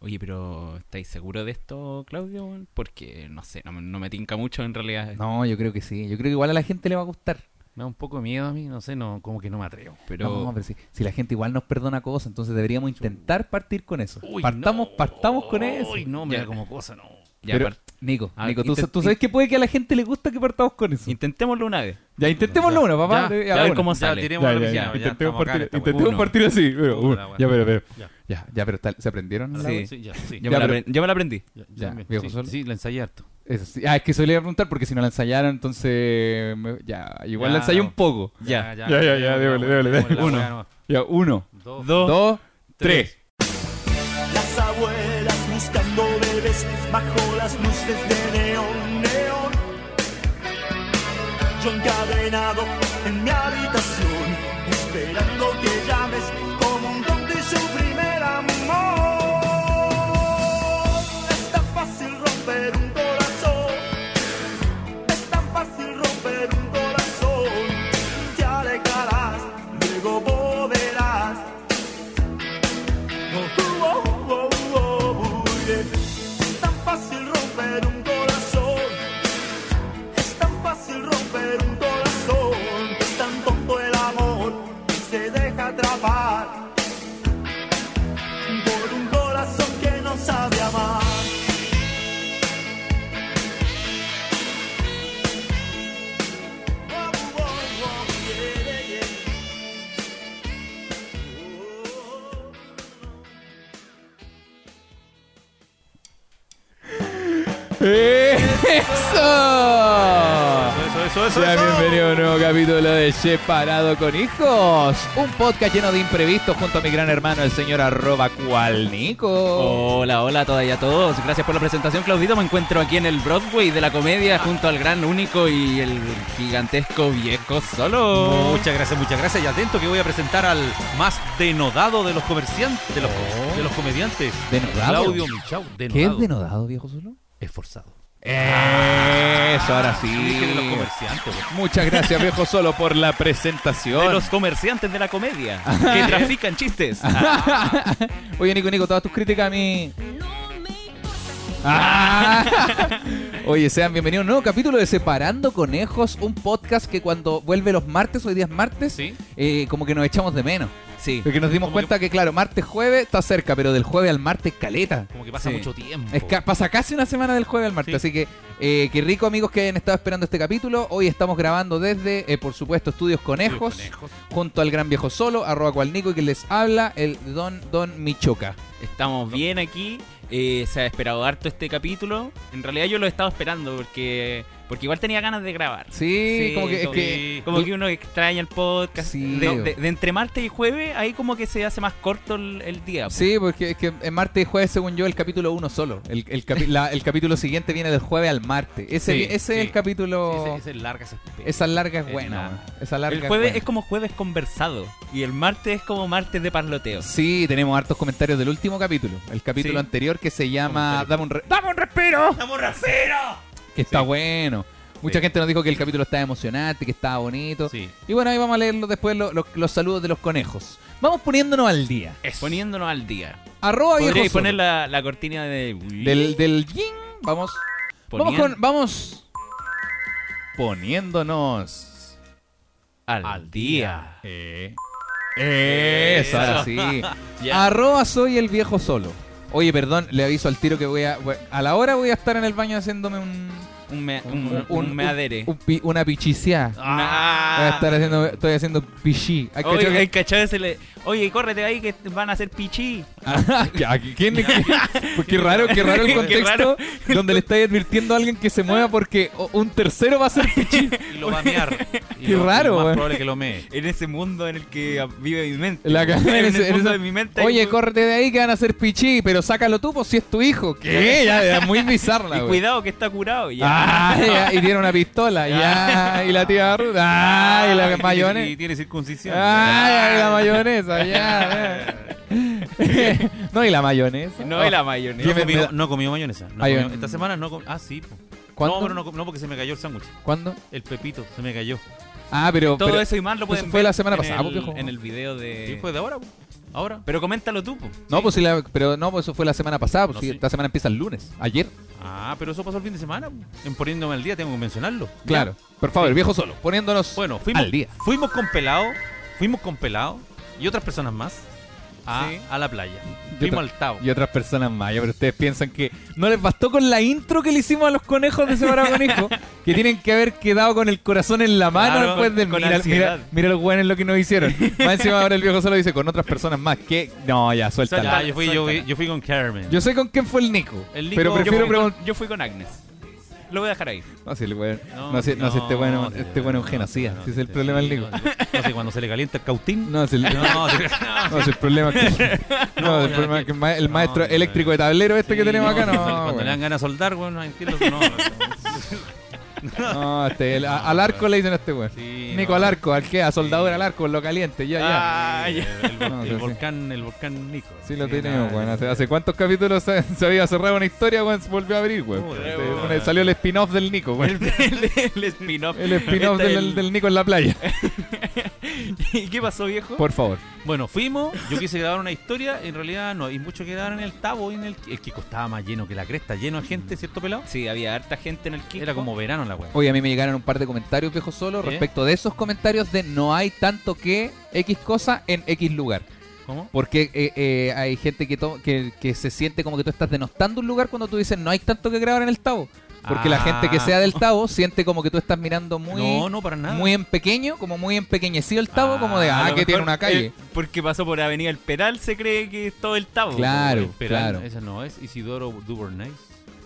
Oye, pero ¿estáis seguros de esto, Claudio? Porque, no sé, no, me- no me tinca mucho en realidad. No, yo creo que sí. Yo creo que igual a la gente le va a gustar. Me da un poco de miedo a mí, no sé, no, como que no me atrevo. Pero, No, pero si, si la gente igual nos perdona cosas, entonces deberíamos intentar partir con eso. Uy, partamos, no. partamos con eso. Uy, no, me Ya. da como cosa, no. ya, Pero, Nico, Ah, Nico, ¿tú, sabes que puede que a la gente le gusta que partamos con eso. intentémoslo una vez. Ya, intentémoslo uno, papá. Ya, a ver cómo Ya, sale. tiremos Ya, la ya, piscina, ya. ya, Intentemos acá partir, intentemos partir así. pero, uno. Ya, pero, pero. Ya. Ya, ya, pero está- ¿se aprendieron? Sí. Sí, ya, sí. Yo, Ya, me, la pero- apren- yo me la aprendí. Ya, Ya, viejo sí, solo. sí, la ensayé harto. Eso sí. Ah, es que solía preguntar porque si no la ensayaron, entonces. me- Ya, igual la Ya, ensayé no. un poco. Ya. Ya, ya, ya, démosle. la Uno. Ya, uno, Dos. Dos. dos, tres. Las abuelas buscando bebés bajo las luces de neón, neón. Yo encadenado en mi ¡Eso! Eso, eso, eso, Sea eso. bienvenido a un nuevo capítulo de Separado con Hijos, un podcast lleno de imprevistos junto a mi gran hermano, el señor arroba cual Nico. Hola, hola a todas y a todos. Gracias por la presentación, Claudito. Me encuentro aquí en el Broadway de la comedia junto al gran único y el gigantesco viejo solo. Muchas gracias, muchas gracias. Y atento que voy a presentar al más denodado de los comerciantes, de los, Oh. de los comediantes. ¿Denodado? Claudio Michau, ¿Qué es denodado, viejo solo? Esforzado. Eso, ahora sí. Dije de los comerciantes, güey. Muchas gracias, viejo solo, por la presentación. De los comerciantes de la comedia que trafican chistes. Oye, Nico, Nico, todas tus críticas a mí. Ah. Oye, sean bienvenidos a un nuevo capítulo de Separando Conejos, un podcast que cuando vuelve los martes, hoy día es martes, Sí. eh, como que nos echamos de menos. Sí. Porque nos dimos Como cuenta que... claro, martes, jueves está cerca, pero del jueves al martes, caleta. Como que pasa Sí. mucho tiempo. Es pasa casi una semana del jueves al martes, Sí. así que eh, qué rico amigos que hayan estado esperando este capítulo. Hoy estamos grabando desde, eh, por supuesto, Estudios Conejos, Conejos. junto al gran viejo solo, arroba cual Nico, y que les habla el don Don Michoca. Estamos bien aquí. eh, se ha esperado harto este capítulo. En realidad yo lo he estado esperando porque porque igual tenía ganas de grabar. Sí, como que es como, que como que uno extraña el podcast. Sí. de, de- de entre martes y jueves, ahí como que se hace más corto el, el día. Sí, porque es que en martes y jueves, según yo, el capítulo uno solo. El, el, capi- la- el capítulo siguiente viene del jueves al martes. Ese, Sí, ese es el capítulo. Ese, ese larga Esa larga es buena. Esa larga El jueves buena. es como jueves conversado y el martes es como martes de parloteo. Sí, tenemos hartos comentarios del último capítulo. El capítulo anterior que se llama. Dame un, re- ¡Dame un respiro! ¡Estamos rapero! Que está bueno. Mucha Sí. gente nos dijo que el capítulo estaba emocionante, que estaba bonito. Sí. Y bueno, ahí vamos a leer después lo- lo- los saludos de los conejos. Vamos poniéndonos al día. Poniéndonos al día. Arroba viejo poner la, la cortina de... del, del yin. Vamos. Vamos con. Vamos. Poniéndonos. al, al día. Eh. Eso, ahora sí. Arroba soy el viejo solo. Oye, perdón, le aviso al tiro que voy a. A la hora voy a estar en el baño haciéndome un. Un, me, un, un, meadere. un pi- una pichiciá. Voy a Ah. estar haciendo. Estoy haciendo pichí. ¿Hay cachado Oye, hay cachado ese le- Oye, córrete ahí que van a hacer pichí. Ah, ¿quién- qué, pues qué raro, qué raro el Qué contexto raro. donde le estáis advirtiendo a alguien que se mueva porque un tercero va a ser pichí. Y lo va a mear. Y Qué lo- y raro, más probable que lo mee. En ese mundo en el que vive mi mente. La en, en ese- el en mundo ese- de mi mente. Oye, un- córrete de ahí que van a ser pichí, pero sácalo tú, pues si es tu hijo. ¿Qué? Ya, ya, muy bizarra, Y güey. cuidado que está curado. Ya. Ah, ya, y tiene una pistola, ya, y la tía Ruth, ah, y la Y tiene- Y mayonesa. tiene circuncisión. Ah, y la mayonesa, ya. no, y la mayonesa. No, y la mayonesa. No me- comió, no comió mayonesa. No Ay, comió- ay. esta semana no comió. Ah, sí. po. ¿Cuándo? No, pero no, no porque se me cayó el sándwich. ¿Cuándo? El pepito se me cayó. Ah, pero. Todo pero- eso y más lo pues pueden fue ver la semana en pasada, el- pues, viejo. En el video de... Sí, fue de ahora. po. Ahora. Pero coméntalo tú, po. No, pues sí, la- pero no, pues eso fue la semana pasada, pues No, sí, sí. esta semana empieza el lunes, ayer. Ah, pero eso pasó el fin de semana. En poniéndome al día tengo que mencionarlo. Claro. Por favor, el viejo solo, poniéndonos Bueno, fuimos, al día. fuimos con Pelado, fuimos con Pelado y otras personas más a, Sí. a la playa. Yo Fuimos al Tavo. Y otras personas más, ya, pero ustedes piensan que no les bastó con la intro que le hicimos a los conejos de Separado con Hijo, que tienen que haber quedado con el corazón en la mano Claro, después de con mira, mira, mira los buenos lo que nos hicieron. Más encima ahora el viejo solo dice con otras personas más que no, ya, suéltala. Ya, yo, fui, yo, fui, yo fui con Carmen. Yo sé con quién fue el Nico, El Nico- pero yo Yo prefiero fui, con, preguntar. yo fui con Agnes. Lo voy a dejar ahí. No, si el weón, No, no, si, no, si este bueno, no, este bueno es un genocida, no, si es el problema del sí, Nico. No, no sé, cuando se le calienta el cautín. No, si el, No, sí. no, si el problema es que, no, el problema que- es que el ma- el no, maestro no, eléctrico de tablero este que tenemos acá, no. Cuando, cuando weón. le dan ganas de soldar, bueno, no entiendo. No, No, este, el- a- al arco le dicen a este weón. Sí, Nico no. al arco, al que, a soldador al arco, en lo caliente, ya, ya. Ah, ya. El, vol- No, el sí, sí. volcán, el volcán Nico. Sí lo Sí, tenemos, weón. Hace, hace cuántos capítulos se, se había cerrado una historia, weón, se volvió a abrir, weón. Joder, Este, weón. bueno, salió el spin-off del Nico, El, weón. el- el spin-off. El spin-off Este, del, el- del Nico en la playa. ¿Y qué pasó, viejo? Por favor. Bueno, fuimos, yo quise grabar una historia, en realidad no hay mucho que grabar en el Tabo, y en el, el Kiko estaba más lleno que la cresta, lleno de gente, ¿cierto pelado? Sí, había harta gente en el Kiko. Era como verano la weá. Oye, a mí me llegaron un par de comentarios, viejo solo, ¿Eh? respecto de esos comentarios de no hay tanto que X cosa en X lugar. ¿Cómo? Porque eh, eh, hay gente que, to- que, que se siente como que tú estás denostando un lugar cuando tú dices no hay tanto que grabar en el Tavo. Porque la Ah. gente que sea del Tavo siente como que tú estás mirando muy, no, no, para nada. muy en pequeño, como muy empequeñecido el Tavo, Ah, como de, ah, lo que tiene una calle. eh, porque pasó por Avenida El Peral, se cree que es todo el Tabo. Claro. Claro. Esa no es Isidoro Duvernay.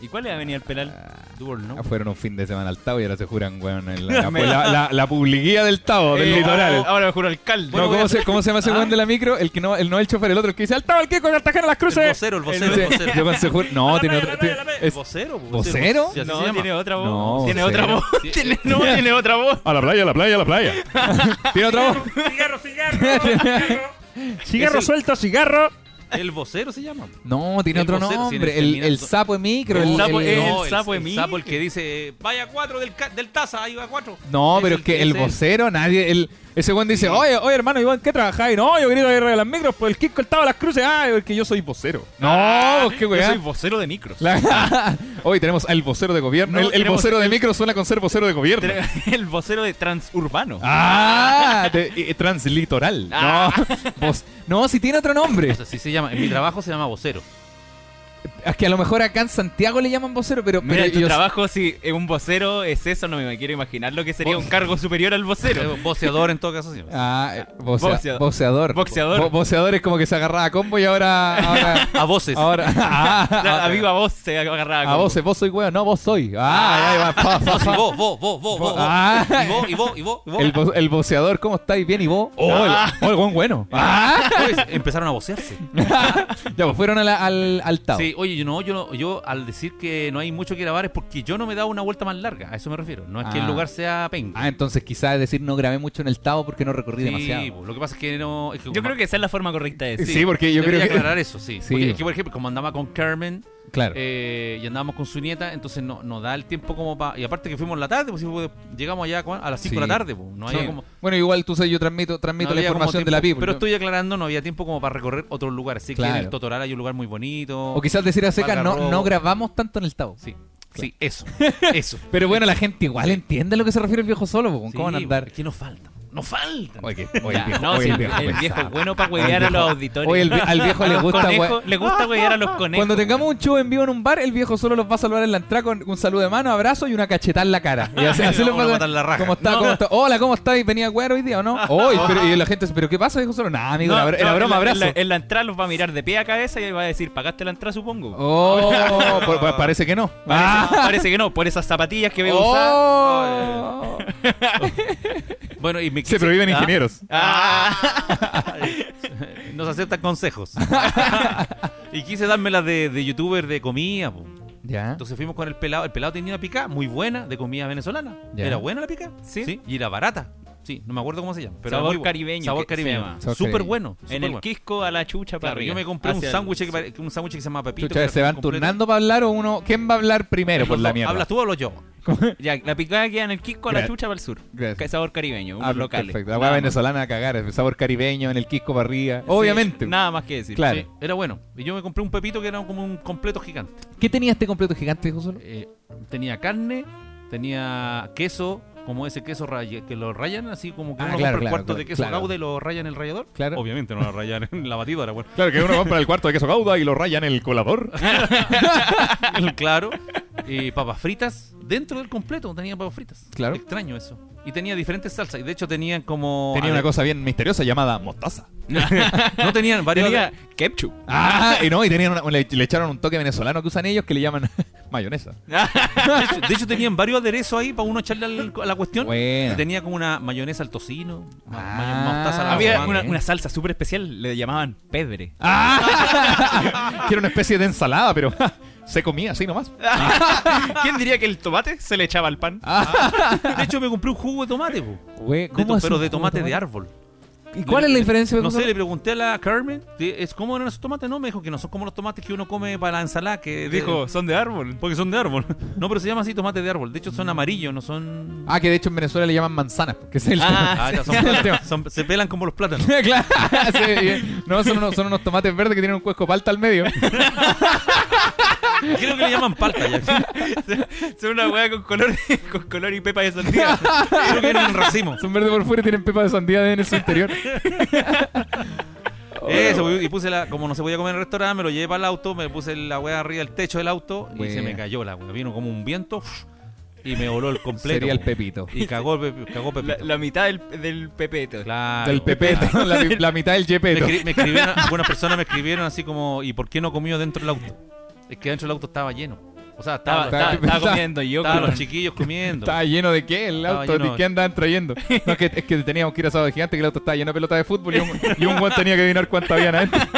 ¿Y cuál es Avenida El Peral? Duvernay. Ah, Fueron un fin de semana al Tavo y ahora se juran, weón, en la, la, la, la- la publicidad del Tavo, del Eh, litoral. Ahora me juro alcalde. no, ¿cómo, se, ¿Cómo se llama ese Ah. weón de la micro? El que no, el no el chofer, el otro, el que dice al Tavo, el que con Cartagena las cruces. El vocero, el vocero, el vocero. yo con seguro- No, La tiene otro. playa. ¿El es- vocero? po, ¿Vocero? Sí, así no, llama. tiene otra voz. No, tiene vocero. otra voz. Tiene- no, tiene otra voz. A la playa, a la playa, a la playa. ¿Tiene otra voz? Cigarro, cigarro. Cigarro suelto, cigarro. El vocero se llama. No, tiene El otro vocero, nombre. el El, el sapo de micro. El el- sapo- el- No, sapo de el mí. sapo el que dice, vaya cuatro del, taza, ahí va cuatro. No, Es pero el es que el vocero, nadie. El, ese weón dice, oye, oye, hermano, Iván, ¿qué trabajáis? No, yo quería ir a las micros, pues el Kiko estaba las cruces. Ah, porque yo soy vocero. No, pues qué Yo soy vocero de micros. La- Hoy tenemos al vocero de gobierno. No, el, el vocero de el- micro suena con ser vocero de gobierno. El vocero de transurbano. Ah, de- eh, translitoral. Ah. No, no, si tiene otro nombre. Así se llama. En mi trabajo se llama vocero. Es que a lo mejor acá en Santiago le llaman vocero, pero, Mira, pero tu yo- trabajo, si es un vocero es eso, no me quiero imaginar lo que sería un cargo superior al vocero. Voceador en todo caso. sí. Ah, eh, vocea- Boxeador. boxeador. Boxeador. Bo- boxeador es como que se agarraba a combo y ahora. Ahora. A voces. ahora ah, A ah, viva voz se agarraba. a como- vos, vos soy weón, no, vos soy. Ah, ya, ya, pa, pa, Vos, vos, vos, vos, vos, vos, Ah. Y vos, y vos, y vos, y vos. El, vo- el boxeador, ¿cómo estáis? ¿Bien y vos? Oh, Ah. el, oh, el buen bueno. Ah. Oye, empezaron a vocearse. ya, pues fueron a la- al, al Tao. Sí, oye, yo no, yo, no- yo al decir que no hay mucho que grabar es porque yo no me he dado una vuelta más larga, a eso me refiero. No es que Ah. el lugar sea penca. Ah, entonces quizás decir no grabé mucho en el Tao porque no recorrí Sí, demasiado. po, lo que pasa es que no. es que Yo como- creo que esa es la forma correcta de Sí, decir. porque yo creo que. aclarar eso, sí. Sí. Porque es que, por ejemplo, como andaba con Carmen Claro. eh, y andábamos con su nieta, entonces no, no da el tiempo como para. Y aparte que fuimos en la tarde, pues sí, pues, llegamos allá a las 5 de Sí. la tarde, pues. No Sí. había como. Bueno, igual tú sabes, yo transmito, transmito no la información de la people. Pero estoy aclarando, no había tiempo como para recorrer otros lugares. Sí que en Claro. el Totoral hay un lugar muy bonito. O quizás decir a seca, no, no grabamos tanto en el Tao. Sí, sí, eso. Eso. Pero bueno, la gente igual entiende a lo que se refiere el viejo solo. ¿Cómo van a andar? Que nos falta. Nos falta. Oye, oye, Ya, el viejo, no, oye, sí, el viejo el viejo pesado. es bueno para huevear a los auditores. Oye, el al viejo le gusta, conejos, hue- le gusta huevear a los conejos. Cuando tengamos un show en vivo en un bar, el viejo solo los va a saludar en la entrada con un saludo de mano, abrazo y una cachetada en la cara. Y así, los va a a matar la raja. ¿Cómo está? No. ¿Cómo está? Hola, ¿cómo está? ¿Y venía a huear hoy día o no? Oh, y, pero- y la gente dice, ¿pero qué pasa, viejo solo? Nada, amigo, No, no, la broma, en la- abrazo. En la, en la entrada los va a mirar de pie a cabeza y va a decir, ¿pagaste la entrada, supongo? Oh, pues- pues parece que no. Parece, Ah. parece que no, por esas zapatillas que veo usar. Oh. Bueno, y me Se quise- prohíben Ah, ingenieros. Ah. Nos aceptan consejos. y quise darme las de, de youtuber de comida. po. Ya. Entonces fuimos con el pelado. El pelado tenía una pica muy buena de comida venezolana. Ya. Era buena la pica. ¿Sí? Y era barata. Sí, no me acuerdo cómo se llama. Pero Sabor caribeño, Sabor caribeño. Súper bueno. En el bueno. Quisco a la chucha para Claro, yo me compré un el- sándwich que, un sándwich que se llama Pepito. Chucha, que ¿se van completo. turnando para hablar o uno? ¿Quién va a hablar primero por la mierda? ¿Hablas tú o hablo yo? Ya, la picada queda en el Quisco a la chucha para el sur. Gracias. Sabor caribeño, unos Ah, locales. Perfecto. La hueá venezolana a cagar, el sabor caribeño en el Quisco para arriba. Obviamente. Nada más que decir. Claro. Sí, era bueno. Y yo me compré un pepito que era como un completo gigante. ¿Qué tenía este completo gigante, José? Eh, tenía carne, tenía queso, como ese queso raya- que lo rayan, así como que Ah, uno claro, compra el cuarto claro, de queso gaude y lo raya en el rallador. Claro. Obviamente no lo rayan en la batidora, bueno. Claro, que uno compra el cuarto de queso gauda y lo raya en el colador. claro. Y papas fritas dentro del completo, tenía papas fritas. Claro. Extraño eso. Y tenía diferentes salsas. Y de hecho tenían como. Tenía una cosa bien misteriosa llamada mostaza. No tenían varios. Tenía ketchup. Ah, y no, y tenían una- le, le echaron un toque venezolano que usan ellos que le llaman mayonesa. De hecho, de hecho, tenían varios aderezos ahí para uno echarle al- a la cuestión. Tenía como una mayonesa al tocino, ma- Ah. mayo- mostaza a la Había una, una salsa súper especial, le llamaban pedre. Ah, que era una especie de ensalada, pero se comía así nomás. ¿Quién diría que el tomate se le echaba al pan? De hecho, me compré un jugo de tomate, po. Güey, De to- pero de tomate de árbol. ¿Y cuál es la diferencia? No sé, le pregunté a la Carmen, ¿es cómo eran esos tomates? No, me dijo que no son como los tomates que uno come para la ensalada, que Dijo, son de árbol. porque son de árbol. No, pero se llama así tomate de árbol. De hecho, son amarillos, no son. Ah, que de hecho en Venezuela le llaman manzanas, porque ese es el Ah, Ah, ya, son- son- se pelan como los plátanos. claro, sí, no, son unos, son unos tomates verdes que tienen un cuesco palta al medio. Creo que le llaman palta ya. Son una weá con color, con color y pepa de sandía. Creo que eran un racimo. Son verdes por fuera y tienen pepa de sandía en su interior. Eso, y puse la, como no se podía comer en el restaurante, me lo llevé para el auto, me puse la weá arriba del techo del auto y Buena. se me cayó la weá. Vino como un viento y me voló el completo. Sería el pepito. Y cagó, el pe- cagó La, Pepito. la mitad del, del pepeto. Claro. Del pepeto, la, la mitad del Me, yepeto. escri- me escribieron, algunas personas me escribieron así como, ¿y por qué no comió dentro del auto? Es que dentro del auto estaba lleno. O sea, Estaba, estaba, estaba, comiendo yo. estaban con- los chiquillos comiendo. Estaba lleno de qué el auto, ¿de qué andaban trayendo? No, es que, es que teníamos que ir a sábado gigante, que el auto estaba lleno de pelota de fútbol y un, y un tenía que adivinar cuánto habían adentro.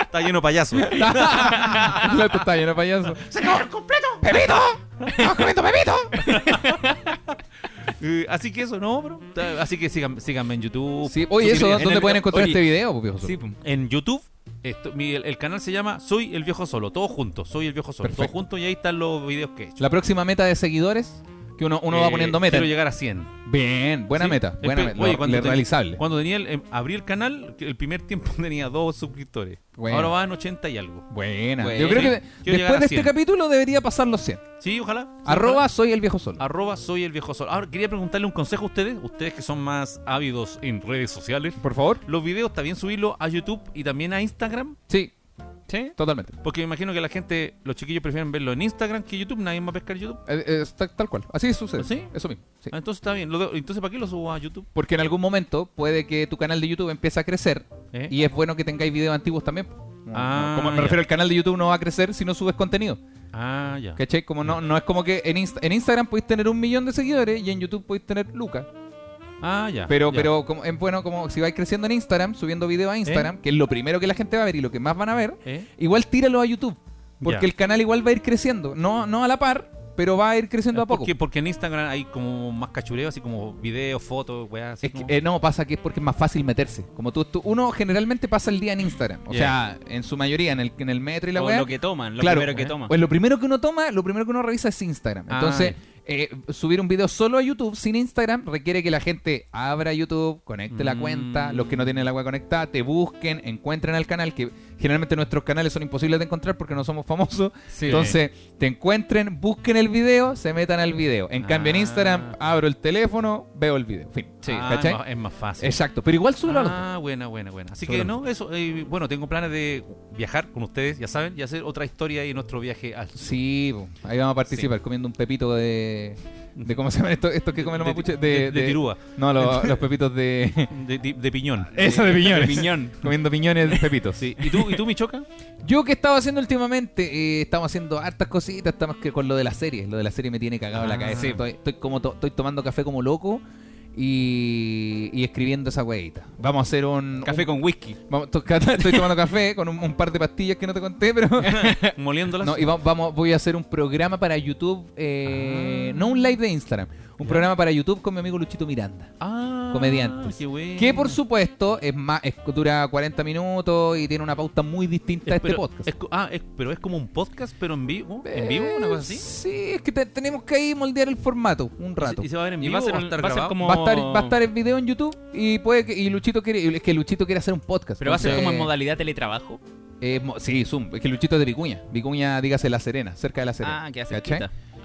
Está lleno de payaso. El auto estaba lleno de payaso. ¡Señor, completo! ¡Pepito! ¡Estamos comiendo Pepito! Eh, así que eso, ¿no, bro? Así que sigan, síganme en YouTube. Sí, oye, eso. ¿dónde En el- pueden encontrar oye, este video, pues, viejo? Sí, pum. En YouTube, esto- mi- el, el canal se llama Soy el Viejo Solo, todos juntos, Soy el Viejo Solo, Perfecto. todos juntos y ahí están los videos que he hecho. La próxima meta de seguidores, que uno, uno va Eh, poniendo meta. Quiero llegar a 100. Bien, buena Sí. meta, buena meta. oye, cuando ten- realizable. Cuando tenía el, em, abrí el canal, el primer tiempo tenía dos suscriptores. Bueno. Ahora van 80 y algo. Buena. Bueno. Yo creo que Sí, después de este 100. capítulo debería pasar los 100. Sí, ojalá. Sí, Arroba ojalá. soy el viejo solo. Arroba Soy el Viejo Solo. Ahora, quería preguntarle un consejo a ustedes, ustedes que son más ávidos en redes sociales. Por favor. Los videos bien subirlos a YouTube y también a Instagram. Sí, ¿Sí? totalmente. Porque me imagino que la gente, los chiquillos prefieren verlo en Instagram que YouTube. Nadie va a pescar YouTube. Eh, eh, está- tal cual. Así sucede. ¿Sí? Eso mismo. sí. Ah, entonces está bien. Lo de- entonces, ¿para qué lo subo a YouTube? Porque en algún momento puede que tu canal de YouTube empiece a crecer ¿Eh? y es bueno que tengáis videos antiguos también. Ah, como me ya. refiero al canal de YouTube no va a crecer si no subes contenido. Ah, ya. ¿Cachai? Como no, no es como que en, Insta- en Instagram podéis tener un millón de seguidores y en YouTube podéis tener lucas. Ah, ya. Pero, ya. pero como, bueno como si vais creciendo en Instagram, subiendo videos a Instagram, que es lo primero que la gente va a ver y lo que más van a ver, ¿Eh? igual tíralo a YouTube. Porque Ya. el canal igual va a ir creciendo. No, no a la par, pero va a ir creciendo a poco. Porque, porque en Instagram hay como más cachureo, así como videos, fotos, weá, así Es que, como- eh, no, pasa que es porque es más fácil meterse. Como tú, tú- uno generalmente pasa el día en Instagram. O sea, en su mayoría, en el, en el metro y la weá. lo que toman, lo Claro. primero que Eh. toman. Pues lo primero que uno toma, lo primero que uno revisa es Instagram. Ah, Entonces, eh, subir un video solo a YouTube sin Instagram requiere que la gente abra YouTube, conecte la Mm. cuenta, los que no tienen la web conectada, te busquen, encuentren el canal, que generalmente nuestros canales son imposibles de encontrar porque no somos famosos. Sí. Entonces, te encuentren, busquen el video, se metan al video. En cambio, en Ah. Instagram, abro el teléfono, veo el video. Fin. Sí, Ah, ¿cachai? es más- fácil. Exacto, pero igual súbelo a los dos. Ah, buena, buena, buena. Así que no, eso, eh, bueno, tengo planes de viajar con ustedes, ya saben, y hacer otra historia y nuestro viaje al sur. Sí, ahí vamos a participar comiendo un pepito de. De ¿Cómo se llaman estos, estos que comen los De- mapuches? de- de tirúa. No, los, los pepitos de. de, de- de piñón. Eso de piñones. De piñón. Comiendo piñones de pepitos. Sí. ¿Y tú, y tú, Michoca? Yo que estaba haciendo últimamente, eh, estamos haciendo hartas cositas, estamos que con lo de la serie. Lo de la serie me tiene cagado en la Ah, cabeza. sí. Estoy, estoy como to- estoy tomando café como loco y, y escribiendo esa weita. Vamos a hacer un. Café un- con whisky. vamos- to- estoy tomando café con un, un par de pastillas que no te conté, pero. Moliéndolas. No, y va- vamos, voy a hacer un programa para YouTube, eh, Ah. no un live de Instagram, Un programa para YouTube con mi amigo Luchito Miranda. Ah. Qué bueno. Que por supuesto es más, es- dura 40 minutos y tiene una pauta muy distinta a este pero, podcast. es ah, es- pero es como un podcast, pero en vivo. ¿En vivo? Eh, ¿Una cosa así? Sí, es que te- tenemos que ahí moldear el formato un rato. ¿Y se va a ver en Y vivo va a ser, o un- estar va grabado? como... Va a estar, va a estar en video en YouTube y puede que, y Luchito quiere, es que Luchito quiere hacer un podcast. Pero va a ser como en modalidad teletrabajo. eh, mo- sí, Zoom. Es que Luchito es de Vicuña. Vicuña, dígase La Serena, cerca de La Serena. Ah, que hace.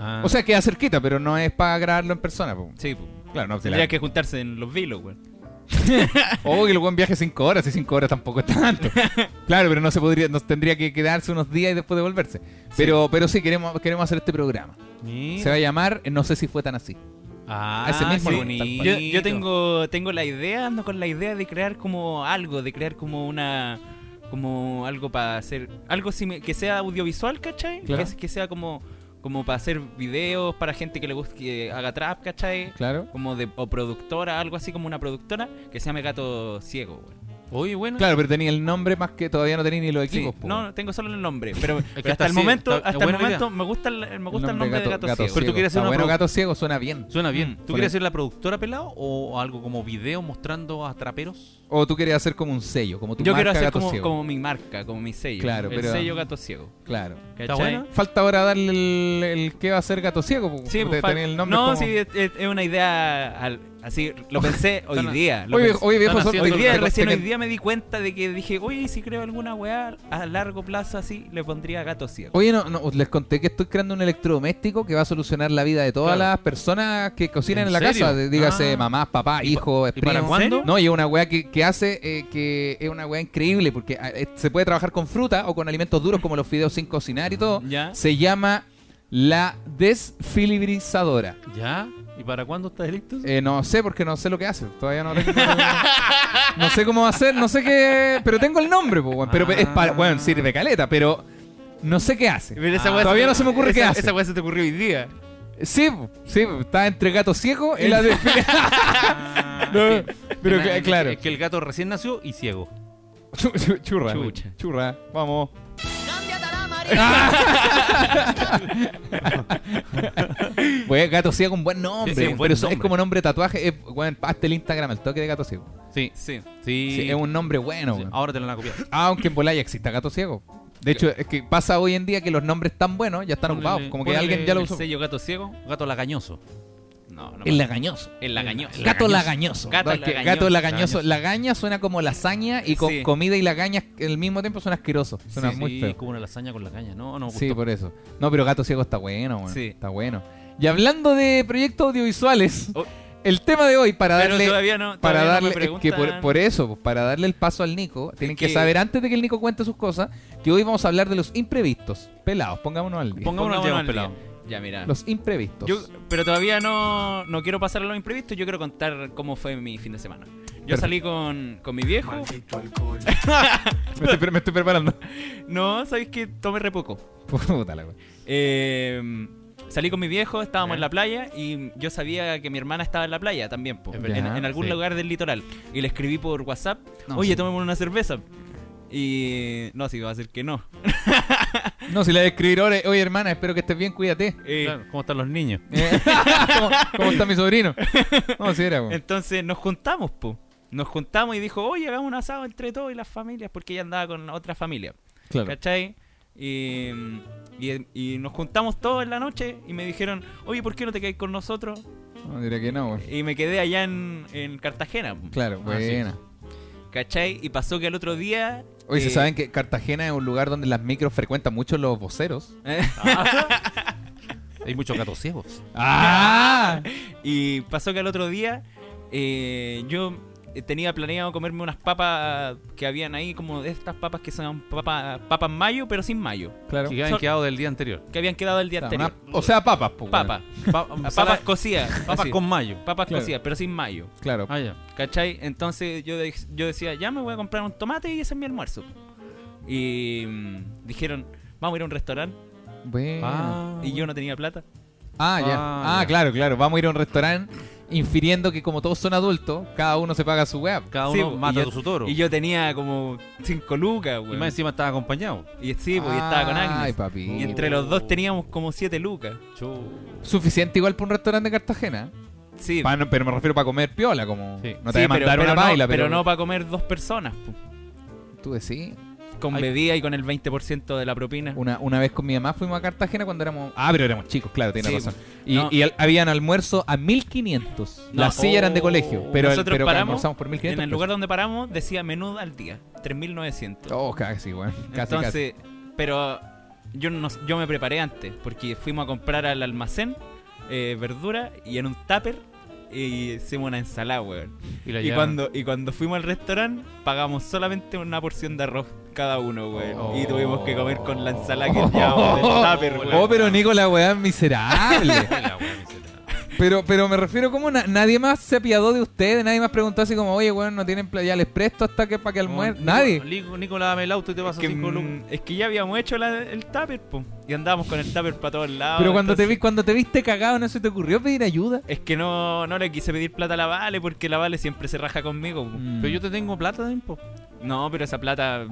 Ah. O sea, queda cerquita, pero no es para grabarlo en persona. po. Sí. Claro, no. Tendría que juntarse en los vilos, güey. O que el buen viaje 5 horas, y 5 horas tampoco es tanto. claro, pero no se podría, nos tendría que quedarse unos días y después devolverse. Pero, pero sí, queremos, queremos hacer este programa. Mira. Se va a llamar, no sé si fue tan así. Ah, ese mismo sí. Yo, yo tengo, tengo la idea, ando con la idea de crear como algo, de crear como una como algo para hacer algo que sea audiovisual, ¿cachai? Claro. Que, que sea como como para hacer videos para gente que le guste que haga trap, ¿cachai? Claro. Como de o productora, algo así como una productora que se llame Gato Ciego, güey. Oye, bueno. Claro, pero tenía el nombre más que todavía no tenía ni los equipos. po. no, tengo solo el nombre, pero, que pero hasta el momento, está- hasta el momento idea. me gusta el, me gusta el nombre, de Gato, Ciego. Pero tú quieres hacer Está una bueno, gato ciego suena bien. Suena bien. Mm, ¿Tú quieres ser la productora pelado o algo como video mostrando a traperos? O tú quieres hacer como un sello, como tu Yo quiero marca hacer Gato como, Ciego. como mi marca, como mi sello. Claro, el pero- sello Gato Ciego. Claro. ¿Está buena? Falta ahora darle el, el que va a ser gato ciego. Sí, pues, el nombre no, como- sí, es, es- es una idea al- así, lo pensé hoy día. lo Oye, pensé. oye, viejo, son- Hoy día, recién hoy día me di cuenta de que dije, oye, si creo alguna weá a largo plazo así, le pondría gato ciego. Oye, no, no, les conté que estoy creando un electrodoméstico que va a solucionar la vida de todas Claro. las personas que cocinan ¿En en, la serio? casa. de- Dígase Ah. mamás, papás, ¿Y pa- hijos, y para cuándo? No, y es una weá que, que hace eh, que es una weá increíble porque ah, eh, se puede trabajar con fruta o con alimentos duros como los fideos sin cocinar y todo. ¿Ya? Se llama la desfilibrizadora. ¿Ya? ¿Y para cuándo estás listo? Eh, no sé porque no sé lo que hace. Todavía no tengo- No sé cómo va a ser, no sé qué. Pero tengo el nombre, pues. Pero es para. Bueno, sirve caleta, pero. No sé qué hace. Pero esa Ah, weá todavía no se me ocurre esa- qué hace. Esa weá se te ocurrió hoy día. Sí, sí, está entre gato ciego y la de. No, pero Es que- claro. Es que el gato recién nació y ciego. Chu- chu- Churra. Chucha. Churra. Vamos. Pues gato ciego, un buen nombre. Sí, sí, un buen pero eso es nombre. como nombre de tatuaje. Es, bueno, el Instagram, el toque de gato ciego. Sí. Sí. Sí. Sí, es un nombre bueno. Ahora te lo van a copiar. Aunque en Bolaya exista gato ciego. De hecho, es que pasa hoy en día que los nombres tan buenos ya están ocupados. Como que alguien ya lo El usó. sello Gato Ciego. Gato lagañoso. No, no. El lagañoso. El lagañoso. Gato lagañoso. Gato No, es que lagañoso. gato lagañoso. Lagaña suena como lasaña y con Sí. comida y lagaña al mismo tiempo suena asqueroso. Suena Sí, muy sí, feo. como una lasaña con la caña. No, no Sí, por eso. No, pero gato ciego está bueno, weón. Sí. Está bueno. Y hablando de proyectos audiovisuales, Oh. el tema de hoy para Pero darle todavía no. para todavía no darle me es que por, eso, pues, para darle el paso al Nico, tienen que, que- saber antes de que el Nico cuente sus cosas, que hoy vamos a hablar de los imprevistos. Pelados, pongámonos al día. Pongámonos al día, al día. pelado. Ya, mira. Los imprevistos. Yo, pero todavía no, no quiero pasar a lo imprevisto, yo quiero contar cómo fue mi fin de semana. Yo salí con, con mi viejo. me, estoy, me estoy preparando. No, ¿sabéis que tomé re poco? Puta la. Eh, salí con mi viejo, estábamos en la playa y yo sabía que mi hermana estaba en la playa también, po, en, en algún sí. lugar del litoral. Y le escribí por WhatsApp, No, oye, sí. tomémonos una cerveza. Y no, sí, va a ser que no. No, si le voy a escribir, oye, oye, hermana, espero que estés bien, cuídate. Eh, Claro, ¿Cómo están los niños? Eh, ¿Cómo, cómo está mi sobrino? No, si era. Entonces nos juntamos, po. Nos juntamos y dijo, oye, hagamos un asado entre todos y las familias, porque ella andaba con otra familia. Claro. ¿Cachai? Y, y, y nos juntamos todos en la noche y me dijeron, oye, ¿por qué no te quedas con nosotros? No, diría que no, weón. Y me quedé allá en, en Cartagena. Claro, Ah, sí. buena. ¿Cachai? Y pasó que al otro día... Oye, ¿se eh, saben que Cartagena es un lugar donde las micros frecuentan mucho los voceros? Hay muchos gatos ciegos. ¡Ah! y pasó que al otro día eh, yo tenía planeado comerme unas papas que habían ahí, como de estas papas que son papas papas mayo, pero sin mayo. Claro. Que habían quedado del día anterior. Que habían quedado el día O sea, anterior. una- o sea, papas, pues. Papas. Pa- Papas cocidas. papas así. con mayo. Papas Claro. cocidas, pero sin mayo. Claro. Ah, ya. ¿Cachai? Entonces yo, de- yo decía, ya me voy a comprar un tomate y ese es mi almuerzo. Y mm, dijeron, vamos a ir a un restaurante. Bueno. Ah, Y yo no tenía plata. Ah, ya. Ah, Ah, ya. claro, claro. Vamos a ir a un restaurante infiriendo que como todos son adultos, cada uno se paga su weá. Cada uno mata y yo- su toro. Y yo tenía como 5 lucas, Y weón. más encima estaba acompañado. Y sí, pues, y estaba con Ay, Agnes. papi. Y entre los dos teníamos como 7 lucas. Suficiente igual para un restaurante de Cartagena. Sí, Pa- no, pero me refiero para comer piola, como Sí. no te sí, voy a mandar pero una no, baila, pero pero, no para comer dos personas. tú decís. Con Ay. bebida y con el 20% de la propina. Una, una vez con mi mamá fuimos a Cartagena cuando éramos. Ah, pero éramos chicos, claro, tienes Sí, razón. Y, no. y al- habían almuerzo a 1500. No. Las sillas eran de Oh. colegio, pero, Nosotros pero paramos almorzamos por 1500. En el lugar donde paramos decía menú al día, 3900. Oh, casi, weón. Casi, Entonces, pero yo no, yo me preparé antes porque fuimos a comprar al almacén eh, verdura y en un tupper y hicimos una ensalada, weón. Y, la Y llevaron. cuando, y cuando fuimos al restaurante pagamos solamente una porción de arroz cada uno, weón. Oh. Y tuvimos que comer con la ensalada que llevábamos del tupper, weón. Oh, pero Nico, la weá es miserable. La wea miserable. pero, pero me refiero como na- nadie más se apiadó de ustedes, nadie más preguntó así como, oye, weón, no tienen playa, les presto hasta que para que almuercen. Nico- Nadie. Nico, Nico, lávame el auto y te vas a que, cinco mm, lucas. es que ya habíamos hecho la- el tupper, po, y andábamos con el tupper para todos lados. Pero cuando te, vi, cuando te viste cagado, ¿no se te ocurrió pedir ayuda? Es que no, no le quise pedir plata a la Vale porque la Vale siempre se raja conmigo. Mm. Pero yo te tengo plata también, po. No, pero esa plata,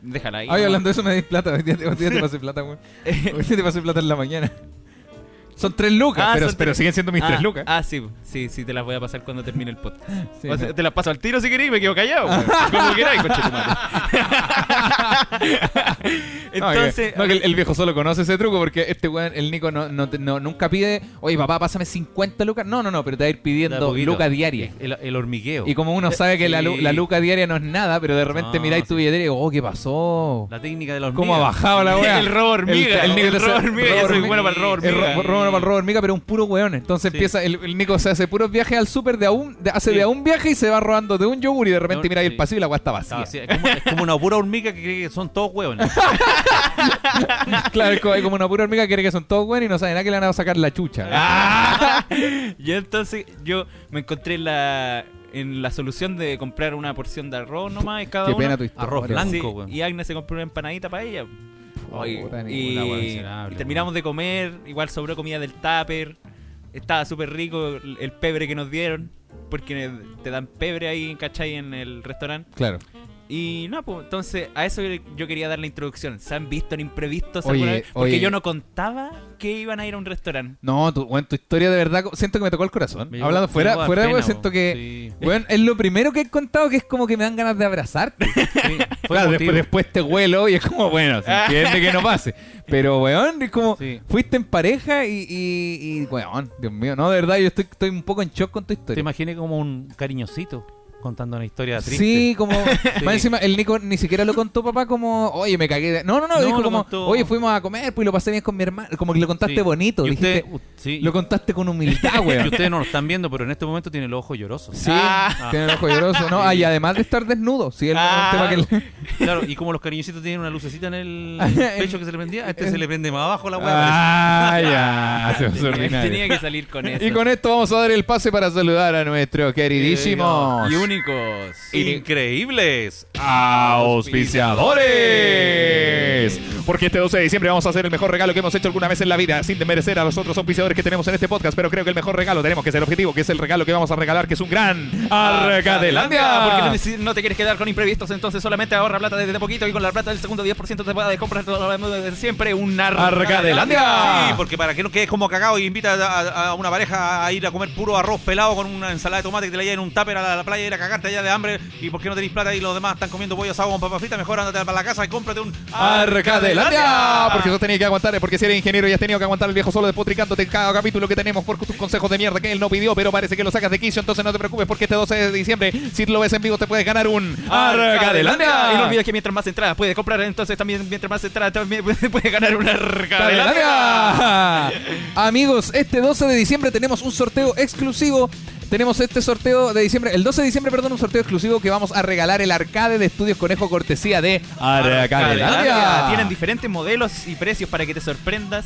déjala ahí. Ay, ¿no? hablando de eso, me di plata. Hoy día, te- hoy día te pasé plata, weón. Hoy día te pasé plata en la mañana. Son tres lucas, Ah, pero, son pero tres- siguen siendo mis ah, tres lucas. Ah, sí, sí, sí, te las voy a pasar cuando termine el podcast. Sí, O sea, no. te las paso al tiro si queréis, me quedo callado. weón. Como queráis, conchetumare. No, Entonces, que, no, que el, el viejo solo conoce ese truco porque este weón, el Nico, no, no, te- no- nunca pide, oye papá, pásame 50 lucas. No, no, no, pero te va a ir pidiendo poquito. lucas diarias. El, el hormigueo. Y como uno sabe que la, lu- sí. la luca diaria no es nada, pero de repente No, miráis tu billetera y digo, oh, ¿qué pasó? La técnica de la hormiga. ¿Cómo ha bajado la weá? El robo hormiga, el te robo hormiga, yo soy bueno para el robo El ro- hormiga. robo para el robo hormiga, pero un puro weón. Entonces Sí. empieza, el, el Nico se hace puros viajes al súper de a un, de- hace Sí. de a un viaje y se va robando de un yogur y de repente miráis sí. el pasillo y la weá está vacía. Es, como, es como una pura hormiga que cree que son todos hueones. claro, es como, es como una pura hormiga que cree que son todos buenos y no sabe nada que le van a sacar la chucha. Ah. y entonces yo me encontré en la, en la solución de comprar una porción de arroz nomás y cada Qué uno. pena tu historia. Arroz blanco. Sí, y Agnes se compró una empanadita para ella. Oye, Puta, y, y terminamos de comer, igual sobró comida del tupper. Estaba súper rico el, el pebre que nos dieron, porque te dan pebre ahí, ¿cachai? En el restaurante. Claro. Y no, pues entonces a eso yo quería dar la introducción. ¿Se han visto en imprevistos Oye, alguna vez? Porque oye. yo no contaba que iban a ir a un restaurante. No, tu, bueno, tu historia de verdad, siento que me tocó el corazón. Me Hablando me fuera, fuera de pena, weón, siento que, Sí. bueno, es lo primero que he contado que es como que me dan ganas de. Sí, fue Claro, después, después te huelo y es como, bueno, se entiende que no pase. Pero, weón, es como, Sí. fuiste en pareja y, y, y, weón, Dios mío, no, de verdad, yo estoy, estoy un poco en shock con tu Te historia. imaginé como un cariñosito contando una historia triste. Sí, como, más encima, el Nico ni siquiera lo contó papá como, oye, me cagué de... No, no, no, No, dijo como, contó- oye, fuimos a comer, pues y lo pasé bien con mi hermano, como que lo contaste Sí. bonito, dijiste, usted- sí, lo contaste con humildad, weón. y ustedes no lo están viendo, pero en este momento tiene los ojos llorosos. Sí, Ah. tiene el ojo lloroso, ¿no? Ah, y además de estar desnudo, sí, el Ah. un tema que le- Claro, y como los cariñositos tienen una lucecita en el pecho que se le prendía, a este se le prende más abajo la weá. Ah, ya, se Tenía, que salir con eso. Y con esto vamos a dar el pase para saludar a nuestro queridísimo y únicos. Increíbles. auspiciadores. Porque este 12 de diciembre vamos a hacer el mejor regalo que hemos hecho alguna vez en la vida, sin desmerecer a los otros auspiciadores que tenemos en este podcast, pero creo que el mejor regalo tenemos que ser el objetivo, que es el regalo que vamos a regalar, que es un gran Arcadelandia. Porque no, te quieres quedar con imprevistos, entonces solamente ahorra plata desde poquito y con la plata del segundo 10% te puedes comprar todo lo de siempre un Arcadelandia. Sí, porque para que no quedes como cagado y invita a, a una pareja a ir a comer puro arroz pelado con una ensalada de tomate que te la lleven en un tupper a la, la playa y ir a cagarte allá de hambre y porque no tenéis plata y los demás están comiendo pollo asado con papas fritas, mejor andate para la casa y cómprate un Arcadelandia. Porque eso tenía que aguantar, porque si eres ingeniero y has tenido que aguantar el viejo solo despotricándote en cada capítulo que tenemos por tus consejos de mierda que él no pidió, pero parece que lo sacas de quicio, entonces no te preocupes porque este 12 de diciembre, si lo ves en vivo, te puedes ganar un Arcadelandia. Y no olvides que mientras más entradas puedes comprar, entonces también mientras más entradas también puedes ganar Arcadelandia. Arcadelandia. Amigos, este 12 de diciembre tenemos un sorteo exclusivo. Tenemos este sorteo de diciembre, el 12 de diciembre, perdón, un sorteo exclusivo que vamos a regalar el arcade de Estudios Conejo cortesía de Arcadelandia. Tienen diferentes modelos y precios para que te sorprendas.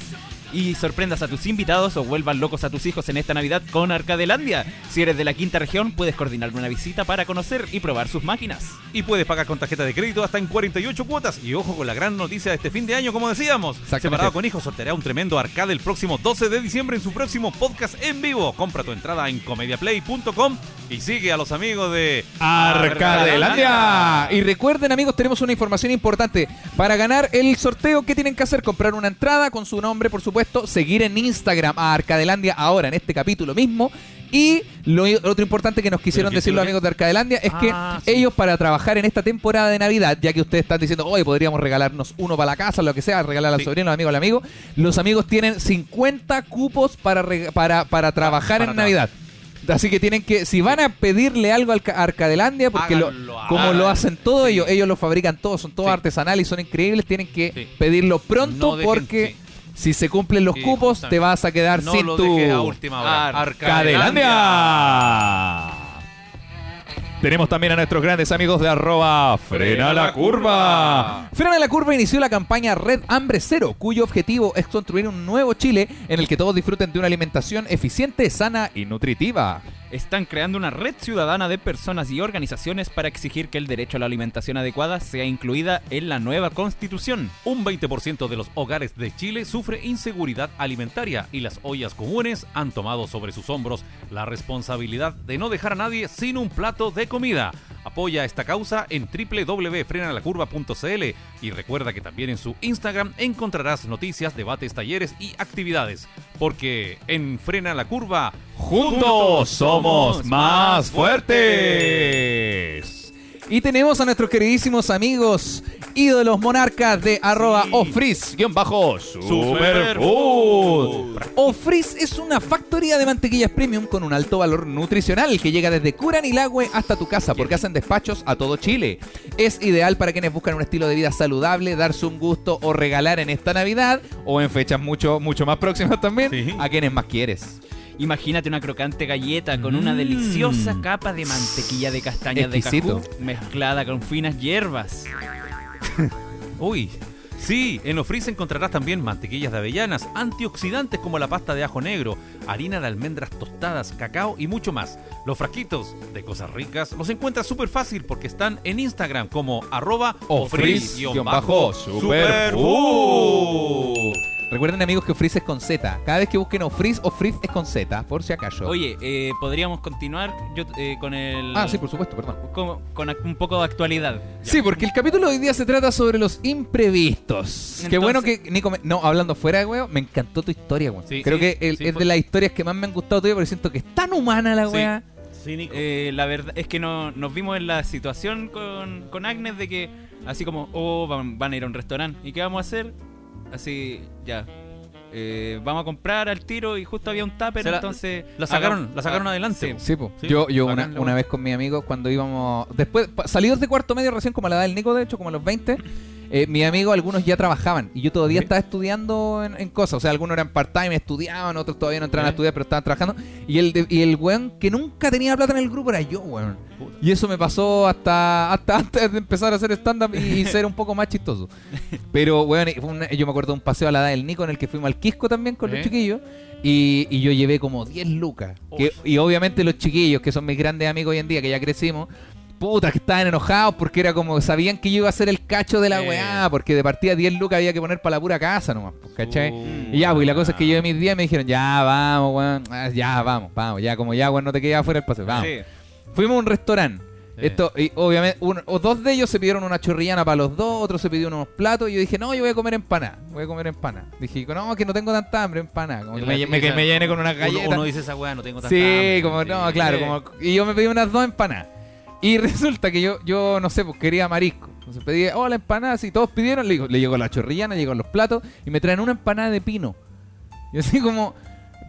Y sorprendas a tus invitados o vuelvan locos a tus hijos en esta Navidad con Arcadelandia. Si eres de la quinta región, puedes coordinar una visita para conocer y probar sus máquinas. Y puedes pagar con tarjeta de crédito hasta en 48 cuotas. Y ojo con la gran noticia de este fin de año, como decíamos. Separado con hijos sorteará un tremendo arcade el próximo 12 de diciembre en su próximo podcast en vivo. Compra tu entrada en comediaplay.com y sigue a los amigos de Arcadelandia. Y recuerden, amigos, tenemos una información importante. Para ganar el sorteo, ¿qué tienen que hacer? Comprar una entrada con su nombre, por supuesto. Seguir en Instagram a Arcadelandia ahora, en este capítulo mismo. Y lo otro importante que nos quisieron ¿Pero qué decir los amigos de Arcadelandia es que Ah, sí. ellos para trabajar en esta temporada de Navidad, ya que ustedes están diciendo, hoy podríamos regalarnos uno para la casa, lo que sea, regalar al Sí. sobrino, al amigo, al amigo, los amigos tienen 50 cupos para, para, para trabajar para en Navidad. Así que tienen que, si van a pedirle algo a Arcadelandia, porque lo- como lo hacen todos Sí. ellos, ellos lo fabrican todos, son todos artesanales y son increíbles, tienen que pedirlo pronto No dejen- porque. Si se cumplen los cupos te vas a quedar No sin lo tu dejes a última hora. Arcadelandia. Tenemos también a nuestros grandes amigos de arroba Frena la Curva. Frena la Curva inició la campaña Red Hambre Cero, cuyo objetivo es construir un nuevo Chile en el que todos disfruten de una alimentación eficiente, sana y nutritiva. Están creando una red ciudadana de personas y organizaciones para exigir que el derecho a la alimentación adecuada sea incluida en la nueva constitución. Un 20% de los hogares de Chile sufre inseguridad alimentaria y las ollas comunes han tomado sobre sus hombros la responsabilidad de no dejar a nadie sin un plato de comida. Apoya esta causa en www.frenalacurva.cl y recuerda que también en su Instagram encontrarás noticias, debates, talleres y actividades. Porque en Frena la Curva, Juntos somos más fuertes. Y tenemos a nuestros queridísimos amigos, ídolos monarcas de arroba ofriz-bajo superfood. Ofriz es una factoría de mantequillas premium con un alto valor nutricional que llega desde Curanilagüe hasta tu casa porque hacen despachos a todo Chile. Es ideal para quienes buscan un estilo de vida saludable, darse un gusto o regalar en esta Navidad o en fechas mucho, mucho más próximas también Sí. a quienes más quieres. Imagínate una crocante galleta con una Mm. deliciosa capa de mantequilla de castañas de cajú mezclada con finas hierbas. Uy, sí, en Ofriz encontrarás también mantequillas de avellanas, antioxidantes como la pasta de ajo negro, harina de almendras tostadas, cacao y mucho más. Los frasquitos de cosas ricas los encuentras súper fácil porque están en Instagram como arroba ofriz-superfood. Recuerden amigos que Ofriz es con Z. Cada vez que busquen Ofriz, Ofriz es con Z, por si acaso. Oye, eh, podríamos continuar yo, eh, con el. Ah, sí, por supuesto, perdón. con, con ac- un poco de actualidad. Sí, porque el capítulo de hoy día se trata sobre los imprevistos. Qué Entonces- bueno que, Nico, me- no, hablando fuera de huevo, me encantó tu historia, weón. Sí, Creo sí, que el- sí, es fue- de las historias que más me han gustado tuyo, porque siento que es tan humana la Sí. weá. Sí, Nico. Eh, la verdad es que no, nos vimos en la situación con, con Agnes de que, así como, oh, van, van a ir a un restaurante. ¿Y qué vamos a hacer? Así, ya. Eh, vamos a comprar al tiro y justo había un tupper, la- entonces. la sacaron- la sacaron ah, adelante. sí. Sí, po. Sí, yo yo una, una vez con mi amigo cuando íbamos después salidos de cuarto medio recién como a la edad del Nico de hecho como a los 20 eh, mi amigo algunos ya trabajaban y yo todavía Sí. estaba estudiando en, en cosas. O sea algunos eran part time estudiaban otros todavía no entraban a estudiar pero estaban trabajando. Y el de- y el weón que nunca tenía plata en el grupo era yo weón. Y eso me pasó hasta hasta antes de empezar a hacer stand up y, y ser un poco más chistoso. Pero weón una- yo me acuerdo de un paseo a la edad del Nico en el que fuimos al Quisco también con los chiquillos. Y, y yo llevé como 10 lucas. Que- y obviamente los chiquillos, que son mis grandes amigos hoy en día, que ya crecimos, puta, que estaban enojados porque era como, sabían que yo iba a ser el cacho de la Eh. weá, porque de partida 10 lucas había que poner para la pura casa nomás, pues, ¿cachai? Uh, y ya, pues y la cosa es que yo de mis días me dijeron, ya, vamos, weón, ah, ya, vamos, vamos, ya, como ya, weón, no te quedas afuera del paseo, vamos. Sí. Fuimos a un restaurante. Sí. Esto, y obviamente, uno, o dos de ellos se pidieron una chorrillana para los dos, otro se pidió unos platos, y yo dije, no, yo voy a comer empanada, voy a comer empanada. Dije, no, que no tengo tanta hambre, empanada. Como que me, me- que me llene con una galleta. uno dice esa weá, no tengo tanta Sí, hambre. como, Sí. no, claro, como, y yo me pedí unas dos empanadas. Y resulta que yo, yo no sé, pues quería marisco. Entonces pedí, oh, la empanada, así todos pidieron, le, le llegó la chorrillana, llegó los platos, y me traen una empanada de pino. Y así como,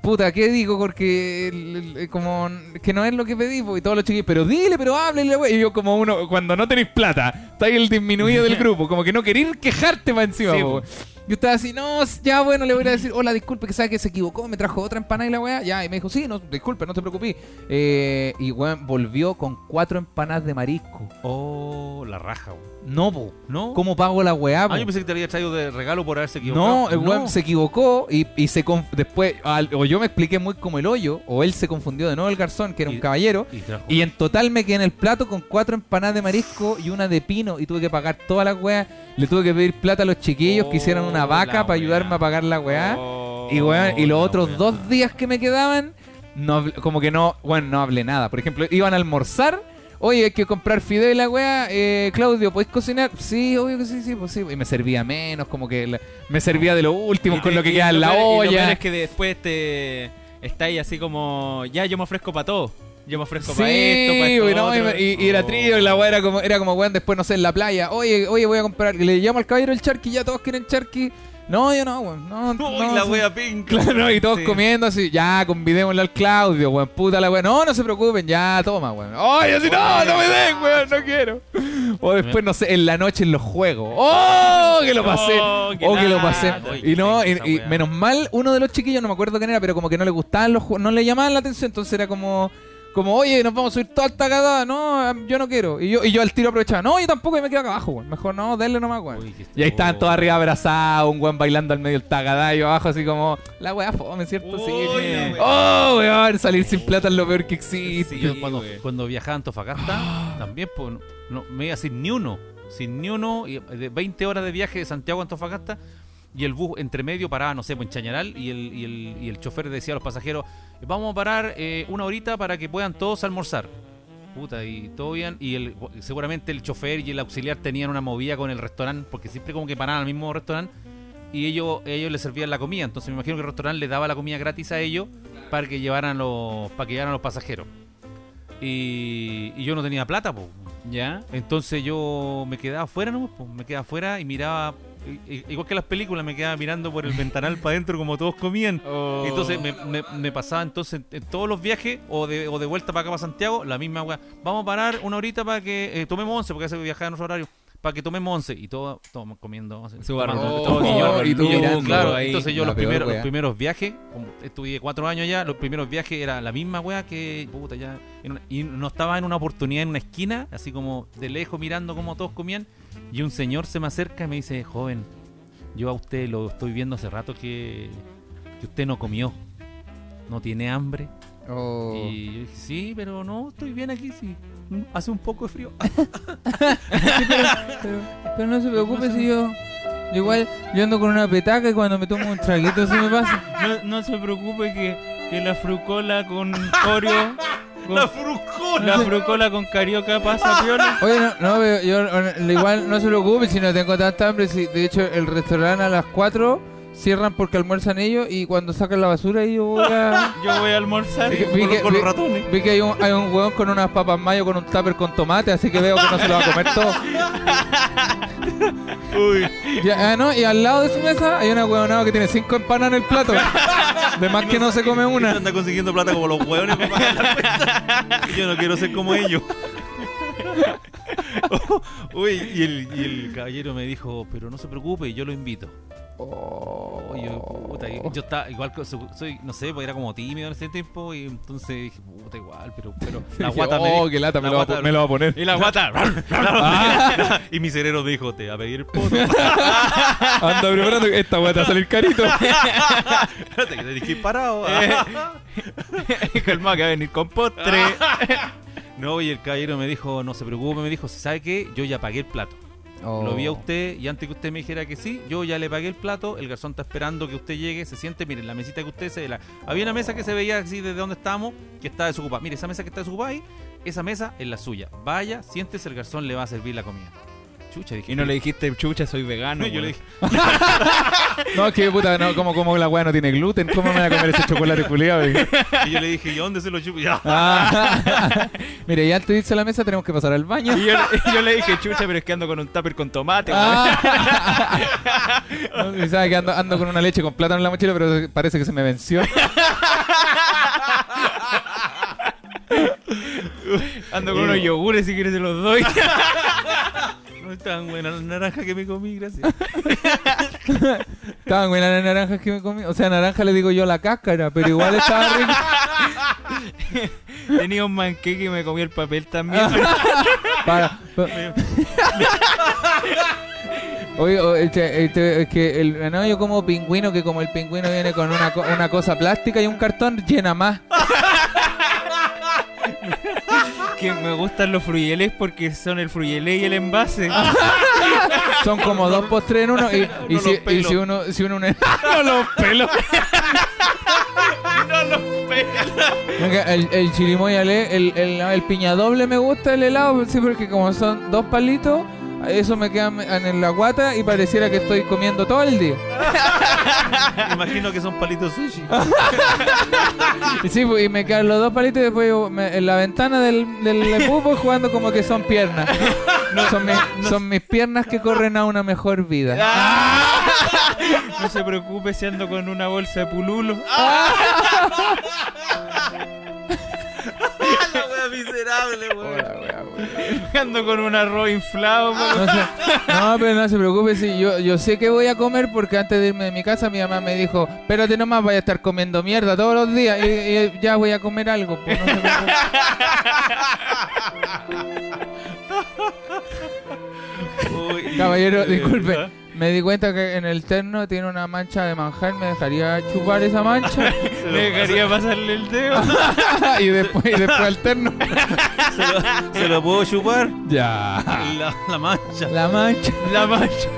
puta, ¿qué digo? Porque como que no es lo que pedí, pues, y todos los chiquillos, pero dile, pero háblele, güey. Y yo como uno, cuando no tenéis plata, está ahí el disminuido del grupo, como que no queréis quejarte para encima, Sí, po, po. Yo estaba así, no, ya bueno, le voy a decir, hola, disculpe, que sabe que se equivocó, me trajo otra empanada y la weá. Ya, y me dijo, sí, no, disculpe, no te preocupes. Eh, y weón, volvió con cuatro empanadas de marisco. Oh, la raja, weón. No, po. ¿No? ¿Cómo pago la weá, po? Ah, yo pensé que te había traído de regalo por haberse equivocado. No, el weón se equivocó y, y se conf- después, al- o yo me expliqué muy como el hoyo, o él se confundió de nuevo el garzón, que era Y- un caballero. Y trajo- Y en total me quedé en el plato con cuatro empanadas de marisco y una de pino y tuve que pagar todas las weas. Le tuve que pedir plata a los chiquillos que hicieran una Oh, vaca para ayudarme a pagar la weá. Oh, y weón, y los otros dos días que me quedaban, no, como que no, bueno, no hablé nada. Por ejemplo, iban a almorzar. Oye, hay que comprar fideo y la weá. Eh, Claudio, ¿podéis cocinar? Sí, obvio que sí, sí, pues sí. Y me servía menos, como que la- me servía de lo último Y con te- lo que queda en la peor- y lo peor olla. es que después te estáis así como, ya yo me ofrezco para todo. Yo me ofrezco Sí, para esto, para esto. no, y, otro. y- y era trío y la weá era como, era como weón después, no sé, en la playa. Oye, oye, voy a comprar. Y le llamo al caballero el charqui, ya todos quieren charqui. No, yo no, weón. No, Uy, no, la wea pink. Claro, y todos Sí. comiendo así, ya, convidémosle al Claudio, weón, puta la weón. No, no se preocupen, ya, toma, weón. Ay, así, no, no me den, weón, no quiero. O después, no sé, en la noche en los juegos. ¡Oh! Que lo pasé. Oh, Oh, que lo pasé. Y no, y, y menos mal, uno de los chiquillos, no me acuerdo quién era, pero como que no le gustaban los juegos, no le llamaban la atención, entonces era como. Como, oye, nos vamos a subir toda esta cagada. No, em, yo no quiero. Y yo, y yo al tiro aprovechaba. No, yo tampoco y me quedo acá abajo, weón. Mejor no, denle nomás, weón. Uy, qué Y ahí estaban todos arriba abrazados, un weón bailando al medio del tagadá y yo abajo así como, la weá fome, ¿cierto? sí. Uy, la weá. Oh, weón, salir sin plata es lo peor que existe. Sí, yo cuando, cuando viajaba a Antofagasta, también pues, no, no, me iba sin ni uno. Sin ni uno, y de 20 horas de viaje de Santiago a Antofagasta. Y el bus entre medio paraba, no sé, pues en Chañaral. Y el, y el, y el chofer decía a los pasajeros: Vamos a parar eh, una horita para que puedan todos almorzar. Puta, y todo bien. Y el, seguramente el chofer y el auxiliar tenían una movida con el restaurante, porque siempre como que paraban al mismo restaurante. Y ellos, ellos les servían la comida. Entonces me imagino que el restaurante les daba la comida gratis a ellos para que llevaran los, para que llevaran los pasajeros. Y, y yo no tenía plata, pues. ¿Ya? Entonces yo me quedaba afuera, ¿no? Pues me quedaba afuera y miraba, igual que las películas, me quedaba mirando por el ventanal para adentro como todos comían. Oh. Entonces me, me- me pasaba entonces en todos los viajes o de, o de vuelta para acá para Santiago, la misma weá. Vamos a parar una horita para que eh, tomemos once, porque hace viajar en nuestro horario. Para que tomemos once. Y todos todos comiendo. Su barro- oh, y tú mirando claro, ahí. entonces yo los primeros, los weá. primeros viajes, como estudié cuatro años ya, los primeros viajes era la misma weá que, puta, ya, una- y no estaba en una oportunidad en una esquina, así como de lejos mirando cómo todos comían, y un señor se me acerca y me dice, joven, yo a usted lo estoy viendo hace rato que, que usted no comió, no tiene hambre. Oh. Y yo dije, sí, pero no, estoy bien aquí, sí. Hace un poco de frío. Pero, pero no se preocupe si yo, yo igual, yo ando con una petaca y cuando me tomo un traguito se me pasa. No, no se preocupe que, que la frucola con Oreo. La frucola. la frucola con carioca pasa piola. Oye, no, no, pero yo igual no se preocupe si no tengo tanta hambre. Si, de hecho, el restaurante a las 4 cierran porque almuerzan ellos y cuando sacan la basura yo voy a... Yo voy a almorzar. Vi con, que- con los ratones. Vi que hay un, hay un hueón con unas papas mayo con un tupper con tomate, así que veo que no se lo va a comer todo. Uy. Ah, no, y al lado de su mesa hay una huevonada que tiene cinco empanadas en el plato. De más que no se come una. anda consiguiendo plata como los hueones. Y Yo no quiero ser como ellos. Uy, y el, y el caballero me dijo, pero no se preocupe, yo lo invito. Oh, yo, puta, yo estaba igual que soy, no sé, pues era como tímido en ese tiempo y entonces dije, puta, igual, pero, pero la Dije, guata me oh, dijo, qué lata, me la lo, va guata- me lo va a poner. Y la guata. Ah. y mi cerebro me dijo, te va a pedir el poto. Anda preparando esta te va a salir carito. Espérate, que tenés que ir parado. Calma que va a venir con postre. No, y el caballero me dijo, no se preocupe, me dijo, ¿sabe qué? Yo ya pagué el plato. Lo vi a usted y antes que usted me dijera que sí, yo ya le pagué el plato, el garzón está esperando que usted llegue, se siente, miren, la mesita que usted se la... Había una mesa que se veía así desde donde estábamos, que está desocupada. Mire, esa mesa que está desocupada ahí, esa mesa es la suya. Vaya, siéntese, el garzón le va a servir la comida. Chucha, dije. Y no le dijiste, chucha, soy vegano. No, yo le dije, No, es que puta, no, como, como la hueá no tiene gluten, ¿cómo me voy a comer ese chocolate culiado? y yo le dije, ¿y dónde se lo chupo? Ah. Mire, ya antes de irse a la mesa tenemos que pasar al baño. Y yo, y yo le dije, chucha, pero es que ando con un tupper con tomate. Ah. No, y sabe que ando, ando con una leche con plátano en la mochila, pero parece que se me venció. Ando con unos yogures, si quieres se los doy. No es tan buena la naranja que me comí, gracias. Estaban buenas las naranjas que me comí. O sea, naranja le digo yo la cáscara, pero igual estaba rico. Tenía un manqueque y me comí el papel también. Para- pa- Oye, este- este- es que el, no, yo como pingüino, que como el pingüino viene con una, una cosa plástica y un cartón, llena más. Que me gustan los fruyeles porque son el fruyelé y el envase. Son como dos postres en uno. Y, y No si, los y si uno, si uno une- no los pelos. no los pelos. Venga, El, el chirimoyale, el, el, el piña doble me gusta el helado, sí, porque como son dos palitos, eso me queda en la guata y pareciera que estoy comiendo todo el día. Imagino que son palitos sushi. Y sí, pues, y me quedan los dos palitos y después yo me- en la ventana del, del voy jugando como que son piernas. son, mis, son mis piernas que corren a una mejor vida. No se preocupe si ando con una bolsa de pululo. Miserable, weón. Ando con un arroz inflado. po. No, se- no, pero no se preocupe, sí, yo, yo sé que voy a comer porque antes de irme de mi casa mi mamá me dijo, espérate nomás, vaya a estar comiendo mierda todos los días y, y ya voy a comer algo. pues, no se preocupe. Uy, Caballero, disculpe, me di cuenta que en el terno tiene una mancha de manjar, ¿me dejaría chupar esa mancha? Me dejaría pasarle el dedo. y después y después al terno. ¿Se lo, se lo puedo chupar? Ya. La, la mancha. La mancha. La mancha.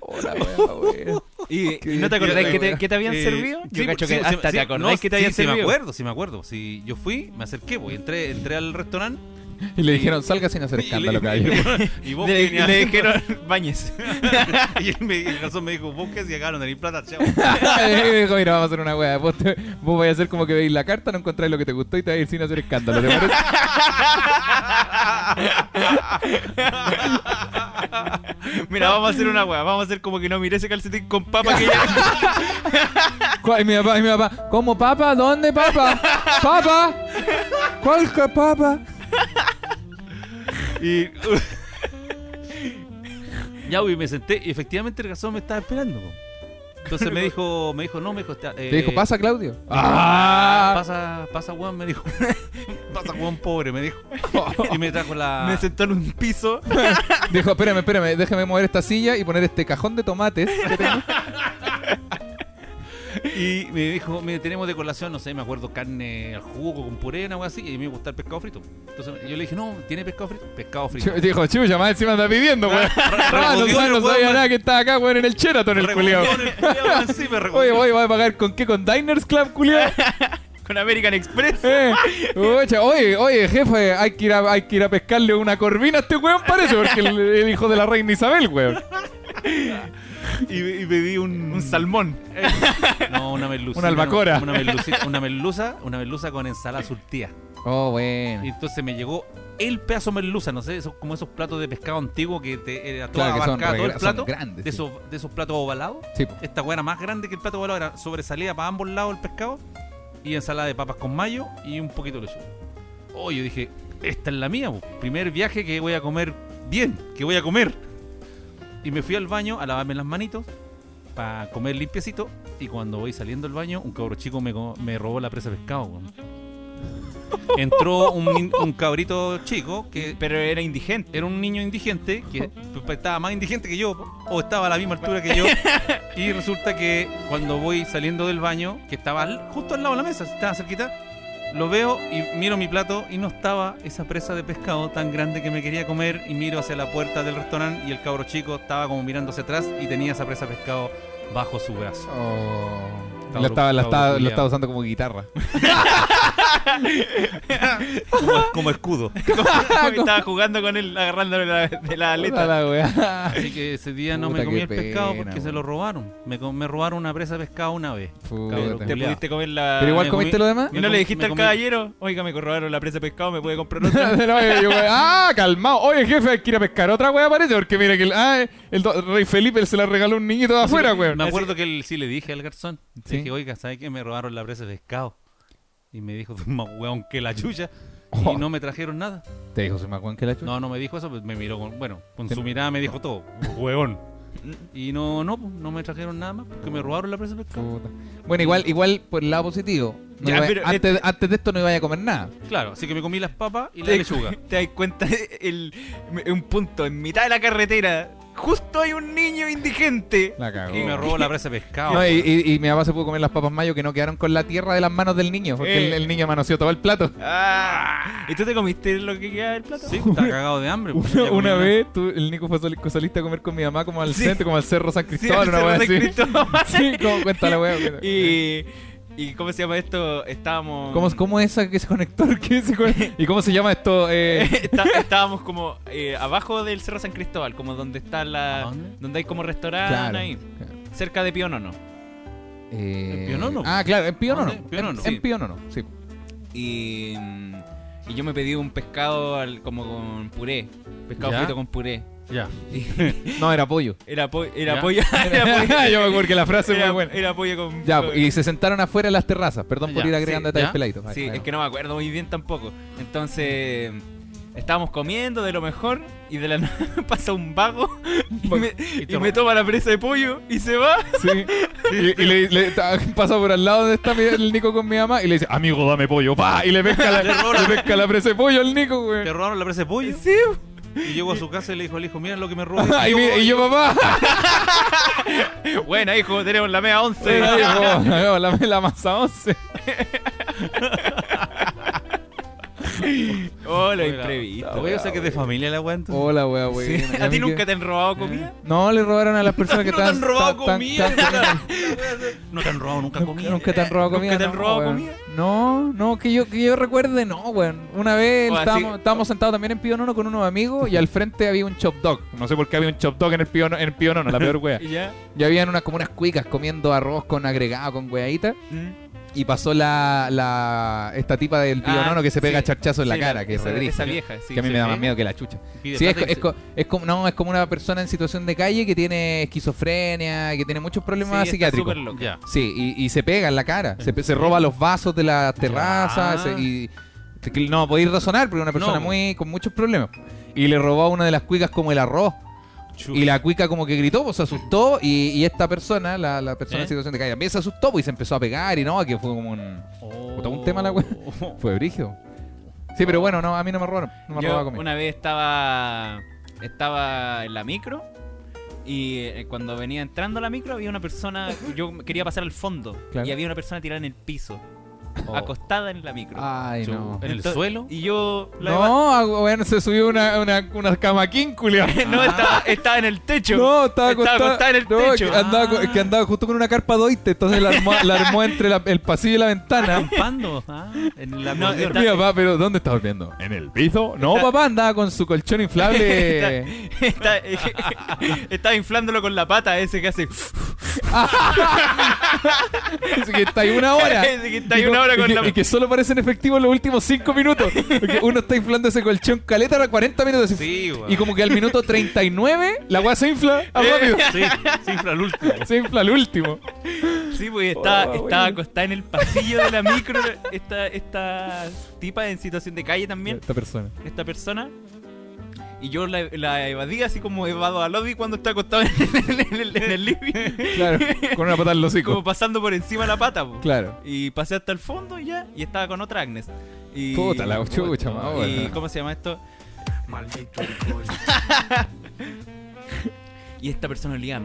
Hola, wea, wea. ¿Y, no te acordás que te, que te habían Eh, servido? Yo sí, cacho sí, que sí, hasta sí, te acordás no, que te sí, habían sí, me servido. acuerdo, sí me acuerdo. Si yo fui, me acerqué, pues, entré, entré al restaurante Y le dijeron, salga sin hacer escándalo, caballero. le- y vos Le, le dijeron, bañes. y él me, el garzón me dijo, busques y acá no tenéis plata, chao. y me dijo, mira, vamos a hacer una wea. Vos, te- vos vais a hacer como que veis la carta, no encontráis lo que te gustó y te vais a ir sin hacer escándalo. ¿Te parece? Mira, vamos a hacer una weá. Vamos a hacer como que no mire ese calcetín con papa que ya. Y mi papá, y mi papá, ¿cómo papa? ¿Dónde papa? ¿Papa? ¿Cuál que papa? Y. ya, güey, me senté y efectivamente el garzón me estaba esperando. po. Entonces me dijo, me dijo, no, me dijo, está, eh, Te dijo, pasa, Claudio. Ah. Pasa, pasa, Juan, me dijo. pasa, Juan, pobre, me dijo. Y me trajo la. Me sentó en un piso. Dijo, espérame, espérame, déjame mover esta silla y poner este cajón de tomates que tengo. Y me dijo, mire, tenemos de colación, no sé, me acuerdo, carne al jugo con puré, una así, y a mí me gusta el pescado frito. Entonces yo le dije, no, ¿tiene pescado frito? Pescado frito. Chu- Dijo, chucha, más encima anda pidiendo, weón. Ah, no, sabía nada que estaba acá, weón, en el Sheraton, el culiao. Encima, Oye, voy, voy a pagar con qué, con Diners Club, culiao. Con American Express. Eh, oye, oye, oye, jefe, hay que, ir a, hay que ir a pescarle una corvina a este weón, parece, porque el, el hijo de la reina Isabel, weón. Y, y pedí un, Un salmón. No, una merluza. Una albacora. Una, merlucita- una merluza, una merluza con ensalada surtía. Oh, bueno. Y entonces me llegó el pedazo de merluza, no sé, esos, como esos platos de pescado antiguo que te era todo Claro que son abarcaba todo el plato. grandes, de, sí. esos, de esos platos ovalados. Sí. Esta weá era más grande que el plato ovalado, era sobresalida para ambos lados el pescado. Y ensalada de papas con mayo y un poquito de lechuga. Oh, yo dije, esta es la mía, po. primer viaje que voy a comer bien, que voy a comer. Y me fui al baño a lavarme las manitos para comer limpiecito. Y cuando voy saliendo del baño, un cabro chico me, me robó la presa de pescado. weón. Entró un, un cabrito chico que Pero era indigente. era un niño indigente que p- estaba más indigente que yo o estaba a la misma altura que yo y resulta que cuando voy saliendo del baño que estaba justo al lado de la mesa estaba cerquita lo veo y miro mi plato y no estaba esa presa de pescado tan grande que me quería comer y miro hacia la puerta del restaurante y el cabro chico estaba como mirando hacia atrás y tenía esa presa de pescado bajo su brazo Oh. Cabro- La estaba, la, cabro estaba, culiao. estaba usando como guitarra. como, como escudo Estaba jugando con él, agarrándole la, de la aleta. La así que ese día no Puta, me comí el pescado porque se weón. lo robaron me, me robaron una presa de pescado una vez Te pudiste comer la. Pero igual comiste comí- lo demás. ¿Y no le dijiste al caballero? Oiga, me robaron la presa de pescado, ¿me puede comprar otra? No, yo, ah, calmado. Oye, jefe, hay que ir a pescar otra wea, parece. Porque mira que el, ah, el do- rey Felipe se la regaló un niñito de afuera, güey. Me acuerdo que él, sí le dije al garzón. Le Sí. dije, oiga, ¿sabes qué? Me robaron la presa de pescado. Y me dijo, "Tú más weón que la chucha. Oh. Y no me trajeron nada. Te dijo, soy más guan que la chucha. No, no me dijo eso, pues me miró con. Bueno, con su mirada me dijo todo. Weón. Y no, no, pues, no me trajeron nada más porque me robaron la presa de pescado. Puta. Bueno, igual, igual por el lado positivo. no Ya, iba- pero antes, antes de esto no iba a comer nada. Claro, así que me comí las papas y la ¿Te, lechuga. te das cuenta? El, un punto en mitad de la carretera. Justo hay un niño indigente. La cagó. Y me robó la presa de pescado. No, y, y- y mi papá se pudo comer las papas mayo que no quedaron con la tierra de las manos del niño, porque Eh. el, el niño manoseó todo el plato. Ah. ¿Y tú te comiste lo que queda del plato? Sí, estaba cagado de hambre. Una, vez tú- el Nico fue soli- saliste a comer con mi mamá como al Sí. centro, como al Cerro San Sí, Cristóbal, al una Cerro San. Cristóbal. Sí, como cuenta la wea. Y, y ¿cómo se llama esto? Estábamos. ¿Cómo, ¿Cómo es esa que se conector? ¿Qué se conectó? ¿Y cómo se llama esto? Eh, Está- estábamos como eh, abajo del Cerro San Cristóbal, como donde está ¿A la. dónde? Donde hay como restaurante claro. ahí. Cerca de Pionono. Eh, ¿En Pionono? Ah, claro, en Pionono. Pionono. En. Pionono, sí. Y. Y yo me pedí un pescado al- como con puré. Pescado ¿Ya? frito con puré. Ya. No, era pollo. era, po- era ¿Ya? pollo. Era pollo. Yo me acuerdo que la frase era, muy buena. era pollo con. Ya, con- y se sentaron afuera en las terrazas. Perdón por Ya, ir agregando sí, detalles peladitos. Sí, es que no me acuerdo muy bien tampoco. Entonces, estábamos comiendo de lo mejor y de la nada pasa un vago y me, y me toma la presa de pollo y se va. Sí. Y, y le, pasa por al lado donde está el Nico con mi mamá y le dice, amigo, dame pollo. ¡Pa! Y le pesca la, le pesca la presa de pollo al Nico, güey. Te robaron la presa de pollo. Sí. Y llegó a su casa y le dijo al hijo, mira lo que me robó. y, mi- y yo, papá, Buena, hijo, tenemos la media once. Era, hijo, la, la masa 11. Hola, imprevisto. Oye, o sea que es de familia la weá. Hola, wea, güey. Sí. ¿A ti nunca te han robado comida? No, le robaron a las personas que No te estaban... han robado tan- comida. tan- No te han robado nunca Nunca, comida. nunca te han robado ¿Nunca comida. te han no, robado comida? No, no, que yo, que yo recuerde, no, weón. Una vez así- estábamos, estábamos sentados también en Pío Nono con unos amigos y al frente había un chop dog. No sé por qué había un chop dog en el Pío, No- en el Pío Nono, la peor wea. ¿Y ya? Y habían unas, como unas cuicas comiendo arroz con agregado, con weadita. Mm. Y pasó la, la esta tipa del Pío Ah, Nono que se pega sí. charchazo en la Sí, cara, que es esa, re esa brígido. vieja, sí. que a mí sí. me da más miedo que la chucha. Pide Sí, es, plata y es, co- es como, no, es como una persona en situación de calle que tiene esquizofrenia, que tiene muchos problemas está psiquiátricos. súper loca. Ya. Sí, y, y se pega en la cara. Se, se roba los vasos de las terrazas Ya. se- y que no podéis razonar porque es una persona No. muy con muchos problemas. Y le robó a una de las cuicas como el arroz. Y la cuica como que gritó, pues se asustó y, y esta persona, la, la persona ¿Eh? en situación de calle, también se asustó pues, y se empezó a pegar y no, que fue como un... Puta, un tema la wea. Fue brígido. Sí, pero bueno, no, a mí no me robaron. No me Yo robaron una vez estaba estaba en la micro y eh, cuando venía entrando a la micro había una persona, yo quería pasar al fondo Claro. y había una persona tirada en el piso, Oh. acostada en la micro. Ay, no. ¿En el Entonces- suelo? Y yo la No, ah, bueno, se subió una, una, una cama no estaba, estaba en el techo. No, estaba Estaba acostada, acostada en el no, techo. Que andaba, co- que andaba justo con una carpa doite, entonces la armó, la armó entre la- el pasillo y la ventana. Acampando. Ah, en la No, está- papá, pero ¿dónde está durmiendo? ¿En el piso? No, Está- papá, andaba con su colchón inflable. Está- estaba inflándolo con la pata ese que hace. Dice que está ahí una hora. Ese que está ahí Y una y que, la- y que solo parecen efectivos los últimos 5 minutos. Porque uno está inflando ese colchón caleta a 40 minutos. Sí. Y como que al minuto 39, la weá se infla a rápido. Sí, sí, infla el último. Se infla al último. Sí, pues estaba, Oh, estaba acostada en el pasillo de la micro. Esta, esta tipa en situación de calle también. Esta persona. esta persona. Y yo la, la evadí así como evado a Lobby cuando está acostado en el, en el- en el living. Claro, con una patada en los Como hocico. pasando por encima de la pata, po. Claro. Y pasé hasta el fondo y ya. Y estaba con otra Agnes. Y, Puta la chucha, y, más buena. ¿cómo se llama esto? Maldito. Y esta persona olía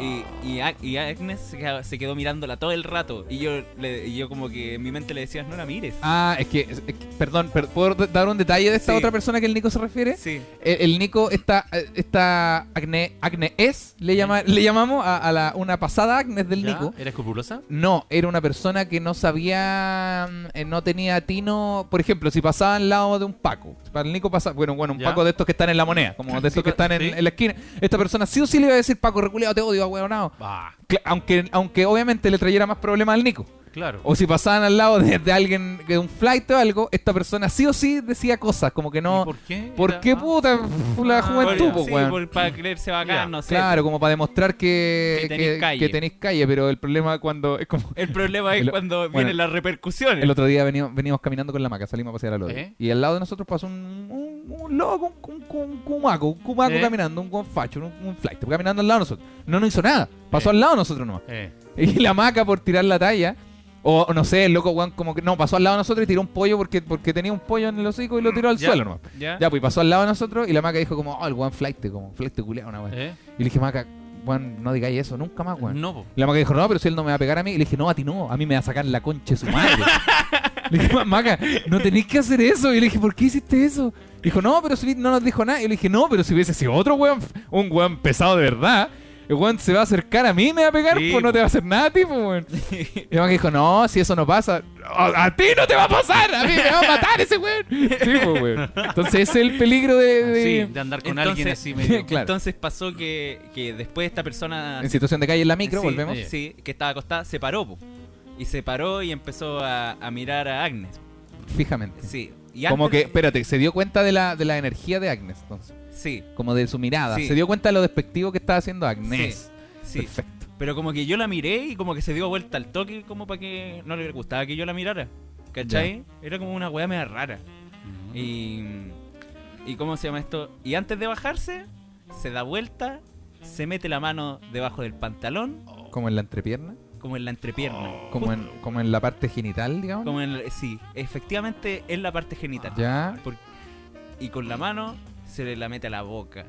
Y, y, Ag- y Agnes se quedó, se quedó mirándola todo el rato. Y yo, le, y yo como que en mi mente le decía, no la mires. Ah, es que, es que- perdón, per- ¿puedo dar un detalle de esta Sí. otra persona que el Nico se refiere? Sí. El, el Nico, esta, esta Agne, Agne es, le, llama, le llamamos a, a la, una pasada Agnes del ¿Ya? Nico. ¿Era escrupulosa? No, era una persona que no sabía, mm, eh, no tenía tino. Por ejemplo, si pasaba al lado de un Paco, para el Nico pasa, bueno, bueno, un Ya. Paco de estos que están en la moneda, como de estos Sí, que están en, sí. en la esquina. Esta persona sí o sí le iba a decir, Paco, reculeado, te odio, ahueonado. Aunque, aunque obviamente le trayera más problemas al Nico. Claro. O si pasaban al lado de, de alguien, de un flight o algo, esta persona sí o sí decía cosas, como que no. ¿Y ¿Por qué? ¿Por Era- qué ah, puta? La Ah, juventud, sí, weón. por- para creerse bacán, no sé. Claro, como para demostrar que, Que tenés calle. que tenéis calle, pero el problema cuando es como El problema es El- cuando bueno, vienen las repercusiones. el otro día venimos, veníamos caminando con la maca, salimos a pasear al otro. ¿Eh? Y al lado de nosotros pasó un, un, un loco, un, un, un, un cumaco, un cumaco ¿Eh? caminando, un, facho, un, un flight, caminando al lado de nosotros. No nos hizo nada, pasó ¿Eh? al lado de nosotros nomás. Eh. Y la maca por tirar la talla. O no sé, el loco, weón, como que no, pasó al lado de nosotros y tiró un pollo porque, porque tenía un pollo en el hocico y lo tiró al Ya. suelo nomás. ¿Ya? Ya, pues pasó al lado de nosotros y la maca dijo como, oh, el weón flight, como flight culiao, una weón. ¿Eh? Y le dije, maca, weón, no digáis eso nunca más, weón. No, po. Y la maca dijo, no, pero si él no me va a pegar a mí. Y le dije, no, a ti no, a mí me va a sacar la concha de su madre. le dije, "Ma- maca, no tenéis que hacer eso. Y le dije, ¿por qué hiciste eso? Dijo, no, pero si no nos dijo nada. Y le dije, no, pero si hubiese sido otro weón, un weón pesado de verdad, el weón se va a acercar a mí me va a pegar, Sí, pues no po. te va a hacer nada, tipo, weón. Y la maca dijo, no, si eso no pasa, a, a ti no te va a pasar, a mí me va a matar ese weón. Sí, pues, weón. Entonces ese es el peligro de... de- Sí, de andar con Entonces- alguien así medio. Claro. Entonces pasó que, que después esta persona... En situación de calle en la micro, sí, volvemos. Sí. Sí, que estaba acostada, se paró. po. Y se paró y empezó a, a mirar a Agnes. Fijamente. Sí. Y Como que, espérate, se dio cuenta de la, de la energía de Agnes, entonces. Sí, Como de su mirada. Sí. Se dio cuenta de lo despectivo que estaba haciendo Agnes. sí. Perfecto. Pero como que yo la miré y como que se dio vuelta al toque como para que no le gustaba que yo la mirara. ¿Cachai? Era como una weá media rara. Y... ¿Y cómo se llama esto? Y antes de bajarse, se da vuelta, se mete la mano debajo del pantalón, Como en la entrepierna. Como en la entrepierna. Como en, como en la parte genital, digamos. Como en el- sí, efectivamente en la parte genital. Ya. Por- y con la mano se le la mete a la boca.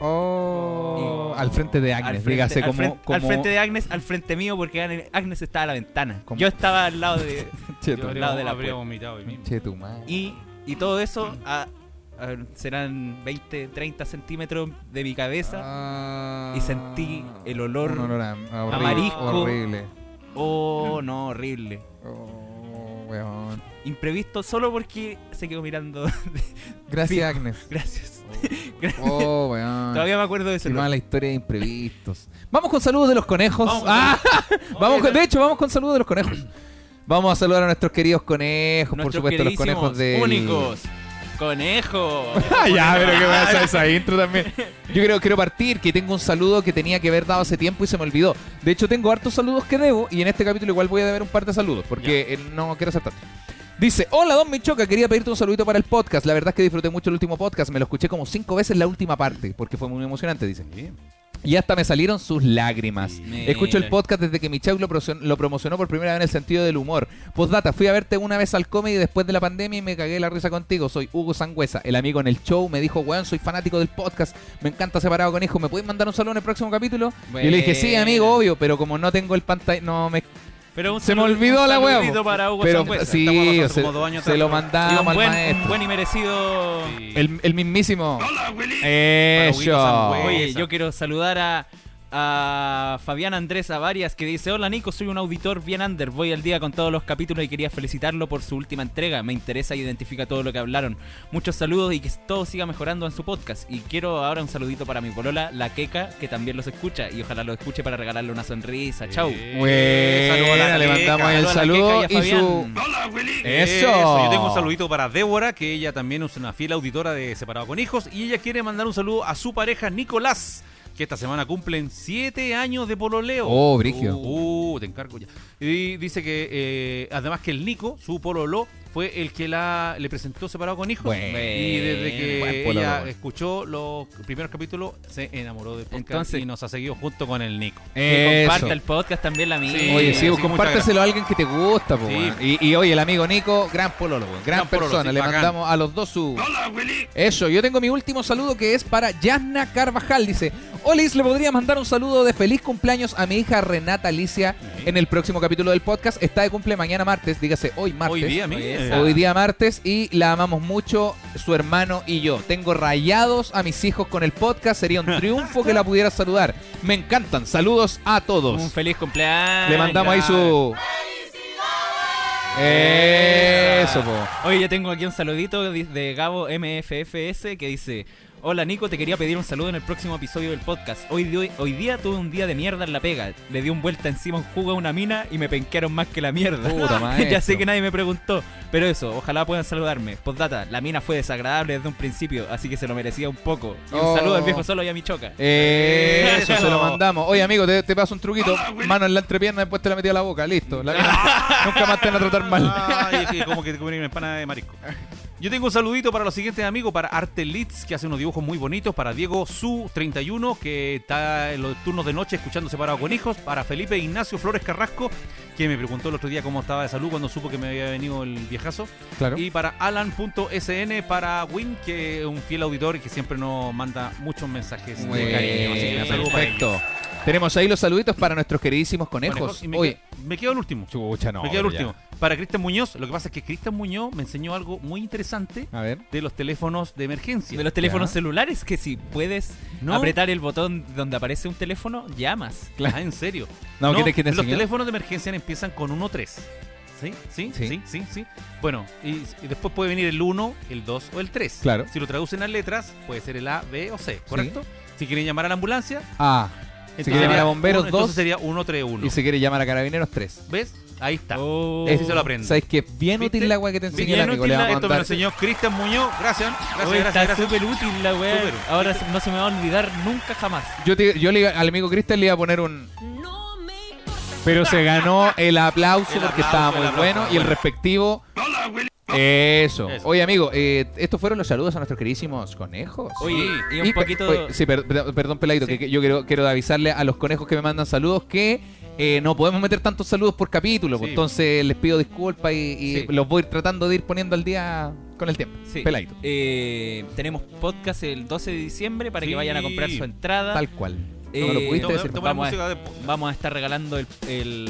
Oh. Al frente de Al Agnes. frente- dígase al como. frente- como... al frente de Agnes, al frente mío, porque Agnes- Agnes estaba a la ventana. ¿Cómo? Yo estaba al lado de. Che, Yo tu- al habría, lado de la habría puerta. vomitado hoy mismo. che, tu madre. Y, y todo eso a- a- serán 20, 30 centímetros de mi cabeza. Ah. y sentí el olor olor a, a horrible, marisco. Horrible. Oh, no, horrible. Oh, weón. Imprevisto solo porque se quedó mirando. Gracias. Agnes. Gracias. Oh, weón. Todavía me acuerdo de eso. Qué mala historia de imprevistos. Vamos con saludos de los conejos. Vamos Ah, vamos con- Oye, de hecho, vamos con saludos de los conejos. Vamos a saludar a nuestros queridos conejos, por supuesto, los conejos de. únicos. Conejos. Ah, ya, pero que pasa esa intro también. Yo creo quiero partir, que tengo un saludo que tenía que haber dado hace tiempo y se me olvidó. De hecho, tengo hartos saludos que debo y en este capítulo igual voy a deber un par de saludos, porque eh, no quiero hacer tanto. Dice, hola Don Michoca, quería pedirte un saludito para el podcast. La verdad es que disfruté mucho el último podcast, me lo escuché como cinco veces la última parte, porque fue muy emocionante, dice. Y hasta me salieron sus lágrimas. Mira. Escucho el podcast desde que Michau lo, lo promocionó por primera vez en el sentido del humor. Postdata, fui a verte una vez al comedy después de la pandemia y me cagué la risa contigo. Soy Hugo Sangüesa, el amigo en el show. Me dijo, weón, soy fanático del podcast. Me encanta separado con hijo. ¿Me puedes mandar un saludo en el próximo capítulo? Y le dije, sí, amigo, obvio, pero como no tengo el pantalla, no me. Pero un Se me saludo- olvidó un la hueá, Pero Sangüesa. sí, se, como dos años se lo mandamos un al buen, maestro. un buen y merecido. Sí. El, el mismísimo. Para Huguito Eso. Oye, yo quiero saludar a, a Fabián Andrés Avarias que dice, hola Nico, soy un auditor bien under, voy al día con todos los capítulos y quería felicitarlo por su última entrega, me interesa y identifica todo lo que hablaron. Muchos saludos y que todo siga mejorando en su podcast. Y quiero ahora un saludito para mi polola, la Queca, que también los escucha y ojalá lo escuche para regalarle una sonrisa. Chau. Buena, saludo a la le Queca. mandamos ahí el Saludo a la saludo Queca y y a su. Fabián. Eso. Yo tengo un saludito para Débora, que ella también es una fiel auditora de Separado con Hijos. Y ella quiere mandar un saludo a su pareja Nicolás, que esta semana cumplen siete años de pololeo. Oh, brigio. Uh, te encargo ya. Y dice que eh, además que el Nico, su pololo, fue el que la le presentó Separado con Hijos. Bueno, y desde que pololo, ella bueno. escuchó los primeros capítulos, se enamoró del podcast Entonces- y nos ha seguido junto con el Nico. Que comparta el podcast también la mía. Sí, Oye, sí, sí, compárteselo a alguien que te gusta, po, Sí. weón. y, y oye, el amigo Nico, gran pololo, gran, Gran pololo, persona. sí, Le bacán. mandamos a los dos su. Eso, yo tengo mi último saludo que es para Yasna Carvajal. Dice: Olis, le podría mandar un saludo de feliz cumpleaños a mi hija Renata Alicia en el próximo capítulo del podcast. Está de cumple mañana martes, dígase hoy martes. Hoy día, Hoy día martes y la amamos mucho, su hermano y yo. Tengo rayados a mis hijos con el podcast. Sería un triunfo que la pudiera saludar. Me encantan. Saludos a todos. Un feliz cumpleaños. Le mandamos ahí su. Eso, po. Oye, yo tengo aquí un saludito de de Gabo MFFS que dice: Hola Nico, te quería pedir un saludo en el próximo episodio del podcast. Hoy, di- hoy día tuve un día de mierda en la pega. Le di un vuelta encima un jugo a una mina y me penquearon más que la mierda. Puta, ya sé que nadie me preguntó. Pero eso, ojalá puedan saludarme. Postdata, la mina fue desagradable desde un principio, así que se lo merecía un poco. Y un Oh. saludo al viejo solo y a mi choca. Eh, eso se lo mandamos. Oye, amigo, te, te paso un truquito. Mano en la entrepierna, después te la metí a la boca. Listo. La- nunca más te van a tratar mal. Ay, es que como que te comen una empana de marisco. Yo tengo un saludito para los siguientes amigos, para Arte Leeds, que hace unos dibujos muy bonitos, para Diego Su 31, que está en los turnos de noche escuchando Separado con Hijos, para Felipe Ignacio Flores Carrasco, que me preguntó el otro día cómo estaba de salud cuando supo que me había venido el viejazo, Claro. y para Alan.sn, para Win, que es un fiel auditor y que siempre nos manda muchos mensajes de cariño. Así que un saludo para ellos. perfecto. Tenemos ahí los saluditos para nuestros queridísimos conejos. Conejos, me, Oye, quedo, me quedo el último. chucha, no. me quedo el ya. Para Cristian Muñoz, lo que pasa es que Cristian Muñoz me enseñó algo muy interesante A ver. de los teléfonos de emergencia. De los teléfonos Ya. celulares, que si puedes No. apretar el botón donde aparece un teléfono, llamas. Ah, en serio. No, ¿qué te- qué te los enseñó? teléfonos de emergencia empiezan con 1-3. ¿Sí? ¿Sí? Sí. ¿Sí? ¿Sí? ¿Sí? Bueno, y, y después puede venir el 1, el 2 o el 3. Claro. Si lo traducen a letras, puede ser el A, B o C, ¿correcto? Si quieren llamar a la ambulancia, Ah. Si entonces quiere llamar a sería bomberos, uno- entonces dos. sería 131. Y si quiere llamar a carabineros, tres. ¿Ves? Ahí está. Oh. Ese se lo aprende. ¿Sabes qué? Bien ¿Viste? útil la agua que te enseñó Bien el amigo. útil la- Esto me lo enseñó Cristian Muñoz. Gracias. Gracias, Oye, gracias, está súper útil la weá. Ahora no se me va a olvidar nunca jamás. Yo, te- yo le- al amigo Cristian le iba a poner un. Pero se ganó el aplauso El porque aplauso, estaba muy aplauso, bueno y el respectivo. Eso. Eso. Oye, amigo, eh, estos fueron los saludos a nuestros queridísimos conejos. Oye, y un poquito. oye, sí, per- per- perdón, Peladito, que, que yo quiero, quiero avisarle a los conejos que me mandan saludos que eh, no podemos meter tantos saludos por capítulo. pues, Sí. entonces les pido disculpas y, y Sí. los voy tratando de ir poniendo al día con el tiempo. Sí. Peladito. Eh, tenemos podcast el 12 de diciembre para que vayan a comprar su entrada. Tal cual. Eh, no lo pudiste decir. Vamos a- Vamos estar regalando el, el,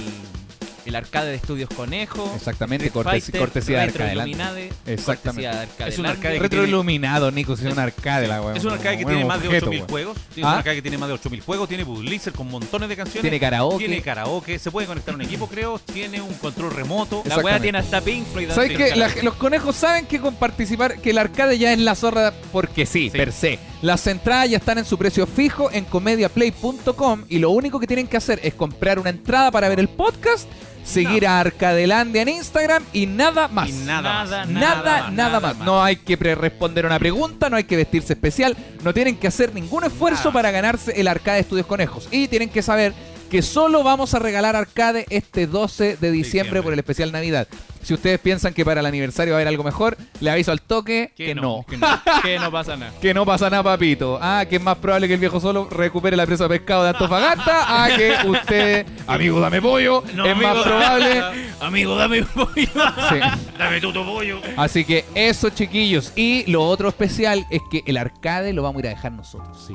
el arcade de Estudios Conejo. Exactamente, cortes- Fighter, cortesía de. Illuminade, Exactamente. cortesía de. Es un arcade que Retroiluminado, Nico, si es un arcade la weón. Es un arcade que tiene más de objeto, 8000 weón. juegos. Es Ah. un arcade que tiene más de 8000 juegos. Tiene Budlizer con montones de canciones. Tiene karaoke. Tiene karaoke. Se puede conectar a un equipo, creo. Tiene un control remoto. La weá tiene hasta Pink Floyd. ¿Sabes. La- los conejos saben que con participar, que el arcade ya es la zorra porque sí, Sí. per se. Las entradas ya están en su precio fijo en comediaplay.com y lo único que tienen que hacer es comprar una entrada para ver el podcast, seguir a Arcadelandia en Instagram y nada más. Y nada, Nada, más. Nada, nada, más. más. No hay que pre- responder una pregunta, no hay que vestirse especial, no tienen que hacer ningún esfuerzo Nada. para ganarse el arcade Estudios Conejos. Y tienen que saber que solo vamos a regalar arcade este 12 de diciembre, Diciembre. por el especial Navidad. Si ustedes piensan que para el aniversario va a haber algo mejor, le aviso al toque que, Que no. no, Que no, que no pasa nada. Que no pasa nada, papito. Ah, que es más probable que el viejo solo recupere la presa de pescado de Antofagasta. Ah, que usted, amigo, dame pollo. No, es más probable. Amigo, dame pollo. Sí. Dame tu pollo. Así que eso, chiquillos. Y lo otro especial es que el arcade lo vamos a ir a dejar nosotros. Sí.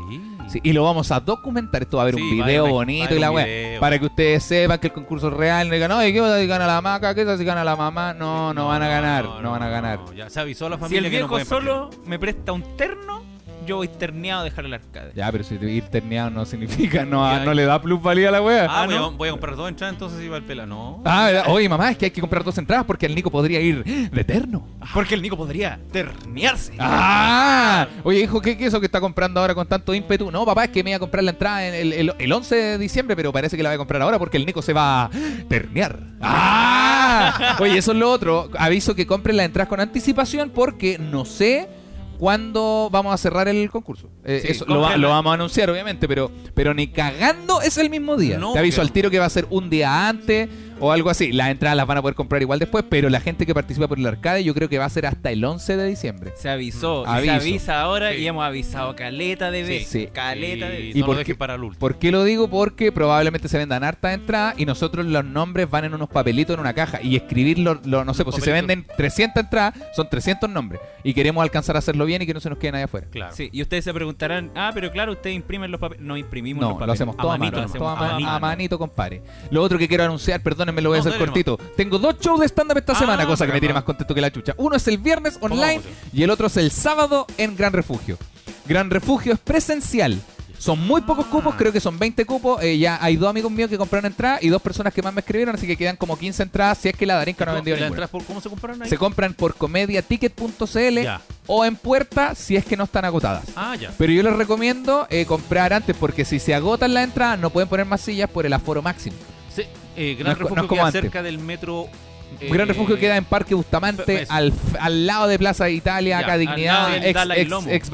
Sí, y lo vamos a documentar. Esto va a haber Sí, un video bonito haber y la weá. Para que ustedes sepan que el concurso es real. No digan, oye, ¿qué si gana la maca? ¿Qué si gana la mamá? No, no, van a ganar. No, van a ganar. no, Ya se avisó a la Si familia el que no viejo pueden solo me presta un terno, yo voy terneado a dejar el arcade. Ya, pero si ir terneado no significa, no, Ya, no le da plusvalía a la wea. Ah, Ah, voy, a, ¿no? voy a comprar dos entradas entonces iba el pela. No. Ah. Oye, mamá, es que hay que comprar dos entradas porque el Nico podría ir de eterno. Porque el Nico podría ternearse. ¡Ah! Oye, hijo, ¿qué, qué es eso que está comprando ahora con tanto ímpetu? No, papá, es que me iba a comprar la entrada en el, el- el 11 de diciembre, pero parece que la voy a comprar ahora porque el Nico se va a ternear. ¡Ah! Oye, eso es lo otro. Aviso que compren las entradas con anticipación porque no sé cuándo vamos a cerrar el concurso. Eh, Sí, eso lo, va- lo vamos a anunciar, obviamente, pero, pero ni cagando es el mismo día. No, Te aviso al tiro que va a ser un día antes o algo así. Las entradas las van a poder comprar igual después, pero la gente que participa por el arcade yo creo que va a ser hasta el 11 de diciembre. Se avisó, se avisa ahora Sí. y hemos avisado caleta de veces. Sí. Caleta de veces. ¿Y no por lo qué? para el último. ¿Por qué lo digo? Porque probablemente se vendan hartas entradas y nosotros los nombres van en unos papelitos en una caja y escribirlo, lo- no sé, pues si se venden 300 entradas, son 300 nombres y queremos alcanzar a hacerlo bien y que no se nos quede nadie afuera. Claro. Sí, y ustedes se preguntarán, ah, pero claro, ustedes imprimen los papeles. No imprimimos los No, papeles. lo hacemos todo a manito, todo a, compadre. Lo otro que quiero anunciar, perdónenme, lo voy a No, hacer dale cortito. Tengo dos shows de stand-up esta Ah, semana, cosa que me tiene más contento que la chucha. Uno es el viernes online y el otro es el sábado en Gran Refugio. Gran Refugio es presencial. Son muy pocos cupos, creo que son 20 cupos. eh, ya hay dos amigos míos que compraron entradas y dos personas que más me escribieron, así que quedan como 15 entradas si es que la Darinka no ha vendido ¿Y las ninguna. entradas por cómo se compraron ahí? Se compran por comediaticket.cl o en puerta si es que no están agotadas. Ah, ya. Pero yo les recomiendo eh, comprar antes porque si se agotan las entradas no pueden poner más sillas por el aforo máximo. Eh, Gran no Refugio queda antes. cerca del metro. eh, Gran Refugio queda en Parque Bustamante, al, al lado de Plaza Italia, Ya, acá Dignidad, ex, ex.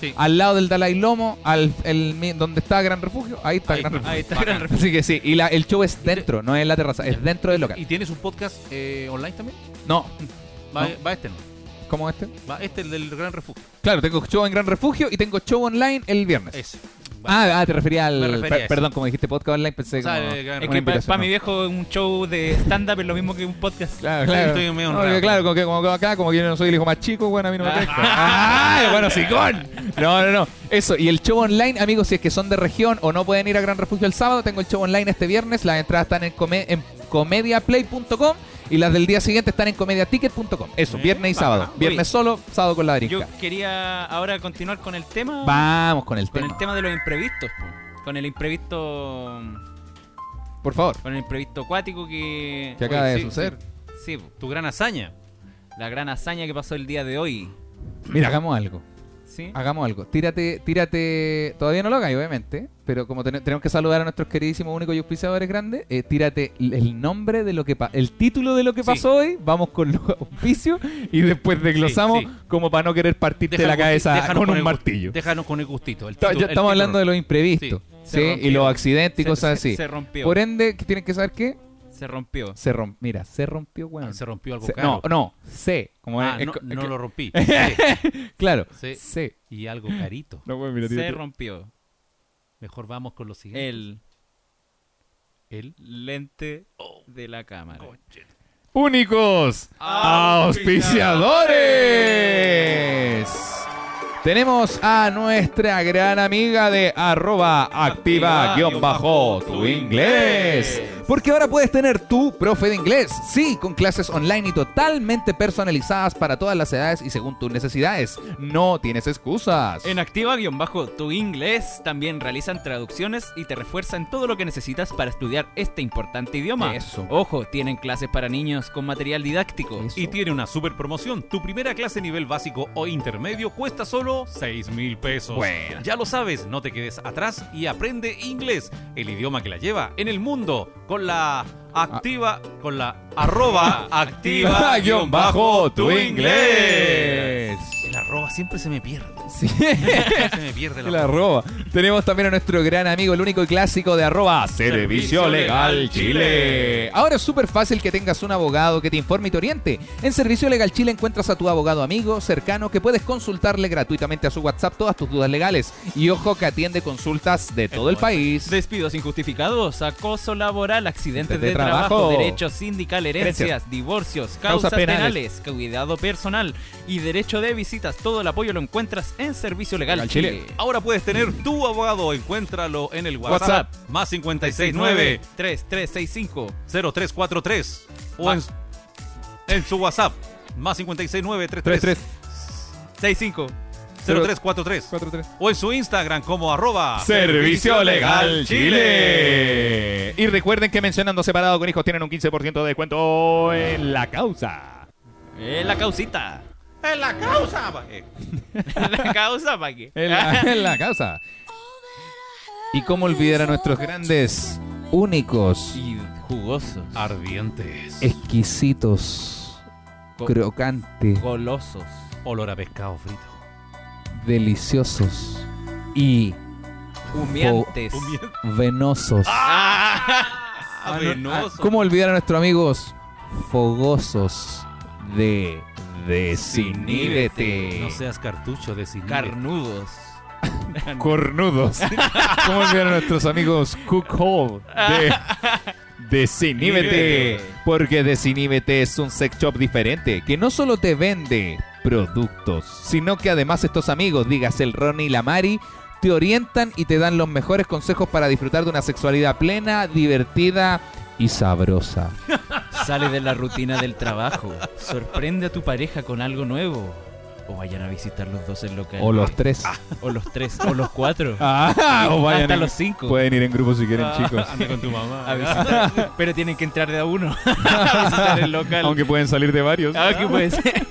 Sí. Al lado del Dalai Lomo, al, el, donde está Gran Refugio, ahí está Ahí Gran Refugio. Ahí está. Gran Refugio. Así que sí, y la- el show es dentro, no es en la terraza, es dentro del local. ¿Y tienes un podcast eh, online también? No, Va, No. va este, ¿no? ¿cómo este? Va este, el del Gran Refugio. Claro, tengo show en Gran Refugio y tengo show online el viernes. Ese. Ah, ah, te refería al. Me refería a per- eso. perdón, como dijiste podcast online, pensé O sea, como. el Gran Es que para invitación, mi viejo un show de stand-up es lo mismo que un podcast. Claro, claro. estoy medio No, claro, como que como acá, como que yo no soy el hijo más chico, bueno, a mí no me Ah. ¡Ah! Bueno, sicón. No, no, no. Eso, y el show online, amigos, si es que son de región o no pueden ir a Gran Refugio el sábado, tengo el show online este viernes. Las entradas están en, come- en comediaplay.com y las del día siguiente están en comediaticket.com. Eso, Eh, viernes y sábado. Viernes solo, sábado con la Yo brinca. quería ahora continuar con el tema. Vamos con el Con tema. el tema de los imprevistos. Con el imprevisto. Por favor. Con el imprevisto acuático que. Que acaba Oye, de sí, suceder. Sí. Tu gran hazaña. la gran hazaña que pasó el día de hoy. Mira, hagamos algo. ¿Sí? Hagamos algo. Tírate, tírate. Todavía no lo hagáis, obviamente. Pero como ten- tenemos que saludar a nuestros queridísimos únicos y auspiciadores grandes, eh, tírate el nombre de lo que pasó. El título de lo que Sí. pasó hoy. Vamos con los auspicios y después desglosamos Sí, como para no querer partirte la cabeza con un el martillo. Déjanos con el gustito. El Ta- título- ya el estamos hablando de los imprevistos. Sí. Y los accidentes y Se- cosas así. Se rompió. Por ende, ¿qué tienen que saber qué? Se rompió. Se rompió. Mira, se rompió, weón. Ah, Se rompió algo Se- caro. no, no, se. Como Ah, es- no, es- no es- lo rompí. Claro, se. Y algo carito. No, weón, mira, Se rompió. Mejor vamos con lo siguiente. El El. lente de la cámara. únicos auspiciadores. Tenemos a nuestra gran amiga de arroba activa guion bajo tu inglés. Porque ahora puedes tener tu profe de inglés. Sí, con clases online y totalmente personalizadas para todas las edades y según tus necesidades. No tienes excusas. En Activa-tu inglés también realizan traducciones y te refuerzan todo lo que necesitas para estudiar este importante idioma. Eso. Ojo, tienen clases para niños con material didáctico. Eso. Y tiene una super promoción. Tu primera clase nivel básico o intermedio cuesta solo 6 mil pesos. Bueno. Ya lo sabes, no te quedes atrás y aprende inglés, el idioma que la lleva en el mundo, con la activa, con la arroba activa guion bajo tu inglés. El arroba siempre se me pierde. Sí. Siempre se me pierde la El arroba. Tenemos también a nuestro gran amigo, el único y clásico de arroba, Servicio Legal Chile. Ahora es súper fácil que tengas un abogado que te informe y te oriente. En Servicio Legal Chile encuentras a tu abogado amigo, cercano, que puedes consultarle gratuitamente a su WhatsApp todas tus dudas legales. Y ojo que atiende consultas de todo el país. Despidos injustificados, acoso laboral, accidentes De de, trabajo, trabajo. derecho sindical, herencias, divorcios, Causas causas, penales. penales, cuidado personal y derecho de Todo el apoyo lo encuentras en Servicio Legal, Legal Chile. Chile. Ahora puedes tener tu abogado, encuéntralo en el WhatsApp, WhatsApp. más 569 3365 0343 o en, en su WhatsApp más 569 33 65 0343 43 o en su Instagram como arroba Servicio Legal Chile. Y recuerden que mencionando separado con hijos tienen un 15% de descuento en la causa. Eh, la causita. En la causa. pa- eh, la causa para qué. En la, en la causa. Y cómo olvidar a nuestros grandes, únicos, y jugosos, Ardientes. exquisitos, Co- crocantes, golosos. Olor a pescado frito. deliciosos y Humeantes. venosos. Ah, venoso. ¿Cómo olvidar a nuestros amigos fogosos de Desiníbete? No seas cartucho de cine. Carnudos. cornudos. ¿Cómo olvidar a nuestros amigos Cook Hall de Desiníbete? Porque Desiníbete es un sex shop diferente que no solo te vende productos, sino que además estos amigos, digas el Ronnie y la Mari, te orientan y te dan los mejores consejos para disfrutar de una sexualidad plena, divertida y sabrosa. Sale de la rutina del trabajo. Sorprende a tu pareja con algo nuevo. o vayan a visitar los dos el local. O los tres. O los tres, o los cuatro. Ah, o vayan Hasta en- los cinco. Pueden ir en grupo si quieren, chicos. Anda con tu mamá. A visitar. Pero tienen que entrar de a uno a visitar el local. Aunque pueden salir de varios. Ah, ¿qué puede ser?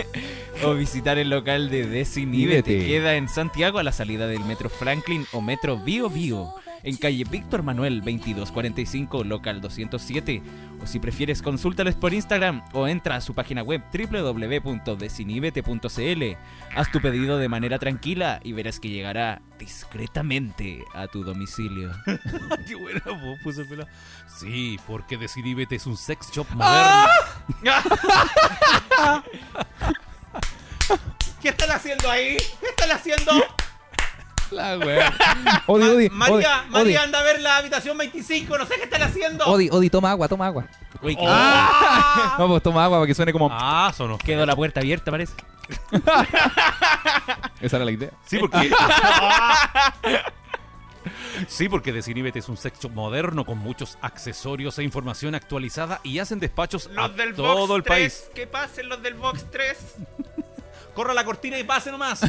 o visitar el local de Desinhíbete. Níbete. Queda en Santiago a la salida del Metro Franklin o Metro Bio Bio. En calle Víctor Manuel 2245, local 207. O si prefieres, consúltales por Instagram o entra a su página web www.desinhibete.cl. Haz tu pedido de manera tranquila y verás que llegará discretamente a tu domicilio. Qué buena voz puso el pelado. Sí, porque Desinhibete es un sex shop moderno. ¿Qué están haciendo ahí? ¿Qué están haciendo? La wea. Odi, Odi, María, Odi, María anda a ver la habitación 25, no sé qué están haciendo. Odi, Odi, toma agua, toma agua. Uy, ¡Ah! No, pues toma agua para que suene como. Ah, sonó. quedó la puerta abierta, parece. Esa era la idea. Sí, porque. Sí, porque Desinhibete es un sex shop moderno con muchos accesorios e información actualizada y hacen despachos a todo el país. Que pasen los del Box 3. Corra la cortina y pase nomás.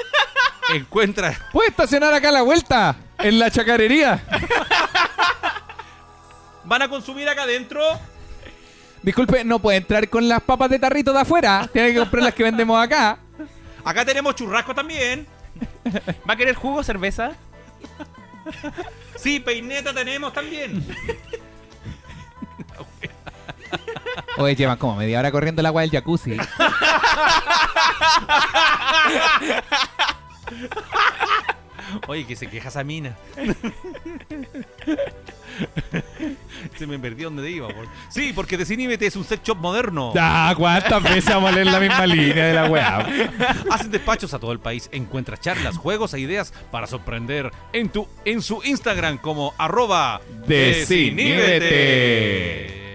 Encuentra. Puede estacionar acá a la vuelta, en la chacarería. ¿Van a consumir acá adentro? Disculpe, no puede entrar con las papas de tarrito de afuera. Tiene que comprar las que vendemos acá. Acá tenemos churrasco también. ¿Va a querer jugo, cerveza? Sí, peineta tenemos también. Oye, llevan como media hora corriendo el agua del jacuzzi. Oye, que se queja esa mina. se me perdió donde iba. por- Sí, porque Desinhibete es un sex shop moderno. Ya, ¿cuántas veces vamos a leer la misma línea de la weá? Hacen despachos a todo el país. Encuentra charlas, juegos e ideas para sorprender en tu en su Instagram como arroba Desinhíbete.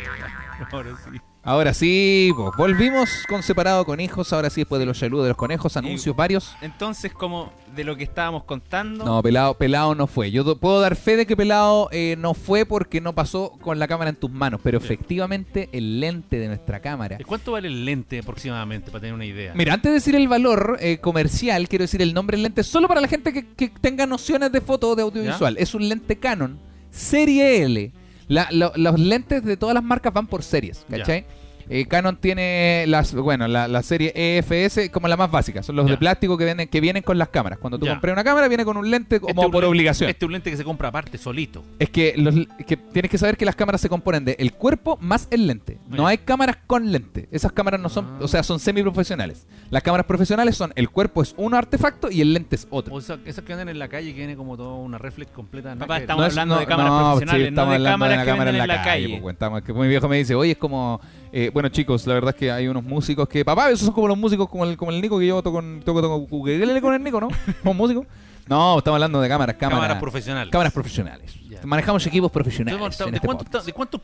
Ahora sí. Ahora sí, pues, volvimos con Separado con Hijos. Ahora sí, después de los saludos de los conejos, anuncios varios. Entonces, como de lo que estábamos contando. No, Pelado, Pelado no fue. Yo do- puedo dar fe de que Pelado eh, no fue porque no pasó con la cámara en tus manos, pero efectivamente el lente de nuestra cámara. ¿De ¿Cuánto vale el lente aproximadamente para tener una idea? Mira, antes de decir el valor eh, comercial, quiero decir el nombre del lente solo para la gente que, que tenga nociones de foto o de audiovisual. Es un lente Canon Serie L. La- lo- los lentes de todas las marcas van por series. ¿cachai? Eh, Canon tiene las, bueno, la, la serie EFS como la más básica, son los Ya. de plástico que vienen, que vienen con las cámaras. Cuando tú Ya. compras una cámara viene con un lente como Este es un por lente- obligación. Este es un lente que se compra aparte, solito. Es que, los, que tienes que saber que las cámaras se componen de el cuerpo más el lente. No hay cámaras con lente. Esas cámaras no son, Ah. o sea, son semiprofesionales. Las cámaras profesionales son el cuerpo es un artefacto y el lente es otro. O sea, esas que andan en la calle que viene como toda una reflex completa. Papá, ver. estamos hablando de cámaras profesionales, sí, no estamos de hablando cámaras una que cámara venden en la calle. pues, cuentamos que mi viejo me dice, oye, es como, eh, bueno chicos, la verdad es que hay unos músicos que, papá, esos son como los músicos como el, como el Nico que yo toco con, toco, toco con el Nico, ¿no? Como músico. No, estamos hablando de cámaras, cámaras, Cámaras profesionales. cámaras profesionales. Manejamos equipos profesionales. Entonces, ¿De, este cuánto. ¿De cuántos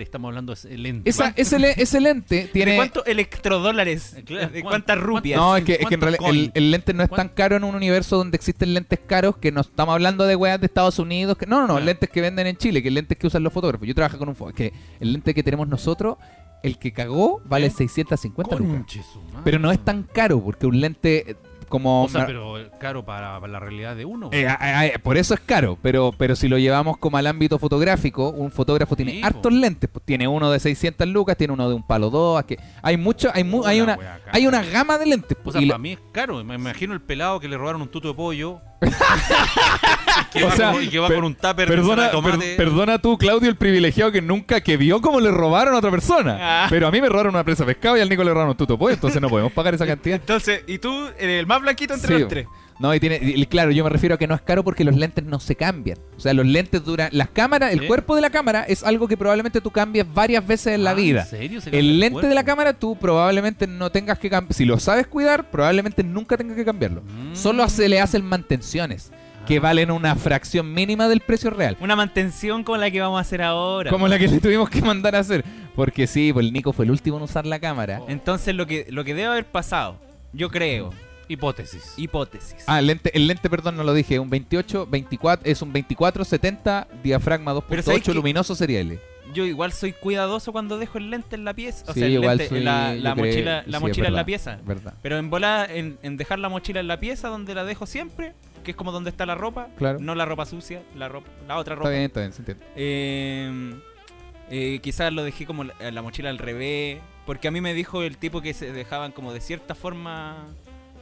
estamos hablando ese lente? Esa, ese, le- ese lente ¿De tiene... cuántos electrodólares? Eh, ¿De ¿cuánto- cuántas rupias? No, es que, es que en ¿Cuántos realidad el, lente no es tan caro en un universo donde existen lentes caros que no estamos hablando de weas de Estados Unidos. Que, no, no, no, lentes que venden en Chile, que lentes que usan los fotógrafos. Yo trabajo con un que el lente que tenemos nosotros, el que cagó, vale ¿Eh? 650 lucas. Conche su madre. Pero no es tan caro, porque un lente eh, como... O sea, pero eh, caro para, para la realidad de uno. Eh, a- a- a- por eso es caro, pero, pero si lo llevamos como al ámbito fotográfico, un fotógrafo tiene Sí, hartos lentes. pues, tiene uno de 600 lucas, tiene uno de un palo 2. Que hay mucho, hay, mu- hay, una, wea, cara. hay una gama de lentes. o pues, sea, y la- para mí es caro. Me imagino el pelado que le robaron un tuto de pollo. que O va, sea, con, y que va per- con un tupper Perdona, per- perdona tú, Claudio, el privilegiado que nunca que vio cómo le robaron a otra persona. Ah. Pero a mí me robaron una presa de pescado y al Nico le robaron un tuto pollo, entonces no podemos pagar esa cantidad. Entonces, ¿y tú, el más blanquito entre Sí. los tres? No, y tiene, y claro, yo me refiero a que no es caro porque los lentes no se cambian. O sea, los lentes duran. Las cámaras, el cuerpo de la cámara es algo que probablemente tú cambias varias veces en la Ah, vida. ¿En serio? ¿Se cambia El lente de la cámara tú probablemente no tengas que cambiar. Si lo sabes cuidar, probablemente nunca tengas que cambiarlo. Mm. Solo se le hacen mantenciones que valen una fracción mínima del precio real. Una mantención como la que vamos a hacer ahora. Como la que le tuvimos que mandar a hacer. Porque sí, pues el Nico fue el último en usar la cámara. Entonces, lo que, lo que debe haber pasado, yo creo, Hipótesis. hipótesis. Ah, el lente, el lente, perdón, no lo dije. Un 28, 24, es un 24, 70, diafragma Pero ¿sabes 2.8 qué? luminoso serie L. yo igual soy cuidadoso cuando dejo el lente en la pieza. O Sí, sea, el igual lente- soy- la, la creo- mochila, sí, la mochila en la pieza. Verdad. Pero en volar, en, en dejar la mochila en la pieza donde la dejo siempre, que es como donde está la ropa, Claro. no la ropa sucia, la ropa, la otra Está ropa. bien, está bien, se entiende. Eh, eh, quizás lo dejé como la, la mochila al revés, porque a mí me dijo el tipo que se dejaban como de cierta forma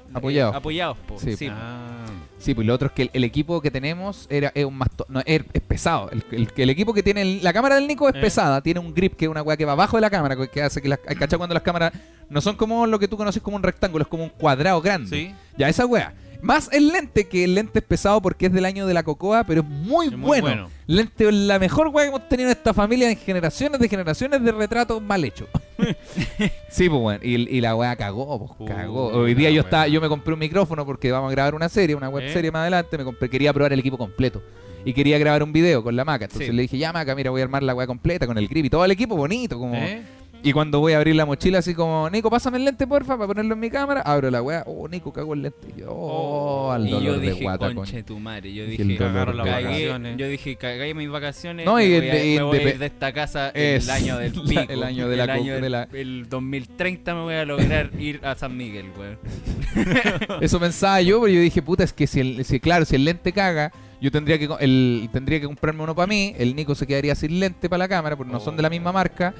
eh, Apoyados. apoyados, po. Sí, Sí, Ah. Sí, pues lo otro es que el, el equipo que tenemos era es un masto- no, es, es pesado. El, el- el equipo que tiene el- la cámara del Nico es Eh. pesada, tiene un grip que es una weá que va abajo de la cámara, que hace que las cuando las cámaras no son como lo que tú conoces como un rectángulo, es como un cuadrado grande. Sí. Ya, esa weá. Más el lente, que el lente es pesado porque es del año de la cocoa, pero es muy, Es muy bueno. bueno. Lente es la mejor weá que hemos tenido en esta familia en generaciones de generaciones de retratos mal hechos. sí, pues bueno. Y, y la weá cagó, pues cagó. Hoy día yo estaba, yo me compré un micrófono porque vamos a grabar una serie, una web ¿Eh? serie más adelante. Me compré, quería probar el equipo completo. Y quería grabar un video con la maca. Entonces Sí. le dije, ya maca, mira, voy a armar la weá completa con el grip y todo el equipo bonito, como. ¿Eh? Y cuando voy a abrir la mochila, así como, Nico, pásame el lente, porfa, para ponerlo en mi cámara. Abro la weá. Oh, Nico, cago el lente. Y yo, oh, al Y dolor yo de dije, guata, conche tu madre. Yo Dije, el Cagaron las de vacaciones. yo dije, cagué mis vacaciones. No, me y voy, de- a, me y voy a de- ir de esta casa Es- el año del la- pico. el año de la co- del- de la- El 2030 me voy a lograr ir a San Miguel, weón. Eso pensaba yo, pero yo dije, puta, es que si, el, si claro, si el lente caga, yo tendría que el, tendría que comprarme uno para mí, el Nico se quedaría sin lente para la cámara, porque no son de la misma marca.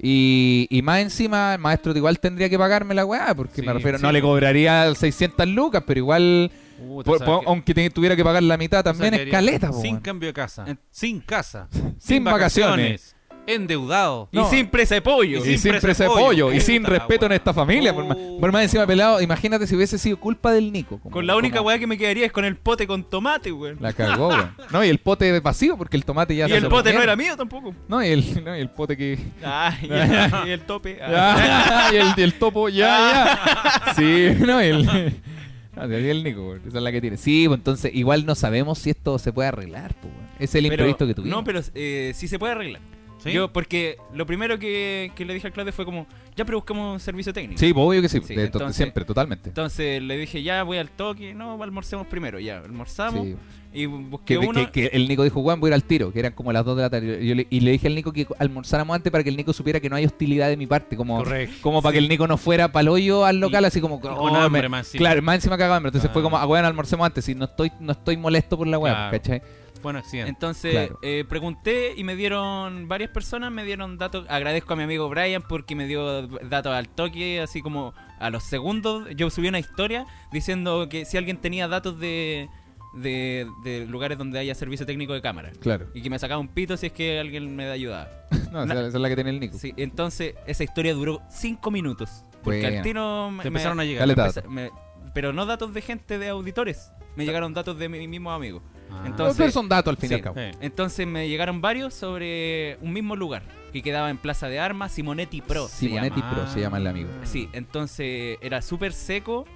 Y, y más encima, el maestro igual tendría que pagarme la weá, porque Sí, me refiero, sí. no le cobraría 600 lucas, pero igual, Puta, por- ¿sabes por- qué? aunque te- tuviera que pagar la mitad también, es caleta, Sin cambio de casa. En- Sin casa. Sin vacaciones. Endeudado. No. Y sin presa de pollo. Y sin presa de pollo, y sin respeto en esta familia. Por más, por más encima pelado, imagínate si hubiese sido culpa del Nico. como- Con la única como- weá que me quedaría es con el pote con tomate, weón. La cagó, weón. No, y el pote vacío, porque el tomate ya Y se el pote no era mío tampoco. No, y el, no, y el pote que. Ah, y el, y el tope. ah. Y, el, y el topo, ya, ya. Sí, no, y el. No, así el Nico, esa es la que tiene. Sí, pues entonces igual no sabemos si esto se puede arreglar, pues. Es el Pero- imprevisto que tuvimos. No, pero eh, sí se puede arreglar. ¿Sí? Yo, porque lo primero que, que le dije al Claudio fue como, ya, pero buscamos un servicio técnico. Sí, pues, obvio que sí, Sí, de- to- entonces- siempre, totalmente. Entonces le dije, ya voy al toque, no, almorcemos primero, ya, almorzamos Sí. y busqué Que, uno. que- que el Nico dijo, Juan, voy a ir al tiro, que eran como las 2 de la tarde. Yo le- y le dije al Nico que almorzáramos antes para que el Nico supiera que no hay hostilidad de mi parte, como, Correcto. como para que el Nico no fuera para el hoyo al local, Y- así como con "Oh, hambre me-". más. Claro, más encima cagaba hambre. Entonces Ah. fue como, ah, bueno, almorcemos antes, y no estoy, no estoy molesto por la weá, Claro. ¿cachai? Buen accidente. Entonces Claro. eh, pregunté y me dieron, varias personas me dieron datos, agradezco a mi amigo Brian porque me dio datos al toque, así como a los segundos, yo subí una historia diciendo que si alguien tenía datos de, de, de lugares donde haya servicio técnico de cámara. Claro. Y que me sacaba un pito si es que alguien me ayudaba. No, Na- esa, esa es la que tiene el Nico. Sí, entonces esa historia duró cinco minutos. Porque Buena. al tiro me, Te empezaron me- a llegar. Me- pero no datos de gente de auditores. Me llegaron datos de mis mismos amigos. Ah. Entonces- pero son datos al fin y sí. al cabo. Entonces me llegaron varios sobre un mismo lugar que quedaba en Plaza de Armas, Simonetti Pro. Simonetti. Pro se llama el amigo. Sí, entonces era súper seco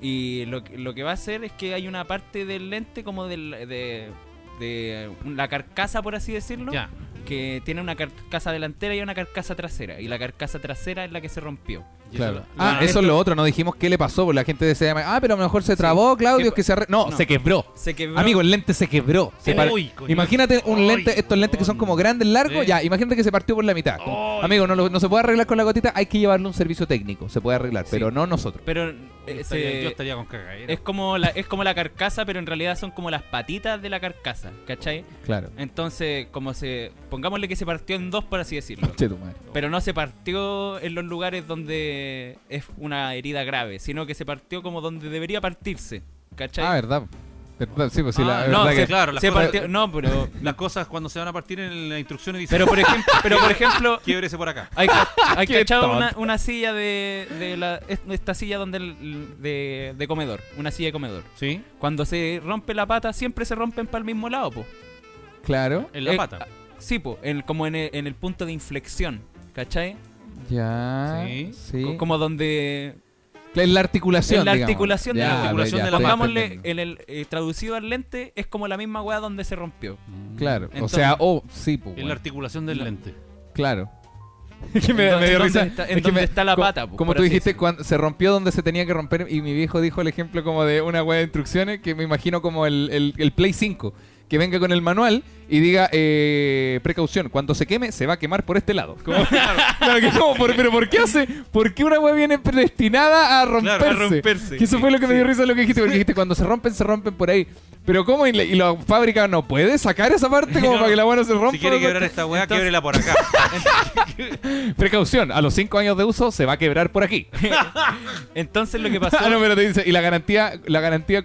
y lo, que- lo que va a hacer es que hay una parte del lente como del, de, de la carcasa, por así decirlo, Ya. que tiene una carcasa delantera y una carcasa trasera. Y la carcasa trasera es la que se rompió. Claro. eso- Ah, eso es lo otro, no dijimos qué le pasó, porque la gente decía, ah, pero a lo mejor se trabó, Claudio, ¿Qué es que se arre-". No, No. se quebró. Se quebró. Amigo, el lente se quebró. Se Uy, par- coño. Imagínate un Uy, lente, estos lentes que son como grandes, largos, Sí. ya, imagínate que se partió por la mitad. Amigo, no, lo- no se puede arreglar con la gotita, hay que llevarle un servicio técnico, se puede arreglar, Sí. pero no nosotros. Pero Yo eh, estaría, se- yo estaría con cagadera. es, como la, es como la carcasa, pero en realidad son como las patitas de la carcasa. ¿Cachai? Claro. Entonces, como se. Pongámosle que se partió en dos, por así decirlo. Che, tu madre. Pero no se partió en los lugares donde es una herida grave, sino que se partió como donde debería partirse. ¿Cachai? Ah, verdad. Verdad, Sí, pues sí, Ah, la no, verdad sí, que- claro, las se cosas, partió. No, pero. las cosas cuando se van a partir en las instrucciones dicen, Pero por ejemplo, pero por ejemplo quiebrese por acá. hay, hay cachado tonto. una, una silla de, de la, es- esta silla donde el- de, de comedor, una silla de comedor. ¿Sí? Cuando se rompe la pata, siempre se rompen para el mismo lado, po. Claro. En la Eh, pata. ah, Sí, po, en, como en el, en el punto de inflexión, ¿cachai? Ya. Sí. Sí. Co- Como donde en la articulación. en la digamos. articulación de Ya, la articulación ya, de la. Pongámosle entendiendo. en el eh, traducido al lente es como la misma weá donde se rompió. Claro. o sea, oh, sí, pues. En bueno. la articulación del No. lente. Claro. Es que me, ¿En me dio risa. está- en Es me- está la co- pata, po, Como por tú dijiste, cuando se rompió donde se tenía que romper. Y mi viejo dijo el ejemplo como de una web de instrucciones que me imagino como el, el, el Play 5. que venga con el manual y diga eh, precaución, cuando se queme se va a quemar por este lado. Como- claro que como, por- pero ¿por qué hace? ¿Por qué una wea viene predestinada a romperse? Claro, a romperse, Que eso fue lo que me dio risa lo que dijiste, porque dijiste cuando se rompen, se rompen por ahí. Pero ¿cómo? ¿Y la, y la fábrica no puede sacar esa parte como No. para que la weá no se rompa? Si quiere quebrar esta weá, Entonces- quiebrela por acá. Precaución, a los 5 años de uso se va a quebrar por aquí. Entonces lo que pasó. Ah, no, pero te dice, y la garantía, la garantía,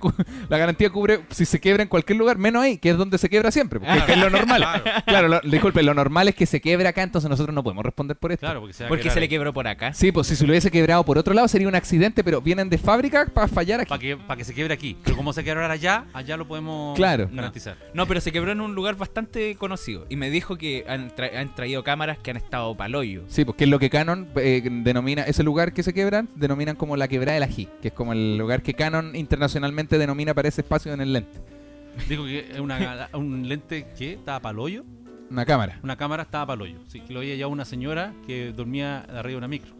la garantía cubre si se quiebra en cualquier lugar, menos ahí, que es donde se quiebra siempre, porque es lo normal. Claro, lo- disculpe, lo normal es que se quiebre acá, entonces nosotros no podemos responder por esto. Claro, porque se va a porque se le quebró por acá. Sí, pues si se lo hubiese quebrado por otro lado sería un accidente, pero vienen de fábrica para fallar aquí. Para que, pa' que se quiebre aquí. Pero como se quebrará allá, allá lo podemos Claro. garantizar. No, pero se quebró en un lugar bastante conocido. Y me dijo que han, tra- han traído cámaras que han estado paloyo. Sí, porque es lo que Canon eh, denomina, ese lugar que se quebran, denominan como la quebrada del ají, que es como el lugar que Canon internacionalmente denomina para ese espacio en el lente. Dijo que es una, un lente que estaba para hoyo. Una cámara. Una cámara estaba para hoyo. Sí, que lo veía ya una señora que dormía arriba de una micro.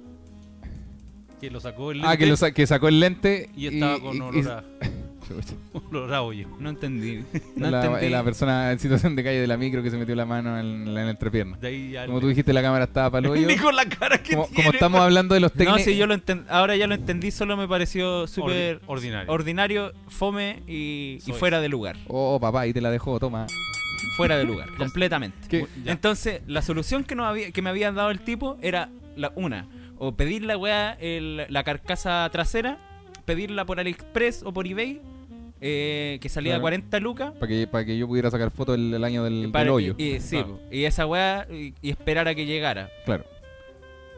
Que lo sacó el lente Ah, que, lo sa- que sacó el lente y estaba con y- olor a, y- olor a hoyo. No entendí. No la, entendí. la persona en situación de calle de la micro que se metió la mano en la, en la entrepierna. De ahí ya Como tú dijiste, la cámara estaba para el hoyo. Ni con la cara que Como, tiene. como estamos hablando de los No, técnicos. sí, yo lo ahora ya lo entendí, solo me pareció súper Ordi- ordinario. ordinario, fome y, y fuera de lugar. Oh, papá, ahí te la dejó, toma. Fuera de lugar, completamente. Entonces, la solución que, nos había, que me había dado el tipo era la una, o pedir la weá, el- la carcasa trasera, pedirla por AliExpress o por eBay, eh, que salía Claro. 40 lucas. Para que, para que yo pudiera sacar foto el, el año del, para- del hoyo. y, y- sí, po, y esa weá, y, y esperar a que llegara. Claro.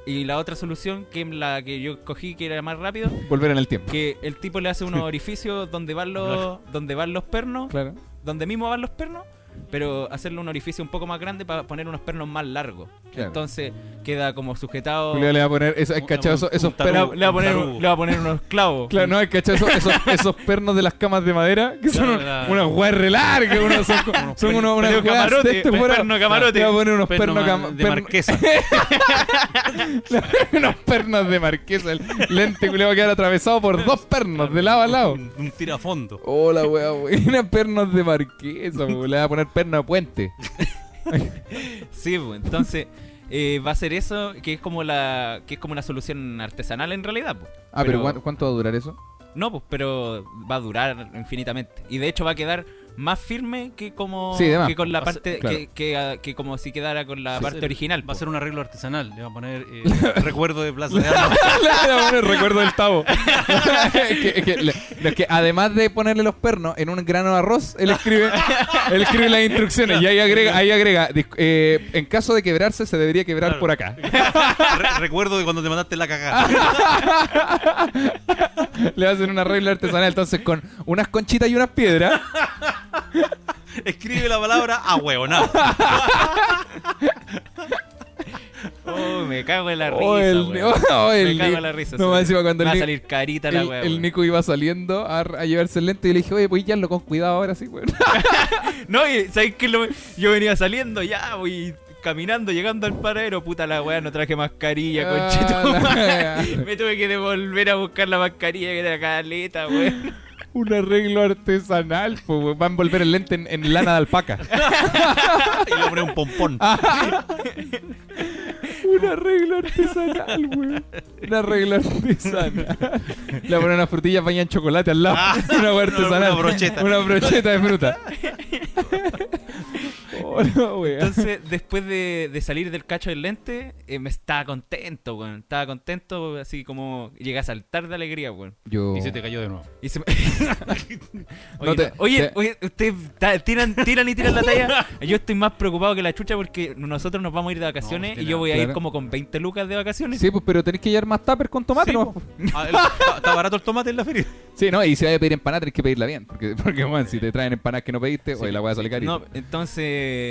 Y la otra solución, que es la que yo cogí, que era más rápido, Volver en el tiempo. que el tipo le hace unos orificios donde van los, donde van los pernos, Claro. donde mismo van los pernos, pero hacerle un orificio un poco más grande para poner unos pernos más largos. Claro. Entonces queda como sujetado. Julio le va a poner eso, es Un- cachado, un- esos, un le, pernos. va- le va a poner, tarugo. le va a poner unos clavos. Claro, no, es cachado, esos, esos, esos pernos de las camas de madera, que son Claro, un- la- unas weas re largas, unos, son, son unos, unas pero weas camarote, de este fuera. perno camarote. Le va a poner unos Perno pernos cam- de perno- marquesa. unos pernos de marquesa. El lente que le va a quedar atravesado por dos pernos, de lado a lado. Un, un tirafondo. Hola, wea, buena, pernos de marquesa, le va a poner perno de puente. Sí, pues, entonces eh, va a ser eso, que es como la que es como una solución artesanal en realidad. pues. Ah, pero, ¿cuánto, cuánto va a durar eso? No, pues, pero va a durar infinitamente. Y de hecho va a quedar más firme que como Sí, que con la Va a ser- parte claro. que, que, ah, que como si quedara con la Va a parte original. Va a ser un arreglo artesanal. Le va a poner eh, recuerdo de Plaza de Armas. Le va a poner recuerdo del tavo. Que- es que le- es que además de ponerle los pernos en un grano de arroz, él escribe, él escribe las instrucciones y ahí agrega, ahí agrega eh, en caso de quebrarse se debería quebrar Claro. por acá. Re- recuerdo de cuando te mandaste la cagada. Le hacen un arreglo artesanal entonces con unas conchitas y unas piedras. Escribe la palabra ahueonado. Oh, me cago en la risa. Oh, el, weón. oh, el me cago en la risa. No, más encima cuando va a salir carita la weá. el. Nico iba saliendo a, a llevarse el lente y le dije, oye, pues ya con cuidado ahora sí, weón. No, y ¿sabes? Lo- Yo venía saliendo ya, voy caminando, llegando al paradero. Puta la weá, no traje mascarilla, Ah, conchito. la- Me tuve que devolver a buscar la mascarilla que era caleta, weón. Un arreglo artesanal, pues va a envolver el lente en, en lana de alpaca. y le pone un pompón. Un arreglo artesanal, weón. Un arreglo artesanal. Le ponen unas frutillas bañadas en chocolate al lado. Ah, una hueá una- artesanal. una brocheta. Una brocheta de fruta. Oh, no. Entonces, después de, de salir del cacho del lente, eh, me estaba contento, weón. Estaba contento, así como llegué a saltar de alegría, weón. Yo... Y se te cayó de nuevo. Y se me- No oye, te- oye, te- oye, ustedes tiran, tiran y tiran la talla. Yo estoy más preocupado que la chucha porque nosotros nos vamos a ir de vacaciones No, y yo voy a ir claro. como con 20 lucas de vacaciones. Sí, pues, pero tenés que llevar más tupper con tomate, Sí, ¿no? Ah, está barato el tomate en la feria. Sí, no, y si vas a pedir empanada, tenés que pedirla bien. Porque, porque bueno, si te traen empanadas que no pediste, oye, la voy a salir carita. No, entonces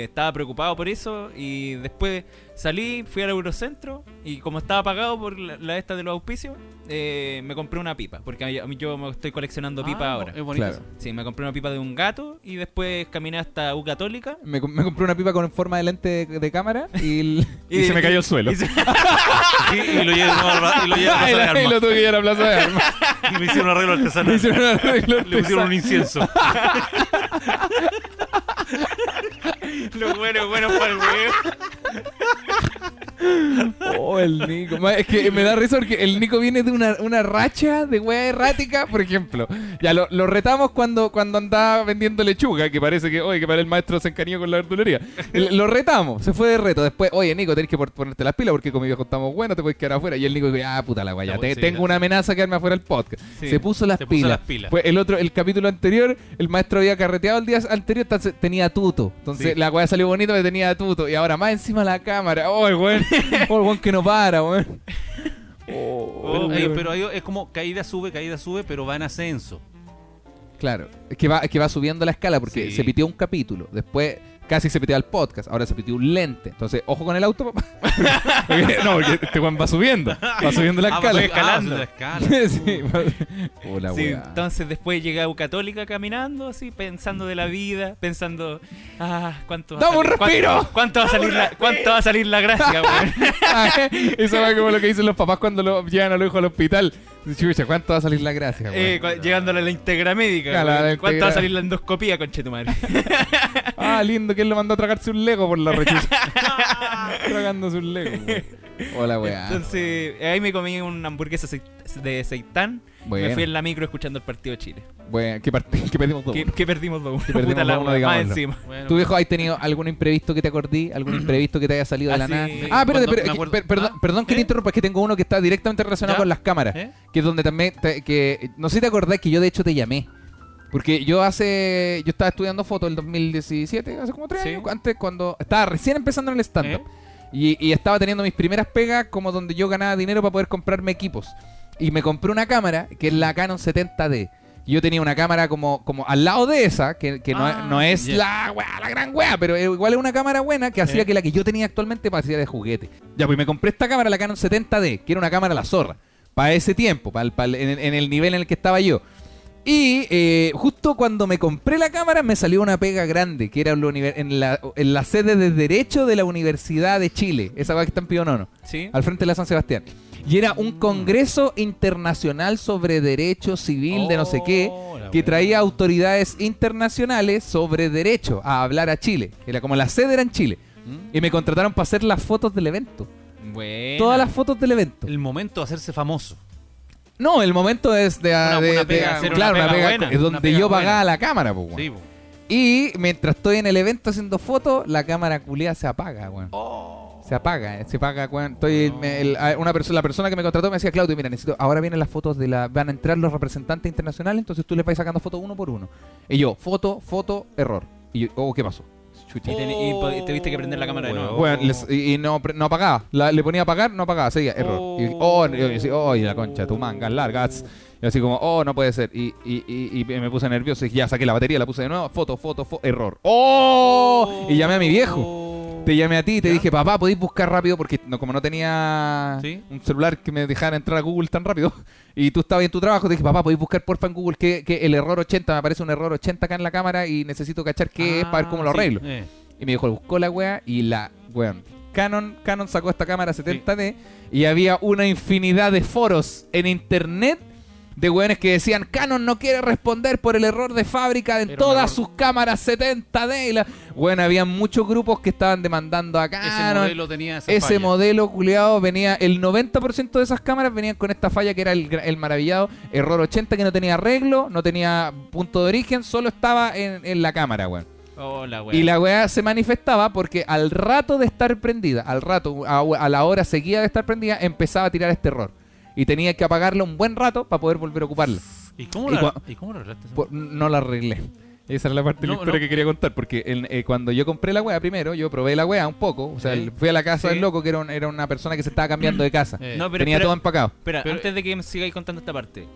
estaba preocupado por eso y después salí, fui al Eurocentro y como estaba pagado por la, la esta de los auspicios, eh, me compré una pipa, porque a mí yo me estoy coleccionando pipa Ah, ahora. Es bonito. Claro. Sí, me compré una pipa de un gato y después caminé hasta U Católica. Me, me compré una pipa con forma de lente de, de cámara y, el- Y- y se me cayó al suelo. y se- Y, y lo llevo a y lo llevo a Plaza de la- y Armas. lo tuve que llevar a Plaza de Armas. Y me hicieron un arreglo Me artesanal. hicieron un arreglo Le pusieron un artesanal. incienso. Lo bueno, bueno para el huevo. Oh, el Nico. Es que me da risa porque el Nico viene de una, una racha de wea errática, por ejemplo. Ya lo, lo retamos cuando, cuando andaba vendiendo lechuga, que parece que, oye, que para el maestro se encariñó con la verdulería. El- Lo retamos, se fue de reto. Después, oye, Nico, tenés que ponerte las pilas porque con mi viejo estamos buenos, te puedes quedar afuera. Y el Nico dijo, ah, puta la wea, te- sí, tengo una amenaza quedarme afuera del podcast. Sí. Se puso las Se puso pilas. las pilas. Pues el otro, el capítulo anterior, el maestro había carreteado el día anterior, tenía tuto. Entonces la weá salió bonito que tenía tuto. Y ahora más encima la cámara. Oh, el weón. Oh, el weón que no para, weón. Oh, Pero, eh, weón. pero ahí es como caída sube, caída sube, pero va en ascenso. Claro, es que va, es que va subiendo la escala porque Sí. se pitió un capítulo, después casi se pitió el podcast, ahora se pitió un lente. Entonces, ojo con el auto, papá. No, porque este weón va subiendo, va subiendo la Ah, escala. va escalando. ah, la escala. sí, va- Hola, Sí, weá. entonces después llega Católica caminando así, pensando de la vida, pensando, ah, ¿cuánto va a ¡Dame un salir- respiro! ¿Cuánto, va a salir la, cuánto va a salir la gracia, weón? Ah, Eso va como lo que dicen los papás cuando lo llevan a los hijos al hospital. Chucha, ¿cuánto va a salir la gracia, Eh, weón? cu- llegándole a la integra médica. A la weón. ¿Cuánto va a salir la endoscopía, conchetumare? Ah, lindo, que él lo mandó a tragarse un Lego por la rechuza. Tragándose un Lego, weón. Hola, weá. Entonces, ahí me comí una hamburguesa aceit- de seitán. Bueno. Me fui en la micro escuchando el partido de Chile. Bueno, ¿qué, part- qué perdimos dos? Que, que perdimos dos. Que perdimos dos, wea, más encima. Bueno, ¿Tu viejo has tenido algún imprevisto que te acordí? ¿Algún imprevisto que te haya salido de Ah, la nada? Ah, pero- perdón, ¿Ah? perdón que ¿Eh? te interrumpa, es que tengo uno que está directamente relacionado ¿Ya? con las cámaras. ¿Eh? Que es donde también, te- que no sé si te acordás que yo de hecho te llamé. Porque yo hace, yo estaba estudiando foto el 2017, hace como tres Sí. años, antes cuando estaba recién empezando en el stand-up. ¿Eh? Y, y estaba teniendo mis primeras pegas como donde yo ganaba dinero para poder comprarme equipos. Y me compré una cámara que es la Canon 70D. Y Yo tenía una cámara como, como al lado de esa, que, que no, Ah, no es ya. la, weá, la gran weá, pero igual es una cámara buena que hacía que la que yo tenía actualmente parecía de juguete. Ya, pues me compré esta cámara, la Canon 70D, que era una cámara la zorra. Para ese tiempo, para el- para el- en, en el nivel en el que estaba yo. Y eh, justo cuando me compré la cámara me salió una pega grande, que era en la, en la, sede de Derecho de la Universidad de Chile. Esa va que está en Pío Nono, Sí. al frente de la San Sebastián. Y era un congreso internacional sobre derecho civil de no sé qué, Oh, que traía autoridades internacionales sobre derecho a hablar a Chile. Era como la sede era en Chile. ¿Mm? Y me contrataron para hacer las fotos del evento. Bueno. Todas las fotos del evento. El momento de hacerse famoso. No, el momento es de, Una- de- una de- pega- hacer claro, una una pega pega buena, es una donde pega yo pagaba buena. la cámara, pues, Sí, po. Y mientras estoy en el evento haciendo fotos, la cámara culiada se apaga, weón. Oh. Se apaga, se apaga, weón. Estoy, me- el- una persona, la persona que me contrató me decía, Claudio, mira, necesito, ahora vienen las fotos de la, van a entrar los representantes internacionales, entonces tú les vas sacando fotos uno por uno. Y yo, foto, foto, error. Y yo, oh, ¿qué pasó? Chucha. Y, ten- y po- tuviste que prender la cámara de nuevo. Bueno, les- y, y no, pre- no apagaba. La- le ponía a apagar, no apagaba, seguía, error. Y, oh, y, yo decía, oh, y la concha, tu manga, largas. Y así como, oh, no puede ser. Y, y, y, y me puse nervioso y ya saqué la batería, la puse de nuevo, foto, foto, foto, error. ¡Oh! Y llamé a mi viejo. Te llamé a ti y te ¿Ya? dije, papá, podéis buscar rápido porque no, como no tenía Sí. un celular que me dejara entrar a Google tan rápido y tú estabas en tu trabajo, te dije, papá, podéis buscar porfa en Google que, que el error 80, me aparece un error 80 acá en la cámara y necesito cachar qué es para ver cómo lo Ah, sí. arreglo. Eh. Y me dijo, buscó la wea y la, weón. Canon, Canon sacó esta cámara 70D y había una infinidad de foros en internet de weones que decían Canon no quiere responder por el error de fábrica en todas sus cámaras 70D. Y la... Bueno, había muchos grupos que estaban demandando a Ese Canon. modelo tenía esa Ese falla. modelo culiado venía, el 90% de esas cámaras venían con esta falla que era el, el maravillado error 80 que no tenía arreglo, no tenía punto de origen, solo estaba en, en la cámara, weón. Hola, weón. Y la weá se manifestaba porque al rato de estar prendida, al rato, a, a la hora seguida de estar prendida, empezaba a tirar este error. Y tenía que apagarla un buen rato para poder volver a ocuparla. ¿Y cómo, Y la, cua- ¿Y cómo lo arreglaste? Por- no la arreglé. Esa era la parte de la No, historia no. que quería contar. Porque en- eh, cuando yo compré la weá primero, yo probé la weá un poco. O sea, Sí. fui a la casa Sí. del loco, que era, un- era una persona que se estaba cambiando de casa. Eh, No, pero Tenía todo empacado. Espera, Pero- antes de que me sigáis contando esta parte,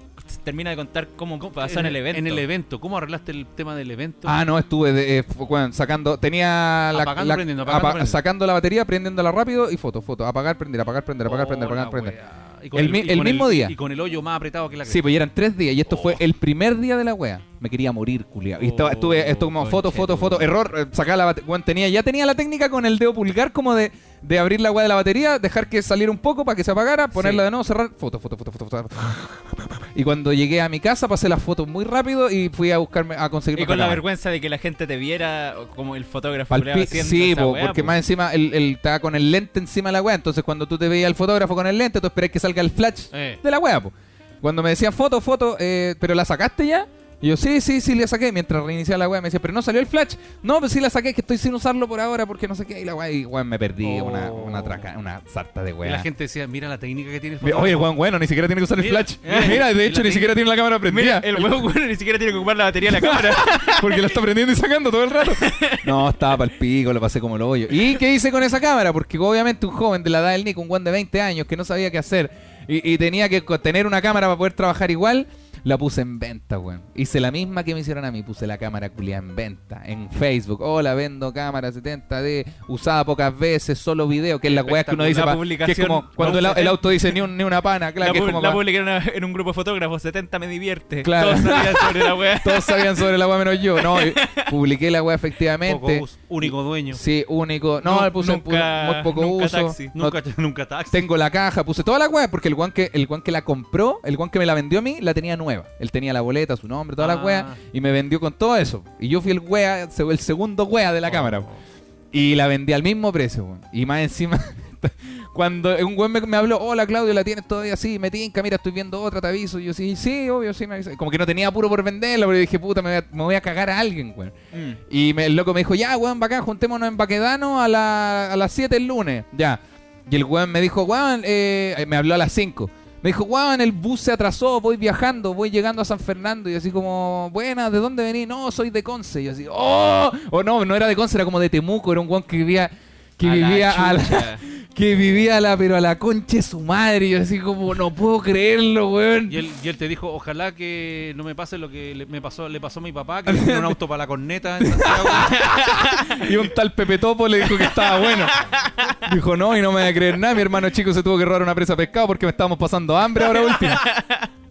termina de contar cómo, ¿cómo- pasó en, el evento. En el evento. ¿Cómo arreglaste el tema del evento? Ah, no, estuve de- eh, sacando. Tenía la, Apagando, la- prendiendo, apagando, apa- prendiendo. sacando la batería, prendiéndola rápido y foto, foto. Apagar, prender, apagar, prender, apagar, prender, apagar, Oh, prender. wea. Y con El mi- y el con mismo día. Y con el hoyo más apretado que la Sí, pues eran tres días y esto Oh. fue el primer día de la wea. Me quería morir, culiao. Y estaba, Oh, estuve esto como foto, conche foto, foto. madre. Error, eh, la batería. tenía, ya tenía la técnica con el dedo pulgar como de, de abrir la wea de la batería, dejar que saliera un poco para que se apagara, ponerla de nuevo, cerrar. Foto, foto, foto, foto, foto. Y cuando llegué a mi casa pasé las fotos muy rápido y fui a buscarme a conseguir Y con la vergüenza de que la gente te viera como el fotógrafo haciendo sí, po, weá, porque po. más encima él, él estaba con el lente encima de la weá. Entonces cuando tú te veías al fotógrafo con el lente, tú esperás que salga el flash Eh. de la weá. po. Cuando me decían foto, foto, eh, ¿pero la sacaste ya? Y yo, sí, sí, sí, la saqué. Mientras reiniciaba la weá me decía, ¿pero no salió el flash? No, pues sí la saqué, que estoy sin usarlo por ahora porque no sé qué. Y la weá, y weón, me perdí Oh. una, una, traca, una sarta de Y la gente decía, mira la técnica que tiene el Oye, weón, bueno, ni siquiera tiene que usar el Mira, flash. mira, Mira, de la hecho, ni siquiera tiene la cámara prendida. Mira, el huevo bueno ni siquiera tiene que ocupar la batería de la cámara. Porque la está prendiendo y sacando todo el rato. No, estaba para el pico, lo pasé como lo hoyo. ¿Y qué hice con esa cámara? Porque obviamente un joven de la edad del Nico, un guan de 20 años que no sabía qué hacer y, y tenía que co- tener una cámara para poder trabajar igual, la puse en venta, weón. Hice la misma que me hicieron a mí, puse la cámara culiada en venta en Facebook. Hola, vendo cámara 70D, usada pocas veces, solo video, que es la weá que uno dice, La pa- que es publicación, como cuando el, no, el auto dice ni, un- ni una pana, claro, la que es como la pa- publiqué en, una- en un grupo de fotógrafos, 70 me divierte. Claro. Todos sabían sobre la weá. todos sabían sobre la weá menos yo. No, publiqué la weá efectivamente. Poco uso, único dueño. Sí, único. No, le puse, nunca- puse muy poco nunca uso. taxi. No Nunca, nunca taxi. tengo la caja, puse toda la weá, porque el guan que el guan que la compró, el guan que me la vendió a mí, la tenía nueva. Él tenía la boleta, su nombre, toda la Ah. weá, y me vendió con todo eso. Y yo fui el se- el segundo weá de la cámara. Y la vendí al mismo precio, weón. Y más encima, cuando un weón me, me habló, hola Claudio, la tienes todavía así, me tinca, mira, estoy viendo otra, te aviso. Y yo sí, sí, obvio, sí me avisa. Como que no tenía apuro por venderla, pero dije, puta, me voy a, me voy a cagar a alguien, weón. Mm. Y me- el loco me dijo, ya, weón, bacán, juntémonos en Baquedano a, la- a las 7 el lunes. Ya. Y el weón me dijo, weón, eh, me habló a las 5. Me dijo, weón, el bus se atrasó, voy viajando, voy llegando a San Fernando. Y así como, buena, ¿de dónde venís? No, soy de Conce. Y yo así, oh, o no, no era de Conce, era como de Temuco, era un weón que vivía, que A la vivía a la. que vivía la, pero a la concha de su madre. Y yo así como, no puedo creerlo, weón. Y él, y él te dijo, ojalá que no me pase lo que le, me pasó, le pasó a mi papá, que tiene un auto para la corneta en Santiago. Y un tal Pepe Topo le dijo que estaba bueno. Dijo, no, y no me voy a creer nada. Mi hermano chico se tuvo que robar una presa de pescado porque me estábamos pasando hambre ahora último.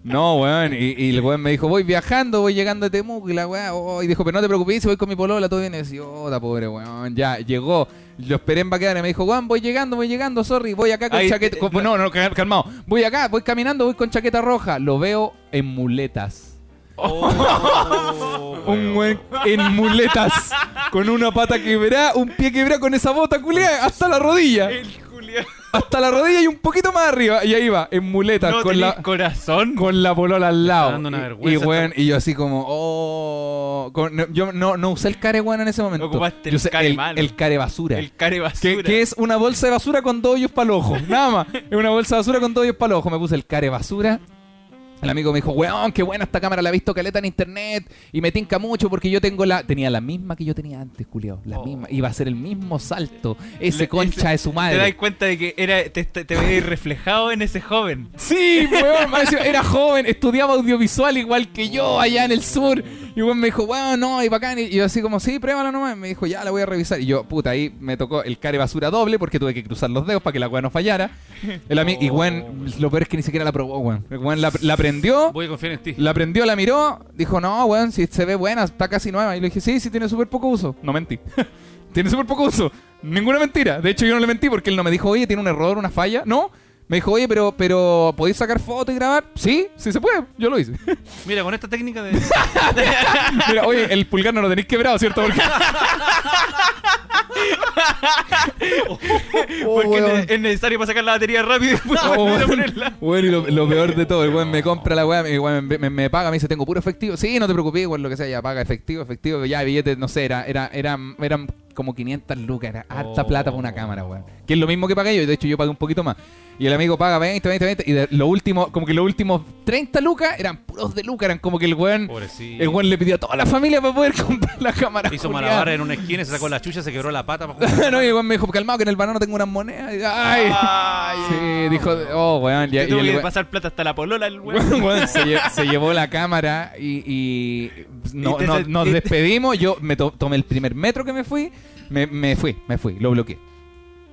No, weón. Y, y el weón me dijo, voy viajando, voy llegando a Temuco. Y la weá, oh, y dijo, pero no te preocupes, si voy con mi polola, todo bien. Y decía, oh, ta pobre weón. Ya, llegó. Lo esperé en Baquedano y me dijo, weón, voy llegando, voy llegando, sorry. Voy acá con Ahí chaqueta. con- no, no, cal- calmado. Voy acá, voy caminando, voy con chaqueta roja. Lo veo en muletas. Oh, Un weón en muletas. Con una pata quebrada, un pie quebrado con esa bota culiada hasta la rodilla. El. Hasta la rodilla y un poquito más arriba. Y ahí va, en muletas, No con la. corazón. Con la polola al lado. dando una Y- weón, y yo así como, oh. con- no, yo no, no usé el care weón en ese momento. Ocupaste yo el care el, malo. el care basura. El care que, basura. que es una bolsa de basura con dos hoyos para el ojo. Nada más. Es una bolsa de basura con dos hoyos para el ojo. Me puse el care basura. El amigo me dijo, weón, qué buena esta cámara, la he visto caleta en internet y me tinca mucho porque yo tengo la... Tenía la misma que yo tenía antes, culiao. La Oh. misma. Iba a ser el mismo salto. Ese Le- concha ese- de su Te das madre. cuenta de que era, te, te, te veías reflejado en ese joven. Sí, weón, era joven, estudiaba audiovisual igual que yo allá en el sur. Y weón me dijo, weón, no, y bacán. Y yo así como, sí, pruébalo nomás. Me dijo, ya, la voy a revisar. Y yo, puta, ahí me tocó el care basura doble porque tuve que cruzar los dedos para que la weá no fallara. El ami- Y weón, lo peor es que ni siquiera la probó, weón. Weón la, la prendió. Voy a confiar en ti. La prendió, la miró, dijo, no, weón, si se ve buena, está casi nueva. Y le dije, sí, sí, tiene súper poco uso. No mentí. tiene súper poco uso. Ninguna mentira. De hecho, yo no le mentí porque él no me dijo, oye, tiene un error, una falla. No. Me dijo, oye, pero, pero ¿podéis sacar foto y grabar? Sí, sí se puede. Yo lo hice. Mira, con esta técnica de. Mira, oye, el pulgar no lo tenéis quebrado, ¿cierto? Porque... Porque ne- es necesario para sacar la batería rápido y después Oh, volver a weón. ponerla. Bueno, y lo, lo peor de todo, el weón me compra la weá, el weón me, me- me paga, me dice, tengo puro efectivo. Sí, no te preocupes, weón, lo que sea, ya paga efectivo, efectivo, ya billetes, no sé, era, era, eran, eran como 500 lucas, era harta Oh. plata para una cámara, weón. Que es lo mismo que pagué yo, y de hecho yo pagué un poquito más. Y el amigo paga 20, 20, 20, y de lo último, como que los últimos 30 lucas eran puros de lucas, eran como que el weón, Pobrecito. el weón le pidió a toda la familia para poder comprar la cámara. Hizo culiada. malabar en una esquina, se sacó la chucha, se quebró la pata. para jugar. no, y el weón me dijo, calmado, que en el banano tengo unas monedas. Y, Ay. Ay. Sí, dijo, oh, weón, ya, y el que weón- pasar plata hasta la polola el weón. Se, lle- se llevó la cámara y, y no- Y te no- se- nos y te- despedimos. Yo me to- tomé el primer metro que me fui, me, me fui, me fui, lo bloqueé.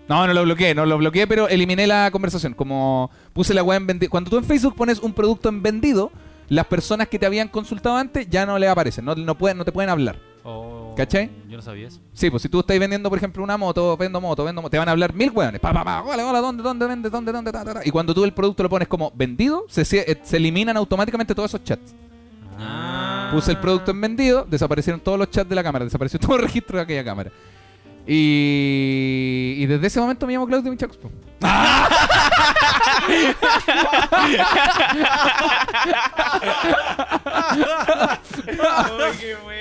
No, no lo bloqueé, no lo bloqueé, pero eliminé la conversación. Como puse la weá en vendido. Cuando tú en Facebook pones un producto en vendido, las personas que te habían consultado antes ya no le aparecen, no, no, pueden, no te pueden hablar. Oh, ¿Cachai? Yo no sabía eso. Sí, pues si tú estás vendiendo, por ejemplo, una moto, vendo moto, vendo moto, te van a hablar mil hueones. Pa, pa, pa, hola, hola, ¿dónde, dónde dónde, dónde, ta, ta, ta? Y cuando tú el producto lo pones como vendido, se, se, eh, eliminan automáticamente todos esos chats. Ah. Puse el producto en vendido, desaparecieron todos los chats de la cámara, desapareció todo el registro de aquella cámara. Y, y desde ese momento me llamo Claudio Michax. po.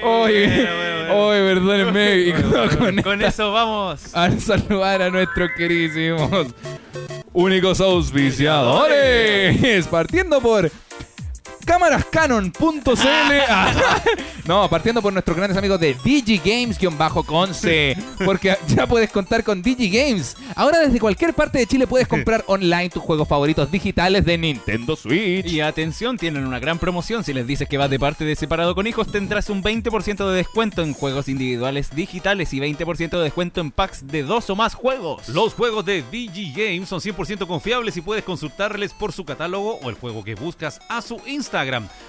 Oye, oye, perdónenme. Y con, con Con eso vamos. a saludar a nuestros queridísimos únicos auspiciadores. Partiendo por cámarascanon.cl. No, partiendo por nuestros grandes amigos de DigiGames-Conce. Porque ya puedes contar con DigiGames. Ahora desde cualquier parte de Chile puedes comprar online tus juegos favoritos digitales de Nintendo Switch. Y atención, tienen una gran promoción. Si les dices que vas de parte de Separado con Hijos, tendrás un 20% de descuento en juegos individuales digitales y 20% de descuento en packs de dos o más juegos. Los juegos de DG Games son 100% confiables y puedes consultarles por su catálogo o el juego que buscas a su Instagram.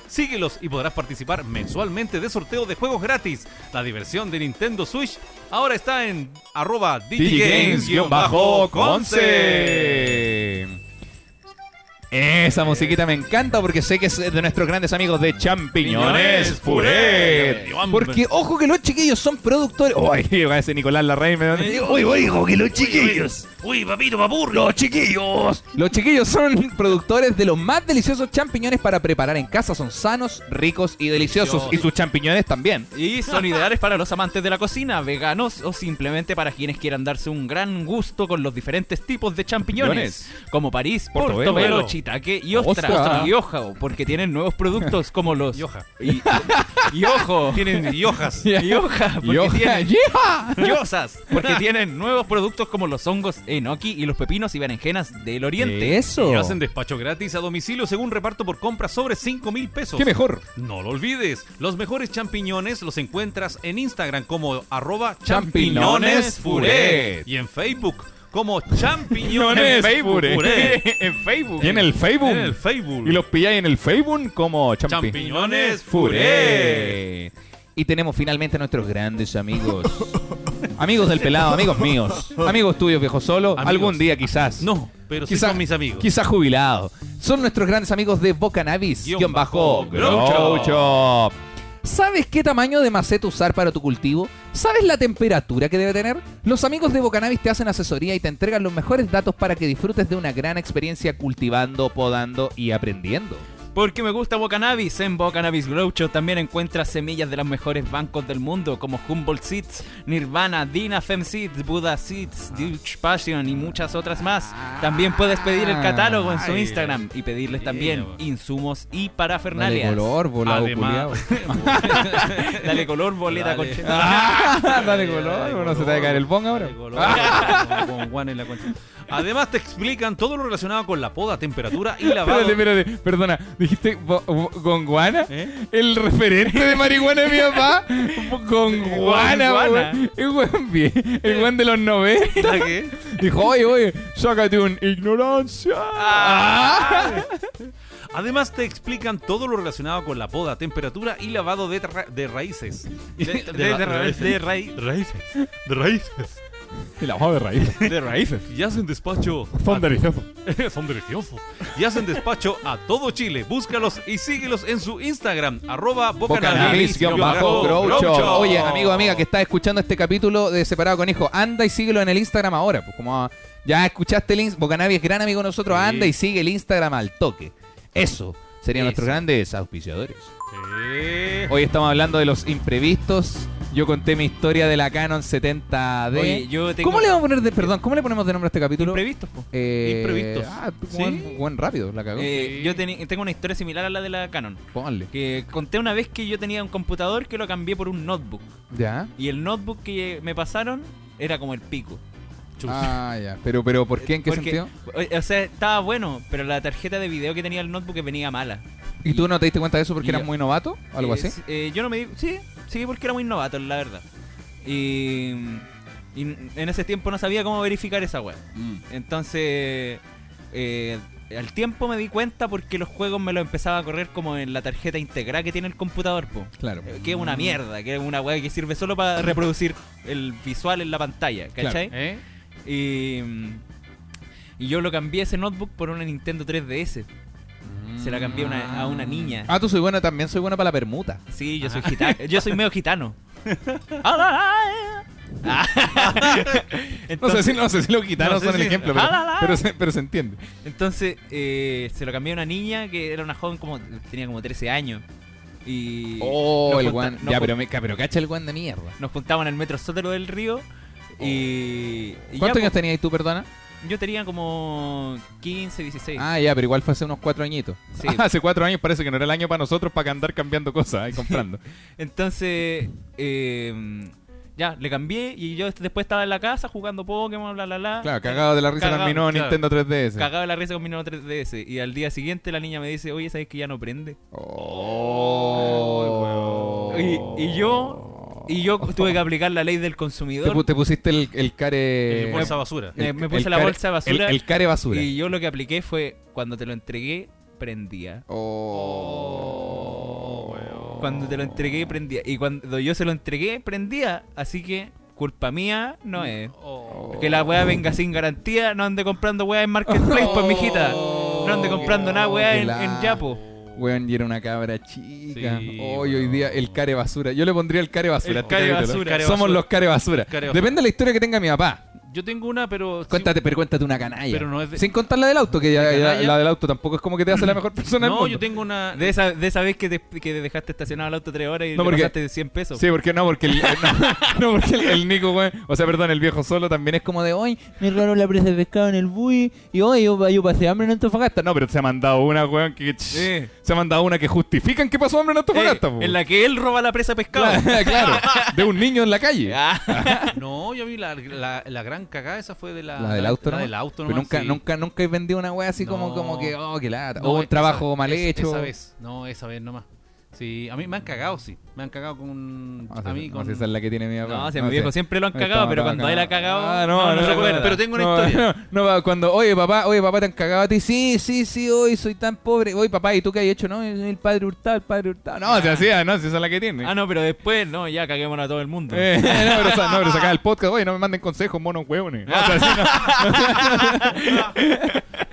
Síguelos y podrás participar mensualmente de sorteo de juegos gratis. La diversión de Nintendo Switch ahora está en arroba DigiGames-Conce. Esa musiquita me encanta porque sé que es de nuestros grandes amigos de Champiñones Furet. Porque ojo que los chiquillos son productores. Uy, va ese Nicolás Larraín. me- uy, ojo que los chiquillos. Uy, papito, papur. Los chiquillos. Los chiquillos son productores de los más deliciosos champiñones para preparar en casa. Son sanos, ricos y deliciosos. Y sus champiñones también. Y son ideales para los amantes de la cocina, veganos o simplemente para quienes quieran darse un gran gusto con los diferentes tipos de champiñones, como París, Portobelo. Portobelo, Shiitake y ostra. Ostra. Y ojo, porque tienen nuevos productos como los... Y hoja. Y, y ojo. Tienen y hojas. Y hoja, porque tienen... ¡yeah! Yosas, porque tienen nuevos productos como los hongos enoki y los pepinos y berenjenas del oriente. Eso. Y hacen despacho gratis a domicilio según reparto por compra sobre 5 mil pesos. ¿Qué mejor? No lo olvides, los mejores champiñones los encuentras en Instagram como arroba Champiñones Furet. y en Facebook como champiñones. Furet. en Facebook. Y en el Facebook. En el Facebook. Y los pilláis en el Facebook como champi- Champiñones Furet. Y tenemos finalmente a nuestros grandes amigos. amigos del pelado, amigos míos. Amigos tuyos, viejo solo. Amigos. Algún día quizás. No, pero sí Quizá- son mis amigos. Quizás jubilados. Son nuestros grandes amigos de Bocanabis. Guión Guión bajo. bajo. ¿Sabes qué tamaño de maceta usar para tu cultivo? ¿Sabes la temperatura que debe tener? Los amigos de Bocanabis te hacen asesoría y te entregan los mejores datos para que disfrutes de una gran experiencia cultivando, podando y aprendiendo. Porque me gusta Bocanabis. En Bocanabis Grow Shop también encuentras semillas de los mejores bancos del mundo como Humboldt Seeds, Nirvana, Dina Fem Seeds, Buddha Seeds, Dutch Passion y muchas otras más. También puedes pedir el catálogo en su Instagram y pedirles también insumos y Dale parafernalias. color, volado. Dale color, boleta Dale. con Ah, Dale color, no se te va a caer el bong ahora. Dale color. Como Juan en la. Además te explican todo lo relacionado con la poda, temperatura y lavado. Espérate, espérate, perdona, dijiste bo- gonguana, ¿Eh? el referente de marihuana de mi papá, gonguana, Gonguana. weón. el weón bien, el weón de los 90, ¿Qué? dijo, oye, oye, sácate un ignorancia. Ah. Además te explican todo lo relacionado con la poda, temperatura y lavado de, ra- de raíces. De, de- de- de- de raíz. raíces. De raíces. Y la de raíz. De raíces. Y hacen despacho. Son a- deliciosos. Son deliciosos. Y hacen despacho a todo Chile. Búscalos y síguelos en su Instagram. Arroba Bocanabis, bajo, Grow Shop. Oye, amigo, amiga, que estás escuchando este capítulo de Separado con Hijo, anda y síguelo en el Instagram ahora. Pues como ya escuchaste el Instagram, Bocanabis es gran amigo de nosotros, Sí. anda y sigue el Instagram al toque. Eso serían Eso. nuestros grandes auspiciadores. Eh, Hoy estamos hablando de los imprevistos. Yo conté mi historia de la Canon 70D. Oye, yo tengo- ¿Cómo le vamos a poner de, perdón, cómo le ponemos de nombre a este capítulo? Imprevistos, po. Eh, Imprevistos. Ah, buen, buen rápido, la cagó. Eh, Sí. yo teni- tengo una historia similar a la de la Canon. Pónganle. Que conté una vez que yo tenía un computador que lo cambié por un notebook. Ya. Y el notebook que me pasaron era como el pico. Ah, ya. Pero, pero, ¿por qué? ¿En qué Porque, sentido? O, o sea, estaba bueno, pero la tarjeta de video que tenía el notebook venía mala. ¿Y tú no te diste cuenta de eso porque y eras muy novato? ¿Algo Eh, así? eh, yo no me di... Sí, sí, porque era muy novato, la verdad. Y, y en ese tiempo no sabía cómo verificar esa web. Mm. Entonces, eh, al tiempo me di cuenta porque los juegos me los empezaba a correr como en la tarjeta integrada que tiene el computador, po. Claro. Eh, Que es una mierda, que es una weá que sirve solo para reproducir el visual en la pantalla, ¿cachai? ¿Eh? Y, y yo lo cambié ese notebook por una Nintendo 3DS. Se la cambié a una, a una niña. Ah, tú soy bueno, también soy bueno para la permuta. Sí, yo soy gitano. Yo soy medio gitano. Ah. No sé si, no sé si los gitanos No sé son el si- ejemplo, pero, Ah, la, la. pero se, pero se entiende. Entonces, eh, se lo cambié a una niña que era una joven como. tenía como 13 años. Y. Oh, nos el junta- guan. nos Ya, jun- pero, me, ca- pero cacha el guan de mierda. Nos juntaban en el metro Sótero del Río. Y. y ¿Cuántos años tenías tú, perdona? Yo tenía como 15, 16. Ah, ya, pero igual fue hace unos cuatro añitos. Sí. hace cuatro años parece que no era el año para nosotros para andar cambiando cosas y comprando. Entonces, eh, ya, le cambié y yo después estaba en la casa jugando Pokémon, bla, bla, bla. Claro, cagado de la risa Cagado, con mi nuevo claro. Nintendo 3DS. Cagado de la risa con mi nuevo 3DS. Y al día siguiente la niña me dice, oye, ¿sabes que ya no prende? Oh, Y, y yo y yo tuve que aplicar la ley del consumidor. te pusiste el, el care. El bolsa basura. Eh, me puse el la care- bolsa de basura. El, el care basura. y yo lo que apliqué fue, cuando te lo entregué, prendía. Oh, Cuando te lo entregué, prendía. Y cuando yo se lo entregué, prendía. Así que, culpa mía no es. Oh. Que la weá venga sin garantía, no ande comprando weá en Marketplace, pues mijita. No ande comprando nada weá en, en Yapo. Weón, y era una cabra chica. Sí, Hoy, hoy día, el care basura. Yo le pondría el care basura. El este care basura. Somos basura. los care basura. Care basura. Depende de la historia que tenga mi papá. Yo tengo una, pero. Cuéntate, pero cuéntate una canalla. Pero no es de- Sin contar la del auto, que ya, ¿De ya- canalla? la del auto tampoco es como que te hace la mejor persona del No, mundo. yo tengo una. De esa, de esa vez que, te, que te dejaste estacionado el auto tres horas y No, le porque- pasaste 100 pesos. Sí, porque no, porque el, no, no, porque el, el Nico, güey, o sea, perdón, el viejo solo también es como de, hoy me robaron la presa de pescado en el bui y hoy yo, yo pasé hambre en Antofagasta. No, pero se ha mandado una, weón, que se ha mandado una que justifican que pasó hambre en Antofagasta, Eh, en la que él roba la presa de pescado. Claro, claro, de un niño en la calle. No, yo vi la, la, la gran cagada, esa fue de la. La del auto, La ¿no? del auto, Pero nomás, nunca, sí. nunca, nunca he vendido una wea así como, No. como que, oh, qué lata. No, o un esa- trabajo mal hecho. Esa vez, no, esa vez nomás. Sí, a mí me han cagado, sí. Me han cagado con. No, a si- mí no, con. si esa es la que tiene mi papá. No, si a mi viejo sé. siempre lo han cagado, pero cuando él ha cagado, Ah, no, no, no, se no, acuerda. Pero tengo una no, historia. No, no, cuando, oye papá, oye papá, te han cagado a ti. Sí, sí, sí, hoy soy tan pobre. Oye papá, ¿y tú qué has hecho? No, el padre hurtado, el padre hurtado. No, se hacía, no, si esa es la que tiene. Ah, no, pero después, no, ya caguémonos a todo el mundo. Eh, no, pero, no, pero sacaba el podcast, oye, no me manden consejos, monos hueones. No, o sea, así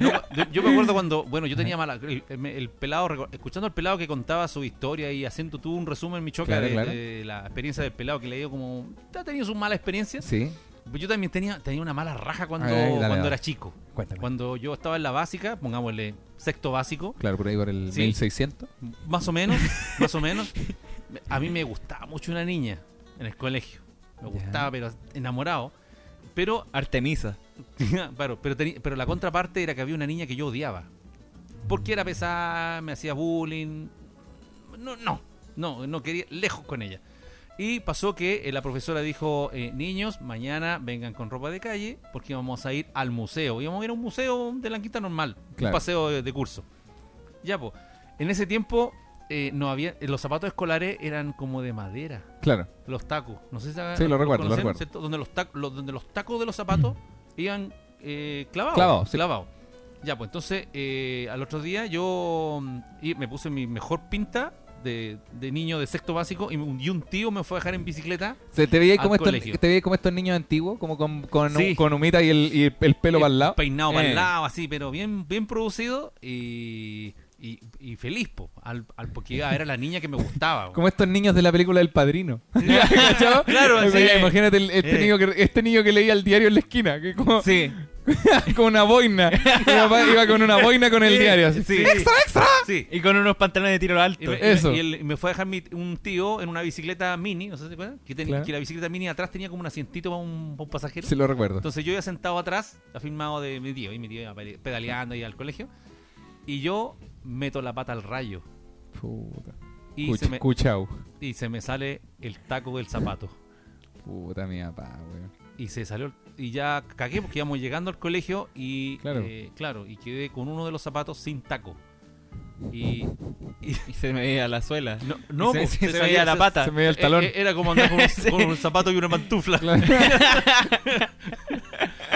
No, yo, me acuerdo cuando, bueno, yo tenía mala. El, el- el pelado, escuchando al pelado que contaba su historia y haciendo tú un resumen, mi choca, Claro, de, claro. de la experiencia del pelado que le dio como. Ha tenido sus malas experiencias. Sí, yo también tenía, tenía una mala raja cuando, Ay, ay, dale, cuando dale. era chico. cuéntame. Cuando yo estaba en la básica, pongámosle sexto básico, Claro, por ahí por el Sí. 1600. más o menos, más o menos, a mí me gustaba mucho una niña en el colegio. Me gustaba, pero enamorado. Pero Artemisa. claro, pero, pero la contraparte era que había una niña que yo odiaba. Porque era pesada, me hacía bullying. No, no, no, no quería, lejos con ella. Y pasó que eh, la profesora dijo, eh, niños, mañana vengan con ropa de calle porque vamos a ir al museo. Íbamos a ir a un museo de la quinta normal, Claro. un paseo de, de curso. Ya, pues, en ese tiempo eh, no había, los zapatos escolares eran como de madera. Claro. Los tacos, no sé si Sí, lo recuerdo, lo recuerdo. Donde los, tac- los- donde los tacos de los zapatos iban eh, clavados. Clavados, sí. clavados. Ya, pues entonces eh, al otro día yo mm, y me puse mi mejor pinta de, de niño de sexto básico y, un- y un tío me fue a dejar en bicicleta. Se- ¿Te veías como, estos, te veías como estos niños antiguos? Como con, con, Sí. con humita y el, y el pelo eh, para el lado. Peinado para Eh. el lado, así, pero bien, bien producido y, y, y feliz, po, al, al, porque iba a ver a la niña que me gustaba. po. Como estos niños de la película del padrino. Claro, sí. veía, Imagínate el- este, Eh. niño que, este niño que leía el diario en la esquina. Que como, Sí. con una boina. Mi papá iba con una boina con el Sí, diario. así. sí. ¡Extra, extra! Sí. Y con unos pantalones de tiro alto. Y me, Eso. y él- y me fue a dejar mi- un tío en una bicicleta mini, no sé si se acuerdan, que, ten- Claro. que la bicicleta mini atrás tenía como un asientito para un, para un pasajero. Sí, lo recuerdo. Entonces yo iba sentado atrás, afirmado de mi tío, y mi tío iba pele- pedaleando ahí al colegio, y yo meto la pata al rayo, Puta. y, Cuch- se, me, y se me sale el taco del zapato. Puta mi papá, weón. Y se salió, y ya cagué porque íbamos llegando al colegio y, Claro. eh, claro, y quedé con uno de los zapatos sin taco. Y, y- Y se me veía la suela. no, no, se, pues, se se veía la pata. Se me veía el Eh, talón. eh, Era como andar con un, con un zapato y una pantufla. Claro.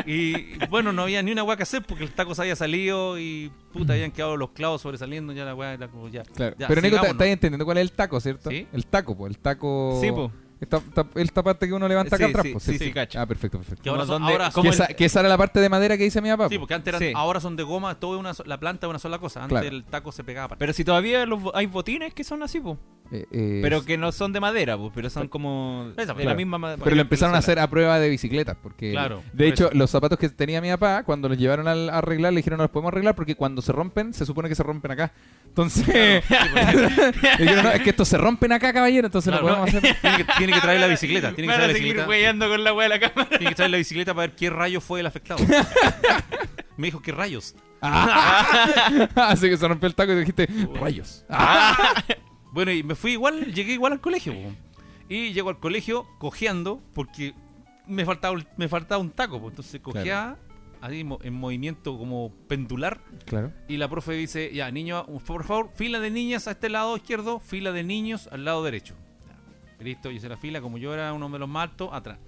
Y bueno, no había ni una weá que hacer porque el taco se había salido y puta, habían quedado los clavos sobresaliendo. Ya la weá era como ya. Claro. ya, Pero Nico, estás entendiendo cuál es el taco, ¿cierto? Sí. El taco, pues. El taco. Sí, po. Esta, esta- esta parte que uno levanta acá Sí, atrás, sí, pues, sí, sí, cacho. Ah, perfecto, perfecto. Que ahora son, ahora son- Que el- esa, que esa era la parte de madera que dice mi papá. Sí, po. porque antes eran, Sí. ahora son de goma, todo es una, la planta es una sola cosa. Antes Claro. el taco se pegaba. aparte. Pero si todavía los hay botines que son así, pues. Eh, eh, Pero que no son de madera, pues, pero son como Esa, de claro. la misma madera. Pero lo empezaron a hacer a prueba de bicicletas. Porque, Claro, de por hecho, eso. los zapatos que tenía mi papá, cuando los llevaron al- a arreglar, le dijeron no los podemos arreglar porque cuando se rompen, se supone que se rompen acá. Entonces, le dijeron, no, es que estos se rompen acá, caballero, entonces Claro, no podemos hacer. Tiene que, tiene que traer la bicicleta. Tiene que traer la seguir bicicleta. weyando con la wea de la cámara. Tiene que traer la bicicleta para ver qué rayo fue el afectado. Me dijo, ¿qué rayos? Así que se rompió el taco y dijiste, rayos. Bueno, y me fui igual, llegué igual al colegio. po. Y llego al colegio cojeando porque me faltaba, un- me faltaba un taco. po. Entonces cogía ahí mo- en movimiento como pendular. Claro. Y la profe dice, ya, niño, por favor, fila de niñas a este lado izquierdo, fila de niños al lado derecho. Listo, hice la fila, como yo era uno de los más altos, atrás.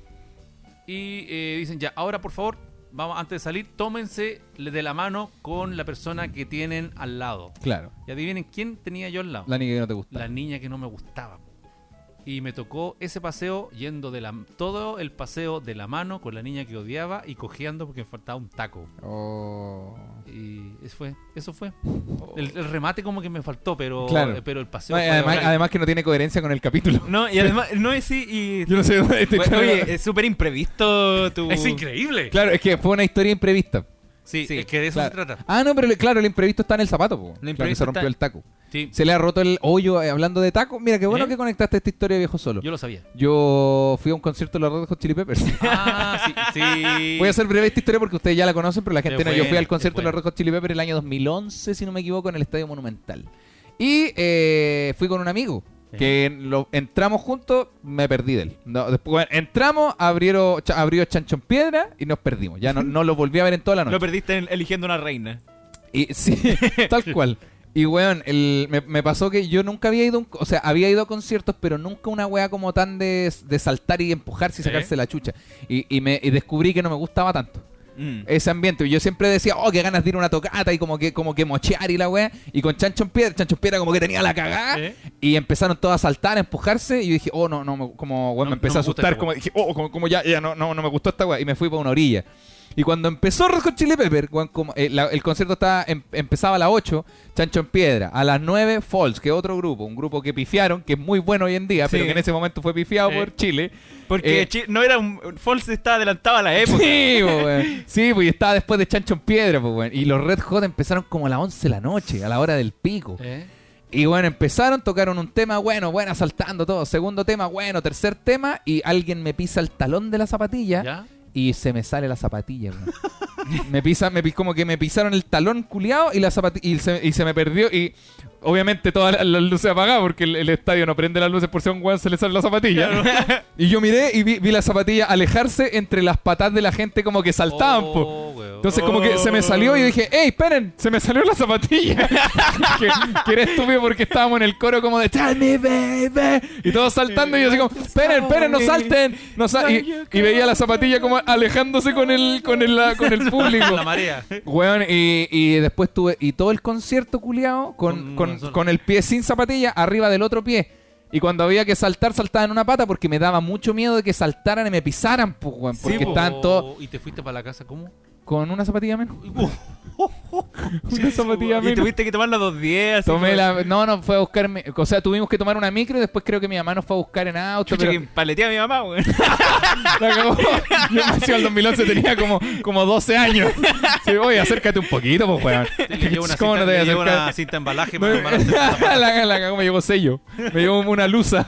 Y eh, dicen, ya, ahora por favor, vamos, antes de salir, tómense de la mano con la persona que tienen al lado. Claro. Y adivinen quién tenía yo al lado. La niña que no te gusta. La niña que no me gustaba. Y me tocó ese paseo yendo de la todo el paseo de la mano con la niña que odiaba y cojeando porque me faltaba un taco. Oh. Y eso fue, eso fue. El, el remate como que me faltó, pero, Claro. pero el paseo No, fue además, además que no tiene coherencia con el capítulo. No, y además, no es sí, y. Yo no sé dónde este Bueno, tema- Oye, es súper imprevisto tu. Es increíble. Claro, es que fue una historia imprevista. Sí, Sí, es que de eso Claro. se trata. Ah, no, pero le- claro, el imprevisto está en el zapato, po. Claro, que imprevisto se rompió está- el taco. Sí, Se le ha roto el hoyo eh, hablando de taco. Mira, qué bueno ¿Eh? que conectaste esta historia viejo solo. yo lo sabía. Yo fui a un concierto de los Red Hot Chili Peppers. Ah, sí, sí. Voy a hacer breve esta historia porque ustedes ya la conocen, pero la gente no. Yo fui al concierto de los. Red Hot Chili Peppers el año 2011, si no me equivoco, en el Estadio Monumental. Y eh, fui con un amigo. Que lo, entramos juntos, me perdí de él. No, después, bueno, entramos, abrieron, cha- abrió Chancho en Piedra y nos perdimos. Ya no, no lo volví a ver en toda la noche. Lo perdiste en- eligiendo una reina. Y sí, tal cual. Y weón, el, me, me pasó que yo nunca había ido, a un- o sea, había ido a conciertos, pero nunca una wea como tan de, de saltar y empujarse y sacarse la chucha. Y, y me y descubrí que no me gustaba tanto Mm. ese ambiente. Yo siempre decía, oh, qué ganas de ir a una tocata y como que, como que mochear y la wea. Y con Chancho en Piedra, Chancho en Piedra como que tenía la cagada. ¿Eh? Y empezaron todos a saltar, a empujarse. Y yo dije, oh, no, no, como, weón, No- me empecé no a me asustar. esta Como dije, oh, como, como ya, ya no, no, no me gustó esta wea. Y me fui para una orilla. Y cuando empezó Red Hot Chili Pepper, como, eh, la- el concierto estaba, em- empezaba a las 8, Chancho en Piedra. A las 9, Falls, que es otro grupo. Un grupo que pifiaron, que es muy bueno hoy en día, pero que en ese momento fue pifiado Eh. por Chile. Porque Eh, no era un. False estaba adelantado a la época. Sí, weón. Sí, pues estaba después de Chancho en Piedra, pues, weón. Y los Red Hot empezaron como a las 11 de la noche, a la hora del pico. ¿Eh? Y bueno, empezaron, tocaron un tema bueno, bueno, saltando todo. Segundo tema, bueno, tercer tema, y alguien me pisa el talón de la zapatilla ¿Ya? Y se me sale la zapatilla, weón. me pisa, me pis- como que me pisaron el talón culiado y la zapatilla y se, y se me perdió y obviamente todas las, las luces apagadas porque el, el estadio no prende las luces por si a un weón se le sale la zapatilla. y yo miré y vi, vi la zapatilla alejarse entre las patas de la gente como que saltaban. Oh. Entonces como que se me salió y yo dije, ¡Ey, esperen! Se me salió la zapatilla. que, que era estúpido porque estábamos en el coro como de ¡Tell me, baby! Y todos saltando y yo así como, ¡Esperen, esperen, no salten! No sa- y, y veía la zapatilla como alejándose con el, con el, la- con el público. La marea. Weón, y, y después tuve, y todo el concierto culiado con, Con con, el pie sin zapatilla arriba del otro pie. Y cuando había que saltar, saltaba en una pata porque me daba mucho miedo de que saltaran y me pisaran, pues, weón, porque po. estaban todos ¿Y te fuiste para la casa cómo? Con una zapatilla menos. una zapatilla Y menos. tuviste que tomar las dos días. así Tomé como- la, no, no, fue a buscarme. O sea, tuvimos que tomar una micro y después creo que mi mamá nos fue a buscar en auto. Chucha, pero que paletea a mi mamá, la cagó. Yo nací en el 2011, tenía como, como 12 años. Sí, oye, acércate un poquito, pues, weón. ¿Cómo no te voy a acercar? una cinta embalaje para, para- la, la me llegó sello. Me llegó una luza.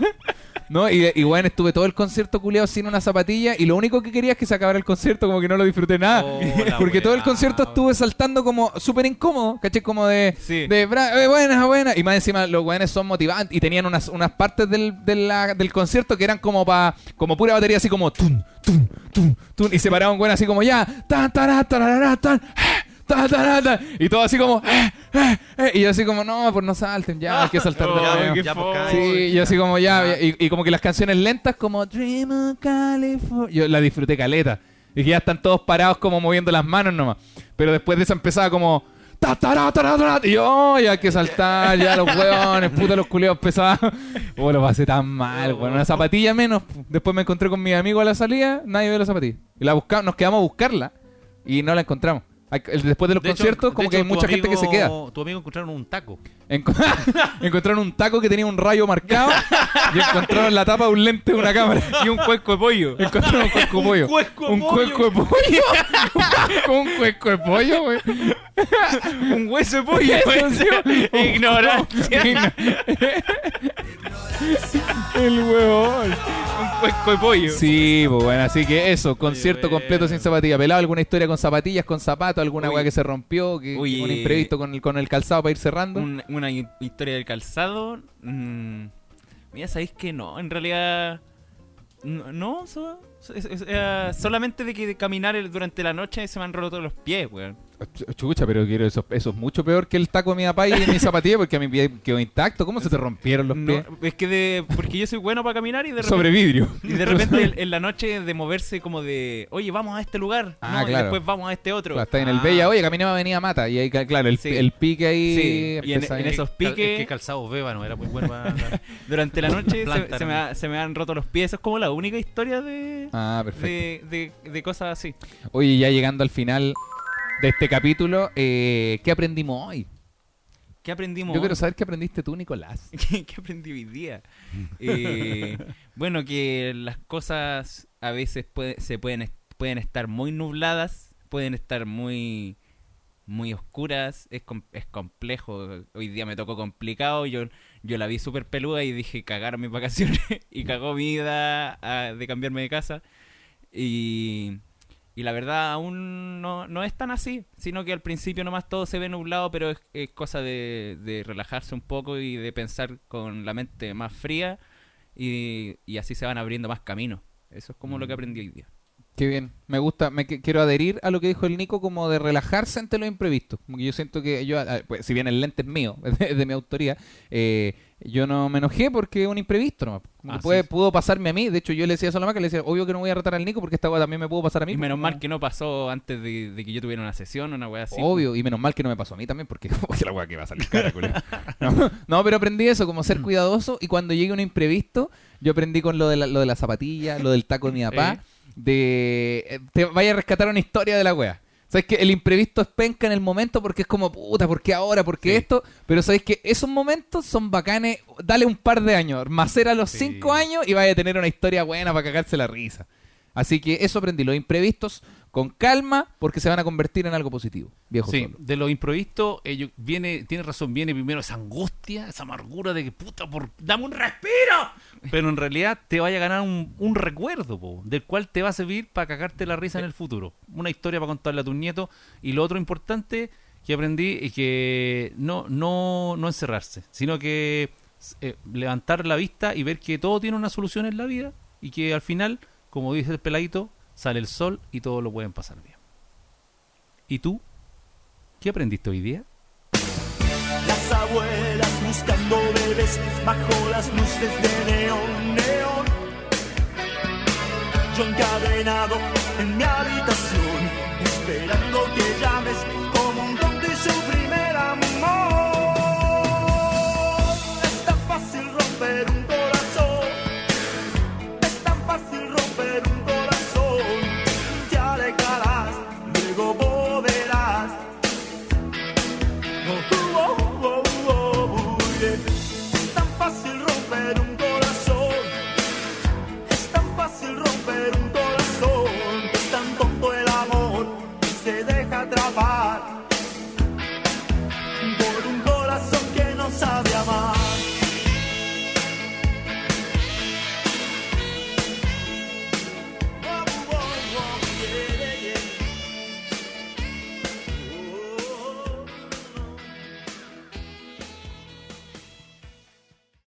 ¿No? Y, y bueno, estuve todo el concierto culeado sin una zapatilla y lo único que quería es que se acabara el concierto, como que no lo disfruté nada. Oh, Porque todo el concierto estuve saltando como súper incómodo, ¿caché? Como de, Sí. de eh, buenas, buenas. Y más encima los weones son motivantes y tenían unas, unas partes del, de la- del concierto que eran como pa, como pura batería, así como tum, tum, tum, tum. Y se paraban weón así como ya, tan, tarará, tan, ta, y todo así como, eh, eh, eh. y yo así como, no, pues no salten, ya, hay que saltar de Oh, nuevo. ya, pues, Sí, yo así como ya, y, y como que las canciones lentas como Dream of California, yo la disfruté caleta. Y que ya están todos parados como moviendo las manos nomás. Pero después de eso empezaba como... Y yo, "Oh, ya hay que saltar, ya los hueones, puta los culeados pesados. Oh, lo pasé tan mal, weón. Una zapatilla menos. Después me encontré con mis amigos a la salida, nadie ve la zapatilla. Y la buscamos, nos quedamos a buscarla y no la encontramos. Después de los De conciertos, como que hecho, hay mucha gente que se queda. Tu amigo encontraron un taco. Enco- encontraron un taco que tenía un rayo marcado y encontraron la tapa de un lente de una cámara. Y un cuesco de pollo. Encontraron un cuesco de pollo. un cuesco de pollo. un cuesco de pollo, güey. un hueso de pollo. Ignorancia. El huevón. un cuesco de pollo. Sí, pues bueno, así que eso, concierto completo sin zapatilla. Pelado, alguna historia con zapatillas, con zapatos, alguna weá que se rompió, que, Uy, un imprevisto con el, con el calzado para ir cerrando. Un- una hi- historia del calzado. mm, mira, sabéis que no, en realidad. No, so- solamente de que de caminar durante la noche se me han roto los pies, weón. Ch- Chucha, pero quiero eso, eso es mucho peor que el taco de mi papá y mi zapatilla porque a mi pie quedó intacto. ¿Cómo se te rompieron los No, pies? es que de. Porque yo soy bueno para caminar y de repente. Sobre vidrio. Y de repente en- la noche de moverse como de, oye, vamos a este lugar, Ah, no, y claro. después vamos a este otro. Claro, está en el Ah, Bella, oye, caminaba Avenida Mata. Y ahí, claro, el, Sí. el pique ahí. Sí, y en- en esos Cal- piques- Es que calzado beba no era muy bueno para... Durante la noche se, Planta, se me ¿no? ha- se me han roto los pies. Eso es como la única historia de, Ah, perfecto. de, de- de cosas así. Oye, ya llegando al final de este capítulo, eh, ¿qué aprendimos hoy? ¿Qué aprendimos? Yo quiero saber qué aprendiste tú, Nicolás. ¿Qué, qué aprendí hoy día? Eh, bueno, que las cosas a veces puede- se pueden, pueden estar muy nubladas, pueden estar muy muy oscuras, es, com- es complejo. Hoy día me tocó complicado, yo, yo la vi súper peluda y dije cagaron mis vacaciones y cagó mi vida de cambiarme de casa. Y, y la verdad aún no, no es tan así, sino que al principio nomás todo se ve nublado, pero es, es cosa de, de relajarse un poco y de pensar con la mente más fría y, y así se van abriendo más caminos. Eso es como lo que aprendí hoy día. Qué bien, me gusta, me que- quiero adherir a lo que dijo el Nico como de relajarse ante lo imprevisto. Como que yo siento que yo, pues, si bien el lente es mío, es de, de mi autoría, eh, yo no me enojé porque es un imprevisto nomás. Así puede, pudo pasarme a mí, de hecho yo le decía eso a la maca, le decía, obvio que no voy a retar al Nico porque esta weá también me pudo pasar a mí. Y pues, menos mal que no pasó antes de, de que yo tuviera una sesión una wea así. Obvio, y menos mal que no me pasó a mí también, porque la weá que va a salir cara, no, no, pero aprendí eso, como ser cuidadoso, y cuando llegue un imprevisto, yo aprendí con lo de la, lo de la zapatilla, lo del taco de mi papá, Eh. de eh, te vaya a rescatar una historia de la wea. Sabes que el imprevisto es penca en el momento porque es como, puta, ¿por qué ahora? ¿Por qué Sí. esto? Pero sabes que esos momentos son bacanes. Dale un par de años, macera los Sí. cinco años y vaya a tener una historia buena para cagarse la risa. Así que eso aprendí, los imprevistos con calma porque se van a convertir en algo positivo. Viejo Sí, solo. de lo improvisto, eh, viene, tiene razón, viene primero esa angustia, esa amargura de que puta, por, dame un respiro. Pero en realidad te vaya a ganar un, un recuerdo, del cual te va a servir para cagarte la risa en el futuro. Una historia para contarle a tus nietos. Y lo otro importante que aprendí es que no, no, no encerrarse, sino que eh, levantar la vista y ver que todo tiene una solución en la vida y que al final, como dice el peladito, sale el sol y todo lo pueden pasar bien. ¿Y tú? ¿Qué aprendiste hoy día? Buscando bebés bajo las luces de neón, neón. Yo encadenado en mi habitación,